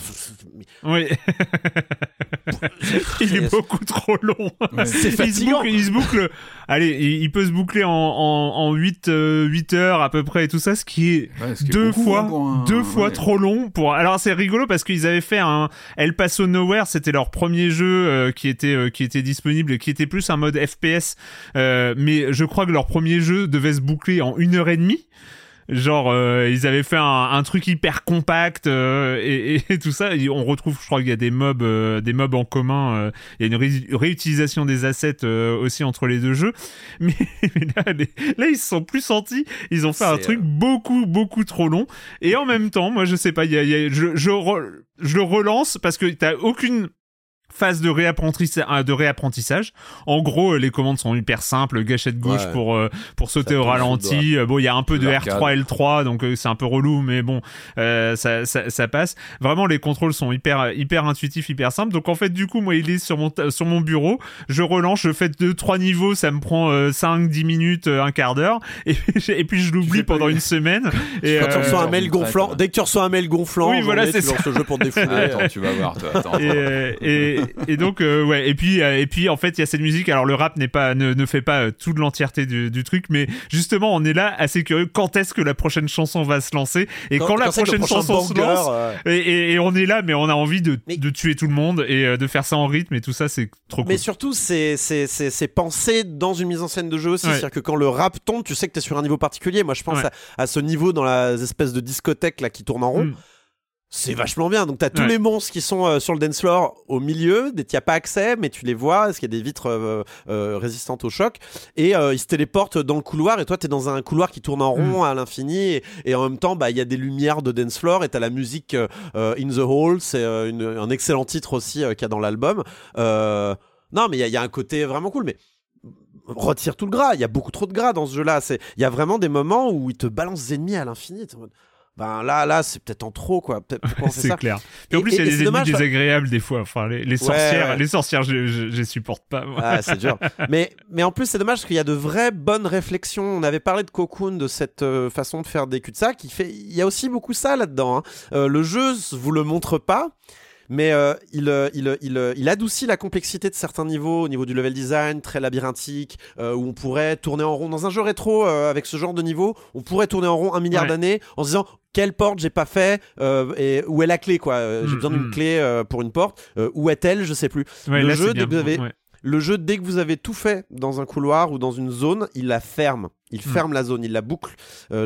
Oui. [laughs] il est beaucoup trop long.
C'est
Il se,
fatigant.
boucle, il se boucle- Allez, il, peut se boucler en, en, en 8, euh, 8 heures à peu près et tout ça, ce qui est
Ouais, ce qui est
deux
beaucoup,
fois,
hein, un-
deux fois
ouais.
trop long pour. Alors c'est rigolo parce qu'ils avaient fait un El Paso Nowhere, c'était leur premier jeu euh, qui était euh, qui était disponible et qui était plus un mode FPS. Euh, mais je crois que leur premier jeu devait se boucler en une heure et demie. Genre, euh, ils avaient fait un, un truc hyper compact euh, et, et- tout ça. Et on retrouve, je crois qu'il y a des mobs, euh, des mobs en commun. euh, il y a une ré- réutilisation des assets euh, aussi entre les deux jeux. [laughs] Mais, mais là, les- là, ils se sont plus sentis. Ils ont fait un truc
euh,
beaucoup, beaucoup trop long. Et en même temps, moi, je sais pas, il y a, il y a- je, je, re- je le relance parce que t'as aucune phase de réapprentissage, de réapprentissage. En gros, euh, les commandes sont hyper simples, gâchette gauche
Ouais.
pour euh, pour sauter
Ça
au ralenti. Euh, Bon, il y a un peu de
L'arcade.
R3 L3, donc euh, c'est un peu relou, mais bon, euh, ça, ça ça passe. Vraiment, les contrôles sont hyper hyper intuitifs, hyper simples. Donc en fait, du coup, moi, il est sur mon sur mon bureau. Je relance, je fais deux trois niveaux, ça me prend euh, 5 10 minutes, euh, un quart d'heure, et, puis- [laughs] et puis je l'oublie pendant
une-
semaine. [laughs] Et
Quand tu
euh,
reçois un mail gonflant, dès que tu reçois un mail gonflant,
Oui, voilà, c'est
tu lances le jeu pour te défouler. [laughs]
Ah, attends, tu vas voir, toi. Attends.
et, euh, et, et donc euh, ouais et puis euh, et puis en fait il y a cette musique alors le rap n'est pas ne, ne fait pas euh, toute l'entièreté du, du truc mais justement on est là assez curieux quand est-ce que la prochaine chanson va se lancer? Et quand, la prochaine
prochain
chanson se lance
euh,
et, et- et on est là mais on a envie de,
Mais-
de tuer tout le monde et euh, de faire ça en rythme et tout ça c'est trop cool
Mais surtout, c'est c'est c'est c'est pensé dans une mise en scène de jeu aussi.
Ouais.
C'est-à-dire que quand le rap tombe, tu sais que t'es sur un niveau particulier. Moi, je pense
Ouais.
à, à ce niveau dans la espèce de discothèque là qui tourne en rond.
Mm.
C'est vachement bien. Donc t'as tous
Ouais.
les monstres qui sont euh, sur le dance floor au milieu, t'y as pas accès, mais tu les vois parce qu'il y a des vitres euh, euh, résistantes au choc? Et ils se téléportent dans le couloir et toi t'es dans un couloir qui tourne en rond à l'infini et, et en même temps bah il y a des lumières de dance floor et t'as la musique In the Hall, c'est un excellent titre aussi qu'il y a dans l'album. Non mais il y, y a un côté vraiment cool, mais retire tout le gras. Il y a beaucoup trop de gras dans ce jeu-là. Il y a vraiment des moments où il te balance des ennemis à l'infini. Ben là, là, c'est peut-être en trop, quoi. Peut-être [laughs]
c'est clair. Puis en plus, il y a des ennemis désagréables des fois. Enfin, les, les sorcières,
ouais.
les sorcières, je, je, je les supporte pas. moi.
Ah, c'est dur. [laughs] mais, mais en plus, c'est dommage parce qu'il y a de vraies bonnes réflexions. On avait parlé de Cocoon, de cette euh, façon de faire des cul-de-sac. Il, fait... il y a aussi beaucoup ça là-dedans. hein. Euh, le jeu vous le montre pas. Mais euh, il, euh, il, euh, il, il adoucit la complexité de certains niveaux, au niveau du level design, très labyrinthique, euh, où on pourrait tourner en rond. Dans un jeu rétro, euh, avec ce genre de niveau, on pourrait tourner en rond un milliard
Ouais.
d'années en se disant quelle porte j'ai pas fait euh, et où est la clé quoi? Euh, j'ai
Mm,
besoin d'une
mm.
clé euh, pour une porte. Où est-elle? Je sais plus.
Ouais,
le
là,
jeu, dès que vous avez-
Ouais.
Le jeu, dès que vous avez tout fait dans un couloir ou dans une zone, il la ferme. Il
Hmm.
ferme la zone, il la boucle.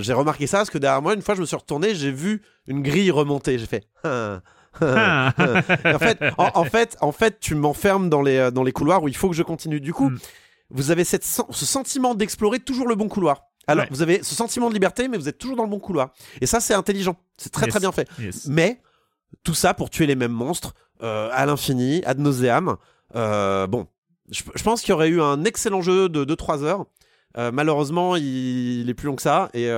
J'ai remarqué ça parce que derrière moi, une fois, je me suis retourné, j'ai vu une grille remonter. J'ai fait. Ah, [laughs] en fait, en, en fait, en fait, tu m'enfermes dans les euh, dans les couloirs où il faut que je continue. Du coup,
Mm.
vous avez cette, ce sentiment d'explorer toujours le bon couloir. Alors,
Ouais.
vous avez ce sentiment de liberté, mais vous êtes toujours dans le bon couloir. Et ça, c'est intelligent. C'est très
Yes.
très bien fait.
Yes.
Mais tout ça pour tuer les mêmes monstres euh, à l'infini, ad nauseam. Euh, bon, je, je pense qu'il y aurait eu un excellent jeu de 2-3 heures. Euh, malheureusement, il, il est plus long que ça. Et,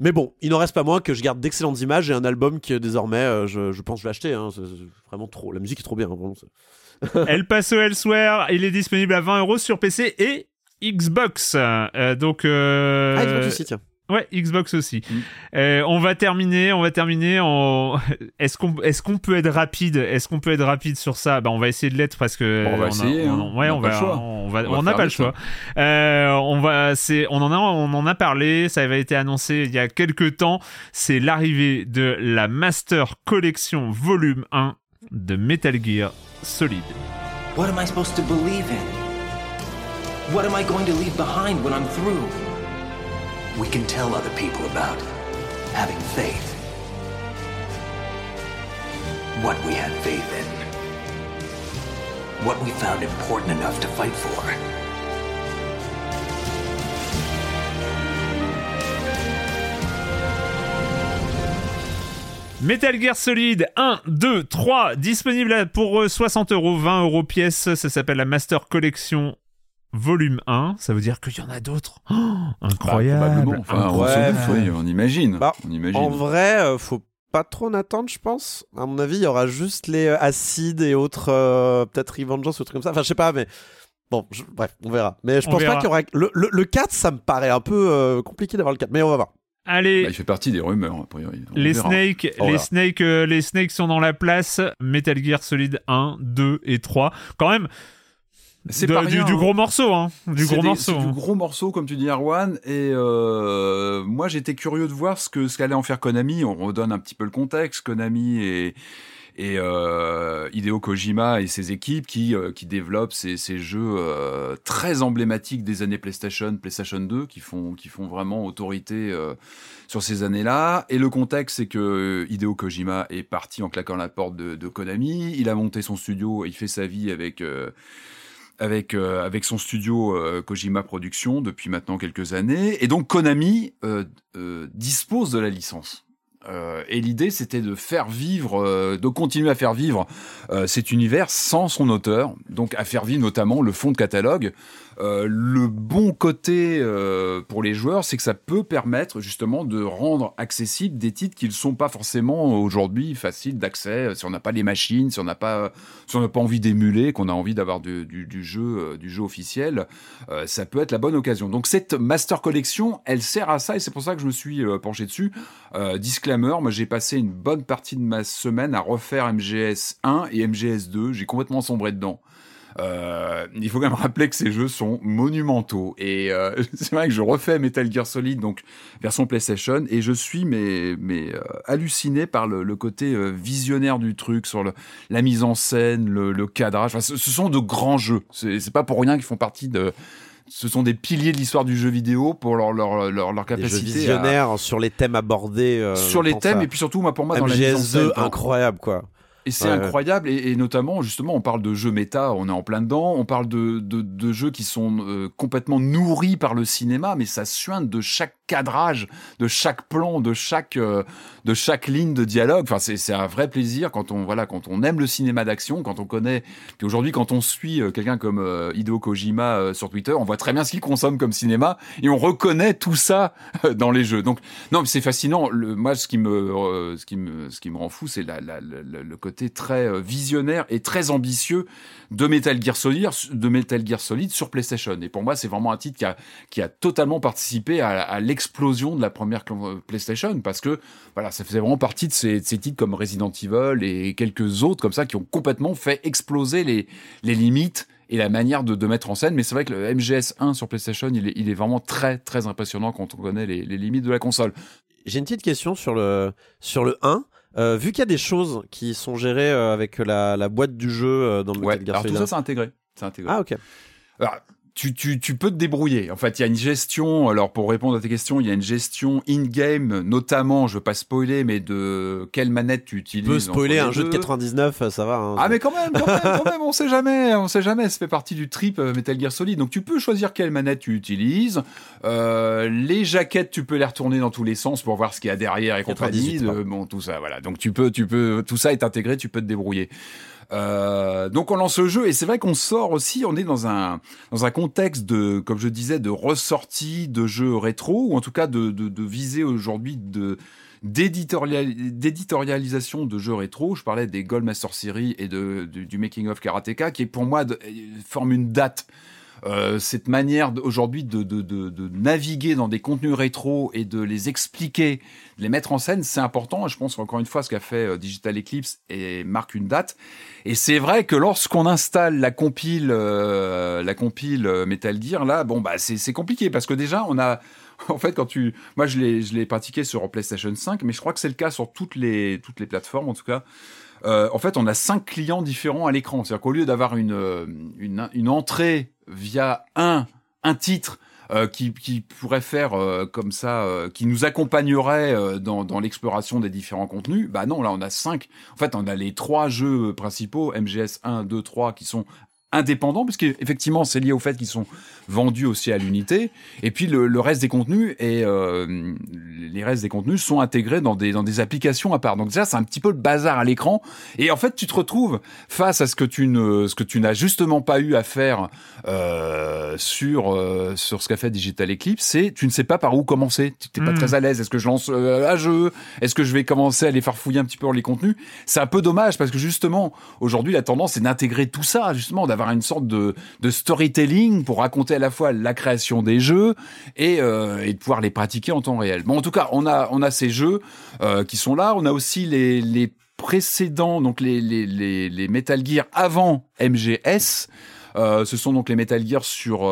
mais bon, il n'en reste pas moins que je garde d'excellentes images et un album que désormais, euh, je, je pense que je vais acheter. hein. C'est c'est vraiment trop. La musique est trop bien. hein, vraiment. [laughs]
El Paso Elsewhere, il est disponible à 20 euros sur PC et Xbox. Euh, donc, euh,
Ah, Xbox aussi, tiens.
Ouais, Xbox aussi.
Mm.
Euh, on va terminer, on va terminer en. [laughs] Est-ce qu'on est-ce qu'on peut être rapide Est-ce qu'on peut être rapide sur ça? Bah, on va essayer de l'être parce que
Bon, on va
a-
essayer,
on-
hein.
ouais,
On
on,
n'a pas
va,
le choix.
on va,
On
on n'a
faire
pas le choix. Euh, on va, c'est, on en a, on en a parlé. Ça avait été annoncé il y a quelques temps. C'est l'arrivée de la Master Collection Volume 1 de Metal Gear Solid.
What am I supposed to believe in? What am I going to leave behind when I'm through?
We can tell other people about having faith. What we had faith in. What we found important enough to fight for.
Metal Gear Solid 1, 2, 3, disponible pour euh, 60 euros, 20 euros pièce. Ça s'appelle la Master Collection Volume 1. Ça veut dire qu'il y en a d'autres. Oh, incroyable.
Bah, Probablement. Enfin, on,
Ouais.
on imagine.
Bah,
on imagine.
En vrai, euh, faut pas trop en attendre, je pense. À mon avis, il y aura juste les euh, acides et autres, euh, peut-être Revengeance ou trucs comme ça. Enfin, je sais pas, mais bon, je- bref, on verra. Mais je
On
pense
verra.
pas qu'il y aura. Le, le, le 4, ça me paraît un peu euh, compliqué d'avoir le 4, mais on va voir.
Allez,
Bah, il fait partie des rumeurs, a priori. On
les snakes, les snakes, euh, les snakes sont dans la place. Metal Gear Solid 1, 2 et 3. Quand même,
C'est
du,
rien,
du
hein.
gros morceau, hein. Du gros
des-
morceau.
du
hein.
gros morceau, comme tu dis, Arwan. Et euh, moi, j'étais curieux de voir ce que ce qu'allait en faire Konami. On redonne un petit peu le contexte. Konami et et euh, Hideo Kojima et ses équipes qui euh, qui développent ces, ces jeux euh, très emblématiques des années PlayStation, PlayStation 2, qui font qui font vraiment autorité sur ces années-là. Et le contexte, c'est que Hideo Kojima est parti en claquant la porte de, de Konami. Il a monté son studio. Il fait sa vie avec avec euh, avec son studio euh, Kojima Productions depuis maintenant quelques années et donc Konami euh, dispose de la licence. Et l'idée, c'était de faire vivre, de continuer à faire vivre cet univers sans son auteur, donc à faire vivre notamment le fond de catalogue. Euh, le bon côté euh, pour les joueurs, c'est que ça peut permettre justement de rendre accessibles des titres qui ne sont pas forcément aujourd'hui faciles d'accès si on n'a pas les machines, si on n'a pas, si on n'a pas envie d'émuler, qu'on a envie d'avoir du, jeu, euh, officiel. euh, ça peut être la bonne occasion. Donc cette Master Collection, elle sert à ça et c'est pour ça que je me suis euh, penché dessus. Euh, disclaimer, moi j'ai passé une bonne partie de ma semaine à refaire MGS 1 et MGS 2. J'ai complètement sombré dedans. Euh, il faut quand même [laughs] rappeler que ces jeux sont monumentaux et euh, [laughs] c'est vrai que je refais Metal Gear Solid donc version PlayStation et je suis mais mais euh, halluciné par le, le côté euh, visionnaire du truc sur le, la mise en scène, le, le cadrage. Enfin, ce, ce sont de grands jeux. C'est pas pour rien qu'ils font partie de ce sont des piliers de l'histoire du jeu vidéo pour leur leur leur, leur
Des jeux
capacité à-
visionnaires sur les thèmes abordés. euh,
sur les thèmes
à
et puis surtout moi pour moi dans la mise en
MGS2,
scène.
incroyable quoi.
Et c'est
Ouais,
incroyable, et, et notamment, justement, on parle de jeux méta, on est en plein dedans, on parle de, de, de jeux qui sont euh, complètement nourris par le cinéma, mais ça suinte de chaque cadrage, de chaque plan, de chaque, euh, de chaque ligne de dialogue. Enfin, c'est c'est un vrai plaisir quand on, voilà, quand on aime le cinéma d'action, quand on connaît. Puis aujourd'hui, quand on suit euh, quelqu'un comme euh, Hideo Kojima euh, sur Twitter, on voit très bien ce qu'il consomme comme cinéma, et on reconnaît tout ça dans les jeux. Donc, non, mais c'est fascinant. Le, moi, ce qui me, ce qui me, ce qui me rend fou, c'est la, la- la- la- le côté très euh, visionnaire et très ambitieux de Metal Gear Solid, de Metal Gear Solid sur PlayStation. Et pour moi, c'est vraiment un titre qui a, qui a totalement participé à, l'explosion de la première euh, PlayStation, parce que voilà, ça faisait vraiment partie de ces, titres comme Resident Evil et quelques autres comme ça qui ont complètement fait exploser les, les limites et la manière de, mettre en scène. Mais c'est vrai que le MGS 1 sur PlayStation, il est, il est vraiment très très impressionnant quand on connaît les, les limites de la console.
J'ai une petite question sur le, sur le 1. Euh, vu qu'il y a des choses qui sont gérées euh, avec la, la boîte du jeu euh, dans le
Ouais,
Metal Gear
alors tout ça,
1.
c'est intégré. C'est intégré.
Ah, ok.
Alors, tu, tu, tu peux te débrouiller. En fait, il y a une gestion. Alors, pour répondre à tes questions, il y a une gestion in-game, notamment, je veux pas spoiler, mais de quelle manette tu
Tu
utilises.
peux
entre
spoiler un jeu de
deux.
99, ça va. hein.
Ah mais quand même, quand même, quand même, on sait jamais, on sait jamais. Ça fait partie du trip euh, Metal Gear Solid. Donc tu peux choisir quelle manette tu utilises. Euh, les jaquettes, tu peux les retourner dans tous les sens pour voir ce qu'il y a derrière et compagnie.
98,
Euh, bon, tout ça, voilà. Donc tu peux, tu peux, tout ça est intégré, tu peux te débrouiller. Euh, donc on lance le jeu et c'est vrai qu'on sort aussi, on est dans un dans un contexte de, comme je disais, de ressortie de jeux rétro ou en tout cas de de, de viser aujourd'hui de d'éditorial- d'éditorialisation de jeux rétro. Je parlais des Gold Master Series et de, du, du Making of Karateka, qui pour moi de- forme une date. Euh, cette manière aujourd'hui de, naviguer dans des contenus rétro et de les expliquer, de les mettre en scène, c'est important. Je pense encore une fois ce qu'a fait euh, Digital Eclipse et marque une date. Et c'est vrai que lorsqu'on installe la compile, euh, la compile Metal Gear, là, bon bah c'est compliqué parce que déjà on a [laughs] en fait, quand tu, moi, je l'ai, je l'ai pratiqué sur PlayStation 5, mais je crois que c'est le cas sur toutes les, toutes les plateformes, en tout cas. En fait, on a cinq clients différents à l'écran. C'est-à-dire qu'au lieu d'avoir une, une entrée via un, titre, euh, qui, pourrait faire euh, comme ça, euh, qui nous accompagnerait dans, dans l'exploration des différents contenus, bah non, là on a cinq. En fait, on a les trois jeux principaux, MGS 1, 2, 3, qui sont indépendants, puisque effectivement c'est lié au fait qu'ils sont vendus aussi à l'unité. Et puis le, le reste des contenus et euh, les restes des contenus sont intégrés dans des dans des applications à part. Donc déjà c'est un petit peu le bazar à l'écran. Et en fait tu te retrouves face à ce que tu ne ce que tu n'as justement pas eu à faire euh, sur euh, sur ce qu'a fait Digital Eclipse, c'est tu ne sais pas par où commencer. Tu n'es pas
Mm.
très à l'aise. Est-ce que je lance un jeu? Est-ce que je vais commencer à les farfouiller un petit peu dans les contenus? C'est un peu dommage parce que justement aujourd'hui la tendance c'est d'intégrer tout ça justement d'avoir une sorte de de storytelling pour raconter à la fois la création des jeux et euh, et de pouvoir les pratiquer en temps réel. Bon en tout cas on a ces jeux euh, qui sont là. On a aussi les précédents donc les les Metal Gear avant MGS. Euh, ce sont donc les Metal Gear sur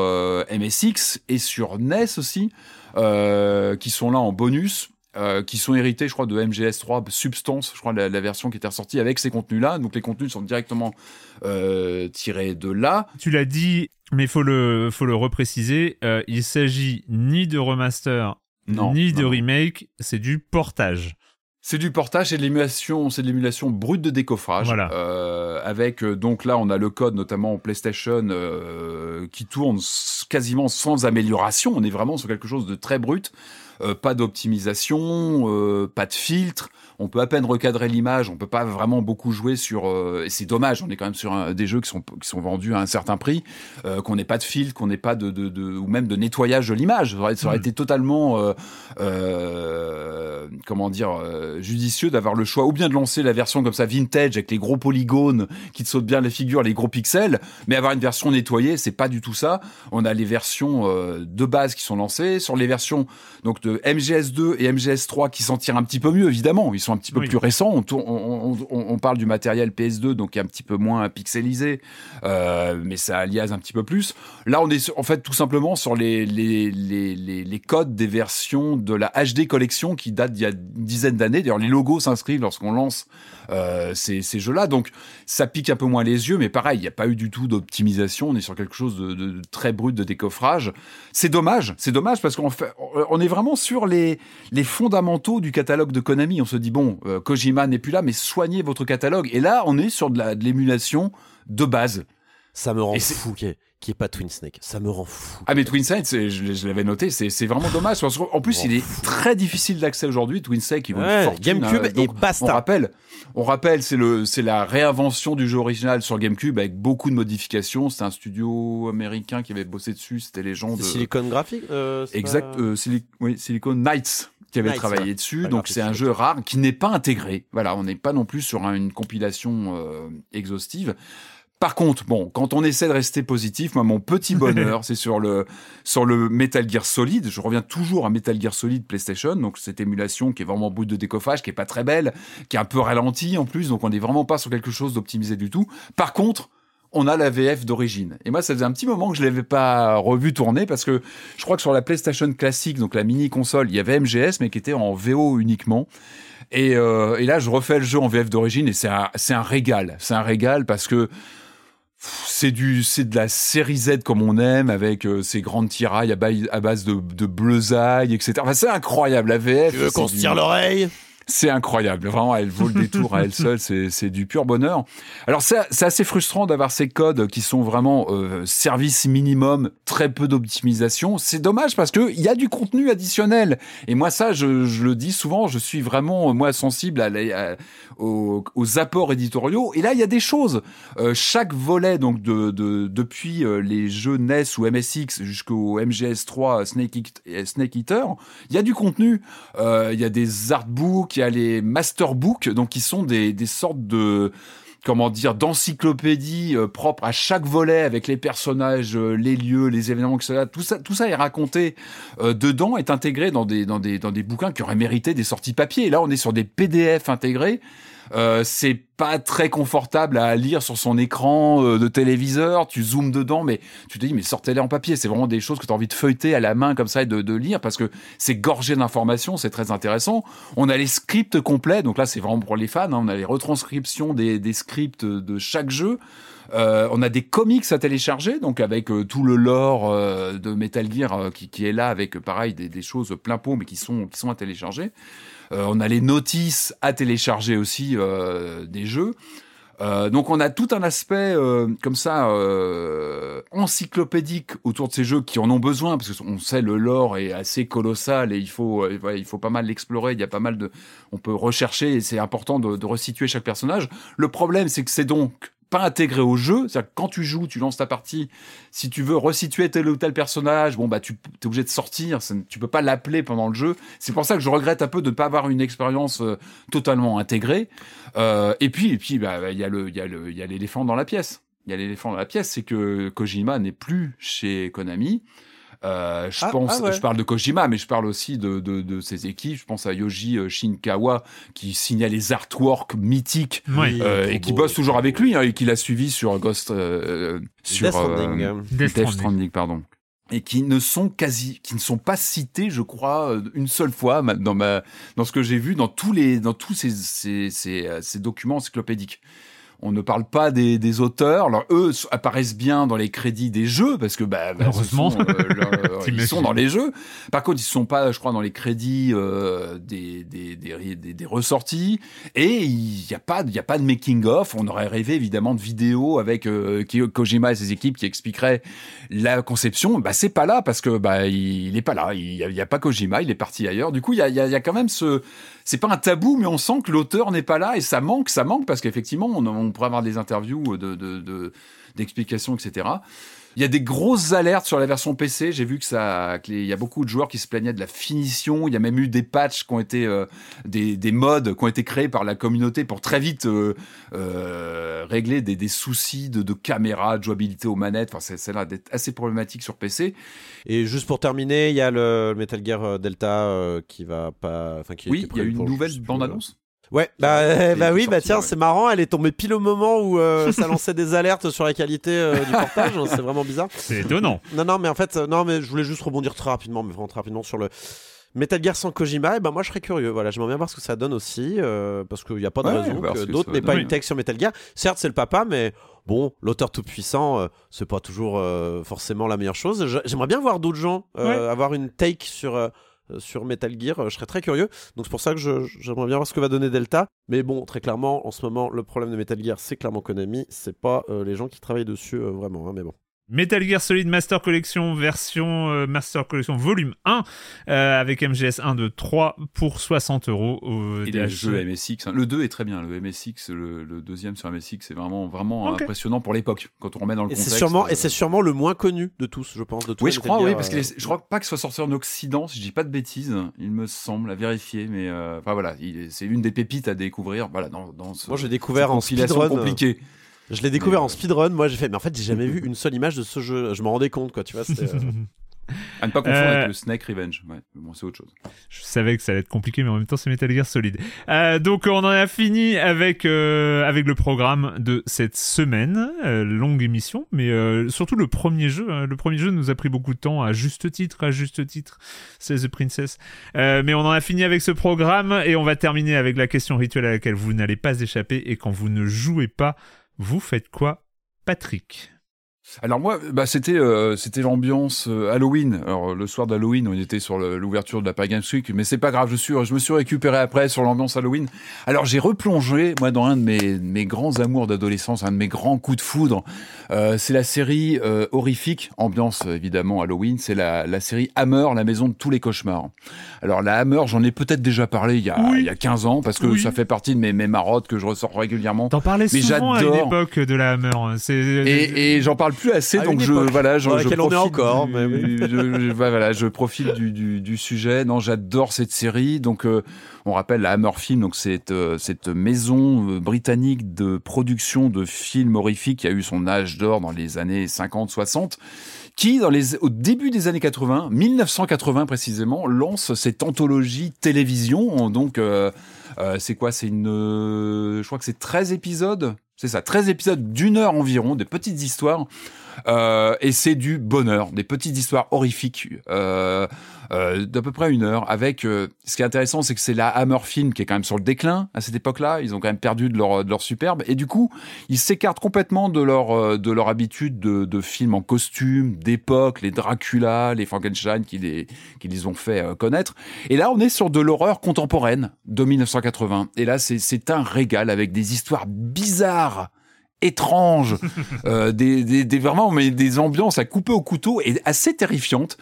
MSX et sur NES aussi, qui sont là en bonus. Euh, qui sont hérités, je crois, de MGS3 Substance, je crois, la, la version qui était ressortie avec ces contenus-là. Donc les contenus sont directement euh, tirés de là.
Tu l'as dit, mais faut le, faut le repréciser. euh, il s'agit ni de remaster,
Non,
ni de
non,
remake. C'est du portage.
C'est du portage, c'est de l'émulation, c'est de l'émulation brute de décoffrage.
Voilà.
Euh, avec donc là, on a le code notamment en PlayStation euh, qui tourne quasiment sans amélioration. On est vraiment sur quelque chose de très brut. Euh, pas d'optimisation, euh, pas de filtre. On peut à peine recadrer l'image. On peut pas vraiment beaucoup jouer sur. euh, et c'est dommage. On est quand même sur un- des jeux qui sont qui sont vendus à un certain prix, euh, qu'on n'ait pas de filtre, qu'on n'ait pas de, de, de- ou même de nettoyage de l'image. Ça aurait, ça aurait
Mm.
été totalement euh, euh, comment dire euh, judicieux d'avoir le choix ou bien de lancer la version comme ça vintage avec les gros polygones qui te sautent bien les figures, les gros pixels, mais avoir une version nettoyée, c'est pas du tout ça. On a les versions euh, de base qui sont lancées sur les versions donc de MGS2 et MGS3 qui s'en tirent un petit peu mieux évidemment, ils sont un petit peu
Oui.
plus récents. On, tourne- on, on- on- on parle du matériel PS2 donc qui est un petit peu moins pixelisé, euh, mais ça aliase un petit peu plus. Là, on est en fait tout simplement sur les, les, les, les, les codes des versions de la HD collection qui datent d'il y a une dizaine d'années. D'ailleurs, les logos s'inscrivent lorsqu'on lance euh, ces, ces jeux-là. Donc, ça pique un peu moins les yeux, mais pareil, il n'y a pas eu du tout d'optimisation. On est sur quelque chose de, de- de très brut de décoffrage. C'est dommage, c'est dommage parce qu'on fait, on est vraiment sur les, les fondamentaux du catalogue de Konami. On se dit, bon, euh, Kojima n'est plus là, mais soignez votre catalogue. Et là, on est sur de la- de l'émulation de base.
Ça me rend
Et
fou qu'il n'y ait, ait pas Twin Snake. Ça me rend fou.
Ah mais Twin Snake, je, je l'avais noté, c'est vraiment dommage. Qu'en plus, il est très difficile d'accès aujourd'hui. Twin Snake, il vaut
Ouais,
une fortune.
GameCube
hein.
et basta.
On rappelle, on rappelle, c'est la réinvention du jeu original sur GameCube avec beaucoup de modifications. C'était un studio américain qui avait bossé dessus. C'était les gens de
Silicon Graphic euh,
exact,
pas-
euh, Sili- oui, Silicon Knights qui avait travaillé dessus.
Pas
Donc c'est un jeu rare qui n'est pas intégré. Voilà, on n'est pas non plus sur un- une compilation euh, exhaustive. Par contre, bon, quand on essaie de rester positif, moi, mon petit [laughs] bonheur, c'est sur le, sur le Metal Gear Solid. Je reviens toujours à Metal Gear Solid PlayStation. Donc, cette émulation qui est vraiment en bout de décoffage, qui est pas très belle, qui est un peu ralentie en plus. Donc, on n'est vraiment pas sur quelque chose d'optimisé du tout. Par contre, on a la VF d'origine. Et moi, ça faisait un petit moment que je l'avais pas revu tourner parce que je crois que sur la PlayStation classique, donc la mini console, il y avait MGS, mais qui était en VO uniquement. Et, euh, et là, je refais le jeu en VF d'origine et c'est un, un régal. C'est un régal parce que c'est du, c'est de la série Z comme on aime avec euh, ces grandes tirailles à, base de, de bleusailles, etc. Enfin, c'est incroyable. La VF.
Tu veux qu'on se tire l'oreille?
C'est incroyable, vraiment, elle vaut le détour à elle [laughs] seule, c'est c'est du pur bonheur. Alors c'est c'est assez frustrant d'avoir ces codes qui sont vraiment euh, service minimum, très peu d'optimisation. C'est dommage parce que il y a du contenu additionnel. Et moi ça, je, je le dis souvent, je suis vraiment moi sensible à, la- à- aux, aux apports éditoriaux. Et là il y a des choses. Euh, chaque volet donc de, de depuis euh, les jeux NES ou MSX jusqu'au MGS3 Snake, Eat- Snake Eater, il y a du contenu. Euh, Il y a des artbooks, il y a les masterbooks, donc qui sont des, sortes de comment dire d'encyclopédies euh, propres à chaque volet avec les personnages, euh, les lieux, les événements, etc. Tout ça, tout ça est raconté euh, dedans, est intégré dans des dans des dans des bouquins qui auraient mérité des sorties papier. Et là, on est sur des PDF intégrés. Euh, c'est pas très confortable à lire sur son écran euh, de téléviseur. Tu zoomes dedans, mais tu te dis mais sortez-les en papier. C'est vraiment des choses que tu as envie de feuilleter à la main comme ça et de, lire parce que c'est gorgé d'informations. C'est très intéressant. On a les scripts complets, donc là c'est vraiment pour les fans. hein. On a les retranscriptions des scripts de chaque jeu. Euh, on a des comics à télécharger, donc avec euh, tout le lore euh, de Metal Gear euh, qui, qui est là, avec pareil des, des choses plein pot, mais qui sont qui sont à télécharger. On a les notices à télécharger aussi des jeux. Donc on a tout un aspect comme ça encyclopédique autour de ces jeux qui en ont besoin parce qu'on sait le lore est assez colossal et il faut il faut pas mal l'explorer. Il y a pas mal de on peut rechercher et c'est important de, de resituer chaque personnage. Le problème c'est que c'est donc pas intégré au jeu, c'est-à-dire que quand tu joues, tu lances ta partie, si tu veux resituer tel ou tel personnage, bon bah tu es obligé de sortir, tu peux pas l'appeler pendant le jeu. C'est pour ça que je regrette un peu de ne pas avoir une expérience euh, totalement intégrée. Euh, et puis et puis bah il y a le il y a le il y a l'éléphant dans la pièce. Il y a l'éléphant dans la pièce, c'est que Kojima n'est plus chez Konami. Euh, je
Ah,
pense,
ah ouais.
je parle de Kojima, mais je parle aussi de, de, de ses équipes. Je pense à Yoji euh, Shinkawa qui signait les artworks mythiques euh, et qui
beau,
bosse toujours avec lui hein, et qui l'a suivi sur Ghost, euh, sur
Death Stranding.
Death
Death
Stranding.
Stranding, pardon. Et qui ne sont quasi, qui ne sont pas cités, je crois, une seule fois dans ma, dans ce que j'ai vu dans tous les, dans tous ces, ces, ces, ces documents encyclopédiques. On ne parle pas des, des auteurs. Alors eux apparaissent bien dans les crédits des jeux parce que bah, bah,
Heureusement.
sont, euh, leur- [laughs] ils
T'imagines.
sont dans les jeux. Par contre, ils sont pas, je crois, dans les crédits euh, des, des, des, ressorties. Et il n'y a pas, il y a pas de making of. On aurait rêvé évidemment de vidéos avec euh, Kojima et ses équipes qui expliqueraient la conception. Bah c'est pas là parce que bah il, il est pas là. Il y a, pas Kojima. Il est parti ailleurs. Du coup, il y a, y a, il y a quand même ce, c'est pas un tabou, mais on sent que l'auteur n'est pas là et ça manque, ça manque parce qu'effectivement, on, pourrait avoir des interviews de- d'explications, etc. Il y a des grosses alertes sur la version PC. J'ai vu que ça, qu'il y a beaucoup de joueurs qui se plaignaient de la finition. Il y a même eu des patchs qui ont été, euh, des, des mods qui ont été créés par la communauté pour très vite euh, euh, régler des, des soucis de, de caméra, de jouabilité aux manettes. Enfin, c'est, là d'être assez problématique sur PC.
Et juste pour terminer, il y a le Metal Gear Delta qui va pas. Enfin, qui
Oui, il y a une nouvelle
sais plus,
bande-annonce.
Ouais, bah, euh, bah oui, bah tiens,
ouais.
c'est marrant, elle est tombée pile au moment où euh, [laughs] ça lançait des alertes sur la qualité euh, du portage, c'est vraiment bizarre.
C'est étonnant.
Non, non, mais en fait, non, mais je voulais juste rebondir très rapidement, mais vraiment très rapidement sur le Metal Gear sans Kojima. Et ben moi, je serais curieux. Voilà, j'aimerais bien voir ce que ça donne aussi, euh, parce qu'il n'y a pas de
Ouais,
raison que d'autres n'aient pas une tech sur Metal Gear. Certes, c'est le papa, mais bon, l'auteur tout puissant, euh, c'est pas toujours euh, forcément la meilleure chose. J'aimerais bien voir d'autres gens euh, avoir une take sur. Euh, sur Metal Gear. Euh, je serais très curieux. Donc c'est pour ça que j'aimerais bien voir ce que va donner Delta. Mais bon, très clairement, en ce moment, le problème de Metal Gear, c'est clairement Konami. C'est pas euh, les gens qui travaillent dessus vraiment. hein, mais bon.
Metal Gear Solid Master Collection version euh, Master Collection volume 1 euh, avec MGS 1 de 3 pour 60 euros
Et les jeux MSX. hein. Le 2 est très bien. Le MSX, le, le deuxième sur MSX, c'est vraiment, vraiment impressionnant pour l'époque. Quand on remet dans le
Et c'est
contexte.
sûrement,
euh,
et c'est sûrement le moins connu de tous, je pense. De tous
Oui, je crois, oui, parce que
euh,
les- je crois pas que ce soit sorti en Occident, si je dis pas de bêtises, il me semble, à vérifier, mais euh, enfin voilà, il est- c'est une des pépites à découvrir. Voilà, dans, dans ce,
Moi, j'ai découvert en speedrun. euh,
compliquée.
Je l'ai découvert
Mais,
en speedrun. Moi, j'ai fait, mais en fait, j'ai jamais [laughs] vu une seule image de ce jeu. Je m'en rendais compte, quoi. Tu vois, euh,
À ne pas confondre
Euh,
avec le Snake Revenge. Ouais, bon, c'est autre chose.
Je savais que ça allait être compliqué, mais en même temps, c'est Metal Gear Solid. Euh, donc, on en a fini avec, euh, avec le programme de cette semaine. Euh, longue émission, mais euh, surtout le premier jeu. hein. Le premier jeu nous a pris beaucoup de temps, à juste titre, à juste titre. C'est The Princess. Euh, mais on en a fini avec ce programme et on va terminer avec la question rituelle à laquelle vous n'allez pas échapper. Et quand vous ne jouez pas, vous faites quoi, Patrick?
Alors moi, bah, c'était euh, c'était l'ambiance euh, Halloween. Alors le soir d'Halloween, on était sur l'ouverture de la Games Week, mais c'est pas grave. Je suis, je me suis récupéré après sur l'ambiance Halloween. Alors j'ai replongé moi dans un de mes, mes grands amours d'adolescence, un de mes grands coups de foudre. Euh, c'est la série euh, horrifique, ambiance évidemment Halloween. C'est la, la série Hammer, la maison de tous les cauchemars. Alors la Hammer, j'en ai peut-être déjà parlé il y a,
Oui.
il y a 15 ans parce que
Oui.
ça fait partie de mes, mes marottes que je ressors régulièrement.
T'en parlais
Mais
souvent à une époque de la Hammer. hein.
Et, et j'en parle plus assez, donc je voilà, je, je
laquelle on est
profite
encore,
du-
mais oui.
je, voilà, je profite du, du, du sujet. Non, j'adore cette série. Donc, euh, on rappelle la Hammer Film, donc c'est euh, cette maison euh, britannique de production de films horrifiques qui a eu son âge d'or dans les années 50-60 qui, dans les, au début des années 80, 1980 précisément, lance cette anthologie télévision. Donc, euh, euh, c'est quoi? C'est une, euh, je crois que c'est 13 épisodes? C'est ça, 13 épisodes d'une heure environ, des petites histoires. Euh, et c'est du bonheur, des petites histoires horrifiques euh, euh, d'à peu près une heure. Avec euh, ce qui est intéressant, c'est que c'est la Hammer Film qui est quand même sur le déclin à cette époque-là. Ils ont quand même perdu de leur de leur superbe et du coup, ils s'écartent complètement de leur euh, de leur habitude de, de films en costume d'époque, les Dracula, les Frankenstein qui les qui les ont fait euh, connaître. Et là, on est sur de l'horreur contemporaine de 1980. Et là, c'est c'est un régal avec des histoires bizarres étranges, [laughs] euh, des, des, des- vraiment mais des ambiances à couper au couteau et assez terrifiantes.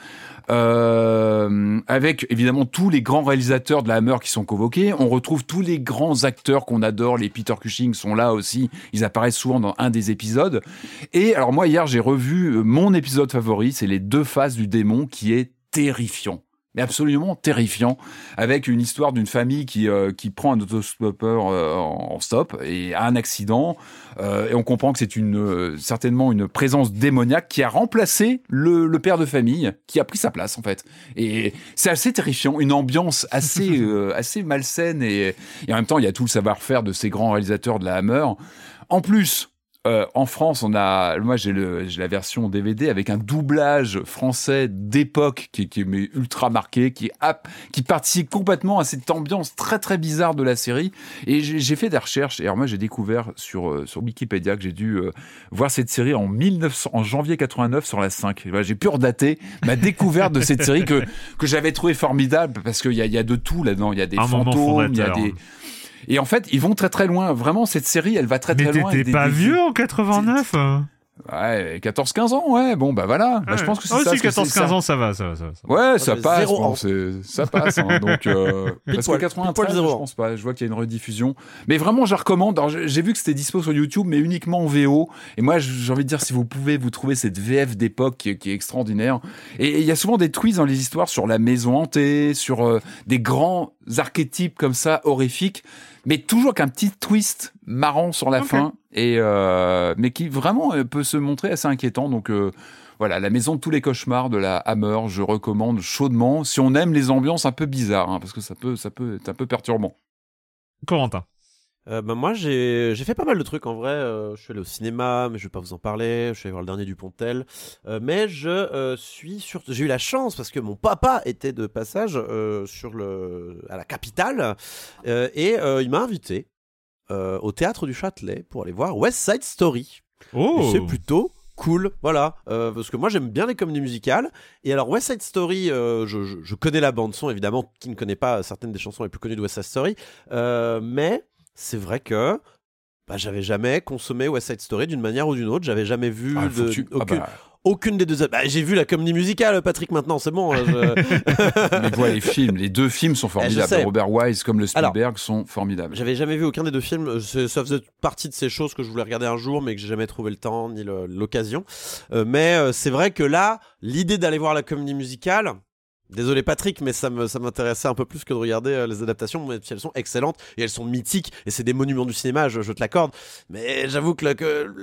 Euh, avec évidemment tous les grands réalisateurs de la Hammer qui sont convoqués. On retrouve tous les grands acteurs qu'on adore. Les Peter Cushing sont là aussi. Ils apparaissent souvent dans un des épisodes. Et alors moi hier j'ai revu mon épisode favori, c'est les deux faces du démon qui est terrifiant. Mais absolument terrifiant, avec une histoire d'une famille qui euh, qui prend un autostoppeur euh, en stop et a un accident, euh, et on comprend que c'est une euh, certainement une présence démoniaque qui a remplacé le, le père de famille, qui a pris sa place en fait. Et c'est assez terrifiant, une ambiance assez [laughs] euh, assez malsaine et, et en même temps il y a tout le savoir-faire de ces grands réalisateurs de la Hammer. En plus, euh, en France, on a, moi j'ai la version DVD avec un doublage français d'époque qui, qui est ultra marqué, qui qui participe complètement à cette ambiance très très bizarre de la série. Et j'ai fait des recherches. Et alors moi j'ai découvert sur euh, sur Wikipédia que j'ai dû euh, voir cette série en 1900, en janvier 89 sur la 5. Et voilà, j'ai pu redater ma découverte de cette série que que j'avais trouvé formidable parce qu'il y a, y a de tout là-dedans. Il y a des
Un
fantômes, il y a des et en fait, ils vont très très loin. Vraiment, cette série, elle va très
Mais
très loin. avec
t'étais pas
des-
vieux en 89 hein
Ouais, 14-15 ans, ouais, bon, bah voilà. Bah, je pense que c'est
Ah,
ça.
si,
parce que c'est
14-15
ça.
ans, ça va, ça va, ça va. ça va.
Ouais, ça
mais
passe,
zéro
bon, ça passe. hein, donc, euh, [laughs]
Pile
parce que
pile poil
93, je pense pas. Je vois qu'il y a une rediffusion. Mais vraiment, je recommande. Alors, j'ai vu que c'était dispo sur YouTube, mais uniquement en VO. Et moi, j'ai envie de dire, si vous pouvez vous trouver cette VF d'époque qui, est- qui est extraordinaire. Et il y a souvent des twists dans les histoires sur la maison hantée, sur euh, des grands archétypes comme ça, horrifiques. Mais toujours qu'un petit twist marrant sur la fin. Et, euh, mais qui vraiment euh, peut se montrer assez inquiétant. Donc, euh, voilà, la maison de tous les cauchemars de la Hammer, je recommande chaudement si on aime les ambiances un peu bizarres, hein, parce que ça peut, ça peut être un peu perturbant.
Corentin.
Euh, bah, moi, j'ai fait pas mal de trucs en vrai. Euh, je suis allé au cinéma, mais je vais pas vous en parler. Je suis allé voir le dernier du Pontel. Euh, mais je euh, suis sur. J'ai eu la chance parce que mon papa était de passage sur le à la capitale et il m'a invité au théâtre du Châtelet pour aller voir West Side Story.
Oh
C'est plutôt cool, voilà. Euh, parce que moi j'aime bien les comédies musicales. Et alors West Side Story, euh, je, je- je connais la bande son évidemment. Qui ne connaît pas certaines des chansons les plus connues de West Side Story, Euh, mais c'est vrai que bah, j'avais jamais consommé West Side Story d'une manière ou d'une autre. J'avais jamais vu
Ah,
de-
ah
aucune,
bah,
aucune des deux. Bah, j'ai vu la comédie musicale, Patrick. Maintenant, c'est bon. hein, je- [laughs]
mais les films, les deux films sont formidables.
sais.
Robert Wise comme le
Alors,
Spielberg sont formidables.
J'avais jamais vu aucun des deux films. C'est- Ça faisait partie de ces choses que je voulais regarder un jour, mais que j'ai jamais trouvé le temps ni l'occasion. Euh, mais euh, c'est vrai que là, l'idée d'aller voir la comédie musicale. Désolé Patrick, mais ça me ça m'intéressait un peu plus que de regarder euh, les adaptations, même si elles sont excellentes et elles sont mythiques et c'est des monuments du cinéma, je, je te l'accorde. Mais j'avoue que,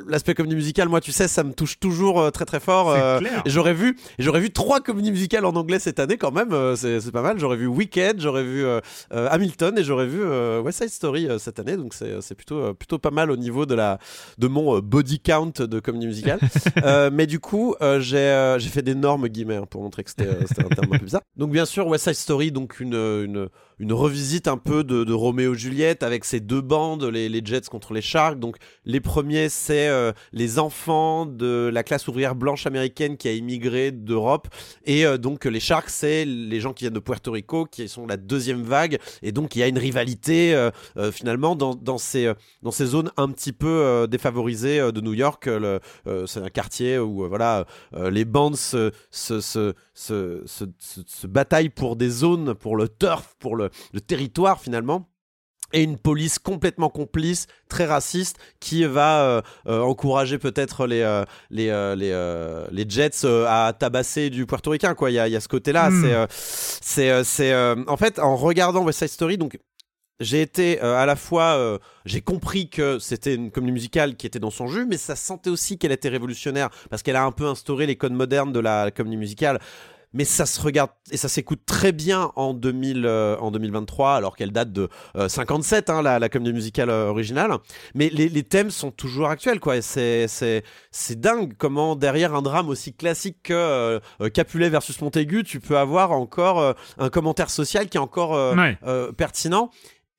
l'aspect comédie musicale, moi tu sais, ça me touche toujours euh, très très fort.
C'est
euh, j'aurais vu, j'aurais vu trois comédies musicales en anglais cette année quand même, c'est pas mal. J'aurais vu Wicked, j'aurais vu Hamilton et j'aurais vu West Side Story cette année, donc c'est c'est plutôt plutôt pas mal au niveau de la de mon body count de comédie musicale. [laughs] Mais du coup, j'ai j'ai fait d'énormes guillemets hein, pour montrer que c'était c'était un terme un peu Donc bien sûr, West Side Story, donc une une une revisite un peu de, de Roméo Juliette avec ces deux bandes, les, Jets contre les Sharks. Donc les premiers, c'est euh, les enfants de la classe ouvrière blanche américaine qui a immigré d'Europe. Et euh, donc les Sharks, c'est les gens qui viennent de Puerto Rico, qui sont la deuxième vague. Et donc il y a une rivalité euh, finalement dans, dans, ces, dans ces zones un petit peu défavorisées de New York. C'est un quartier où voilà, les bandes se, se, se, se- se bataillent pour des zones, pour le turf, pour le, le territoire finalement et une police complètement complice, très raciste, qui va euh, euh, encourager peut-être les euh, les les, les Jets à tabasser du Puertoricain quoi. Il y a, il y a ce côté-là.
Hmm.
C'est c'est c'est en fait en regardant West Side Story donc. J'ai été euh, à la fois, euh, j'ai compris que c'était une comédie musicale qui était dans son jus, mais ça sentait aussi qu'elle était révolutionnaire parce qu'elle a un peu instauré les codes modernes de la comédie musicale mais ça se regarde et ça s'écoute très bien en 2000 euh, en 2023 alors qu'elle date de euh, 57 hein, la, la comédie musicale euh, originale. Mais les, les thèmes sont toujours actuels quoi. C'est c'est c'est dingue comment derrière un drame aussi classique que euh, Capulet versus Montaigu tu peux avoir encore un commentaire social qui est encore
Ouais.
pertinent.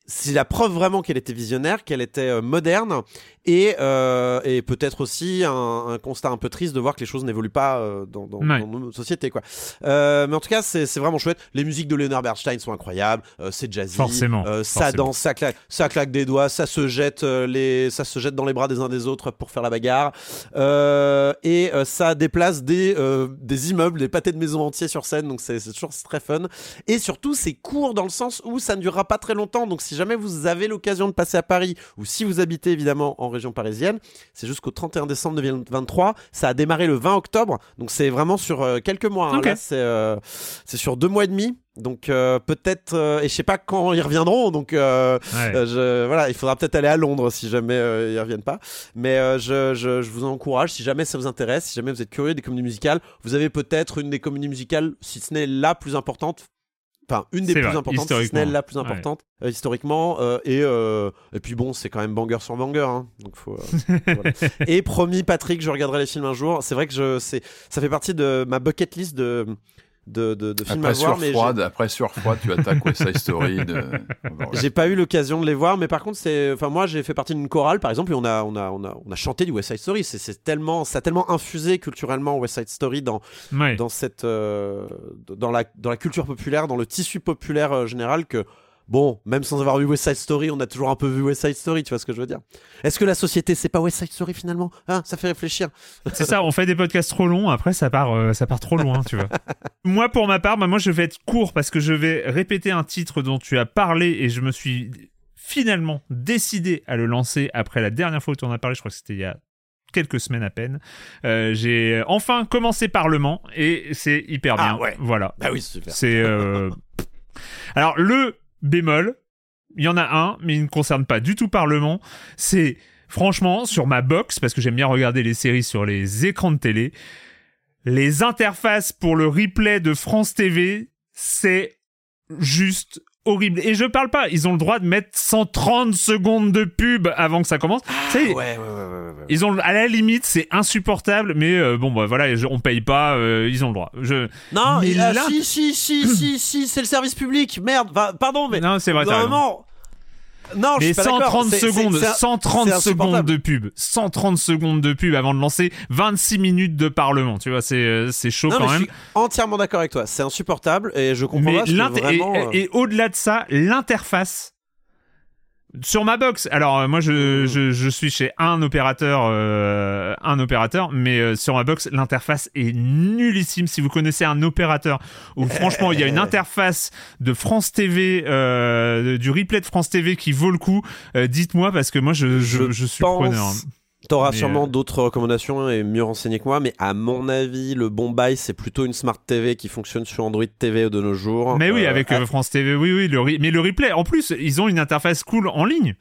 C'est la preuve vraiment qu'elle était visionnaire, qu'elle était euh, moderne et, euh, et peut-être aussi un, un constat un peu triste de voir que les choses n'évoluent pas euh, dans, dans,
Ouais.
dans nos sociétés. Quoi. Euh, mais en tout cas, c'est vraiment chouette. Les musiques de Leonard Bernstein sont incroyables. euh, c'est jazzy.
Forcément,
Euh, ça
forcément.
danse, ça claque, ça claque des doigts, ça se jette euh, les, ça se jette dans les bras des uns des autres pour faire la bagarre. Euh, et euh, ça déplace des, euh, des immeubles, des pâtés de maisons entiers sur scène. Donc c'est c'est toujours très fun. Et surtout, c'est court dans le sens où ça ne durera pas très longtemps. Donc si jamais vous avez l'occasion de passer à Paris ou si vous habitez évidemment en région parisienne, c'est jusqu'au 31 décembre 2023. Ça a démarré le 20 octobre. Donc c'est vraiment sur euh, quelques mois. hein. C'est euh, c'est sur deux mois et demi. Donc euh, peut-être, euh, et je sais pas quand ils reviendront. Donc euh,
Ouais.
je, voilà, il faudra peut-être aller à Londres si jamais ils reviennent pas. Mais je, je, je vous encourage, si jamais ça vous intéresse, si jamais vous êtes curieux des comédies musicales, vous avez peut-être une des comédies musicales, si ce n'est la plus importante. Enfin, une des plus
vrai,
importantes, si ce n'est la plus
Ouais.
importante euh, historiquement. euh, et, euh, et puis bon, c'est quand même banger sur banger. Hein, donc faut, [laughs] voilà. Et promis, Patrick, je regarderai les films un jour. C'est vrai que je, c'est, ça fait partie de ma bucket list de, de, de, de films
Après
à voir.
sur
mais j'ai-
froide, après sur froide, tu attaques West Side Story. De... [laughs]
j'ai pas eu l'occasion de les voir, mais par contre, c'est, enfin, moi, j'ai fait partie d'une chorale, par exemple, et on a, on a, on a, on a chanté du West Side Story. C'est, c'est tellement, ça a tellement infusé culturellement West Side Story dans,
Ouais.
dans cette, euh, dans la, dans la culture populaire, dans le tissu populaire euh, général que. Bon, même sans avoir vu West Side Story, on a toujours un peu vu West Side Story, tu vois ce que je veux dire Est-ce que la société, c'est pas West Side Story finalement? Hein, Ça fait réfléchir.
C'est ça, on fait des podcasts trop longs, après ça part, euh, ça part trop loin, tu vois. [laughs] Moi, pour ma part, bah, moi je vais être court parce que je vais répéter un titre dont tu as parlé et je me suis finalement décidé à le lancer après la dernière fois où tu en as parlé, je crois que c'était il y a quelques semaines à peine. Euh, J'ai enfin commencé Parlement et c'est hyper
Ah
bien.
ouais.
Voilà.
Bah oui, c'est super.
C'est. euh, [laughs] Alors, le bémol, il y en a un, mais il ne concerne pas du tout Parlement. C'est, franchement, sur ma box, parce que j'aime bien regarder les séries sur les écrans de télé, les interfaces pour le replay de France TV, c'est juste horrible. Et je parle pas, ils ont le droit de mettre 130 secondes de pub avant que ça commence.
Ah Ouais, ouais, ouais, ouais, ouais.
ils ont à la limite c'est insupportable mais euh, bon bah voilà je- on paye pas euh, ils ont le droit je
Non,
Mais
ah,
là-
si, si, si, si, si, c'est le service public. Merde, pardon, mais
non c'est vrai t'as
Non, je
Mais
suis pas d'accord.
130
C'est- c'est-
secondes,
c'est un-
130
c'est
secondes de pub, 130 secondes de pub avant de lancer 26 minutes de parlement. Tu vois, c'est euh, c'est chaud
Non,
quand
mais je
même.
suis entièrement d'accord avec toi. C'est insupportable et je comprends
Mais
pas vraiment.
et,
euh,
et au-delà de ça, l'interface sur ma box. Alors euh, moi je, je, je suis chez un opérateur euh, un opérateur mais euh, sur ma box l'interface est nullissime si vous connaissez un opérateur où franchement il y a une interface de France TV euh, du replay de France TV qui vaut le coup euh, dites-moi parce que moi je, je,
Je
je suis
pense-
preneur.
T'auras sûrement
euh,
d'autres recommandations et mieux renseignées que moi, mais à mon avis, le bon bail, c'est plutôt une Smart TV qui fonctionne sur Android TV de nos jours.
Mais oui,
Euh,
avec euh, France TV, oui, oui, le mais le replay, en plus, ils ont une interface cool en ligne.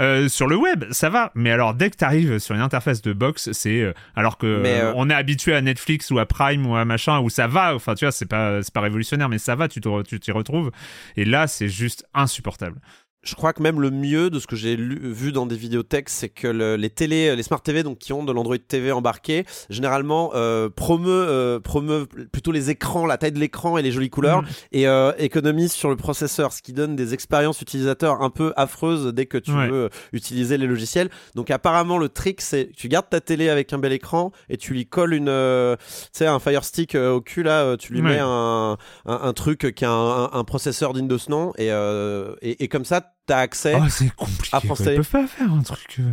Euh, sur le web, ça va. Mais alors, dès que tu arrives sur une interface de box, c'est euh, alors que euh, on est habitué à Netflix ou à Prime ou à machin où ça va. Enfin, tu vois, c'est pas c'est pas révolutionnaire, mais ça va. Tu te re- tu t'y retrouves. Et là, c'est juste insupportable.
Je crois que même le mieux de ce que j'ai vu dans des vidéothèques, c'est que le- les télé, les smart TV, donc qui ont de l'Android TV embarqué, généralement euh, promeut, euh, promeut plutôt les écrans, la taille de l'écran et les jolies couleurs,
Mm.
et euh, économise sur le processeur, ce qui donne des expériences utilisateurs un peu affreuses dès que tu
Ouais.
veux utiliser les logiciels. Donc apparemment le trick, c'est tu gardes ta télé avec un bel écran et tu lui colles une, euh, tu sais, un Fire Stick euh, au cul là, euh, tu lui
Ouais.
mets un, un, un truc qui a un, processeur digne de ce nom et, euh, et, et comme ça t'as accès.
Oh, c'est compliqué.
à
quoi.
France
Ils
Télé.
peuvent pas faire un truc. euh.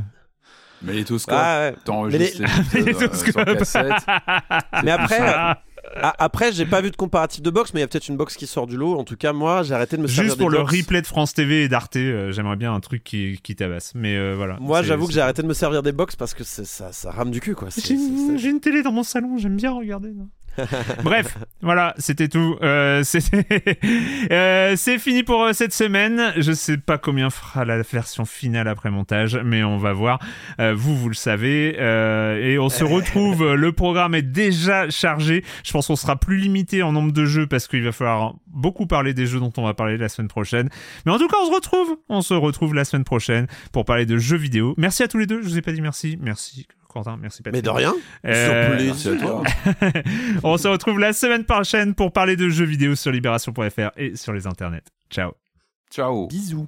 Magnétoscope.
Ah, ouais.
T'enregistres
Mais
les [laughs] épisodes, euh, sur cassette. [laughs]
Mais après, euh, a- après, j'ai pas vu de comparatif de box, mais il y a peut-être une box qui sort du lot. En tout cas, moi, j'ai arrêté de me servir
Juste pour le
box.
replay de France TV et d'Arte, euh, j'aimerais bien un truc qui, qui tabasse. Mais euh, voilà.
Moi,
C'est-
j'avoue que j'ai arrêté de me servir des box parce que c'est- ça, ça rame du cul, quoi. C'est-
J'ai
c'est-
une,
c'est-
j'ai une télé dans mon salon, j'aime bien regarder. non? [laughs] Bref, voilà, c'était tout. Euh, [laughs] c'était- euh, c'est fini pour euh, cette semaine. Je sais pas combien fera la version finale après montage, mais on va voir. Euh, vous, vous le savez. Et on se [laughs] retrouve. le programme est déjà chargé. Je pense qu'on sera plus limité en nombre de jeux parce qu'il va falloir beaucoup parler des jeux dont on va parler la semaine prochaine. Mais en tout cas, on se retrouve. On se retrouve la semaine prochaine pour parler de jeux vidéo. Merci à tous les deux. Je vous ai pas dit merci. Merci. Quentin, merci Patrick.
Mais de rien.
Euh, [laughs] on se retrouve la semaine prochaine pour parler de jeux vidéo sur libération.fr et sur les internets. Ciao.
Ciao.
Bisous.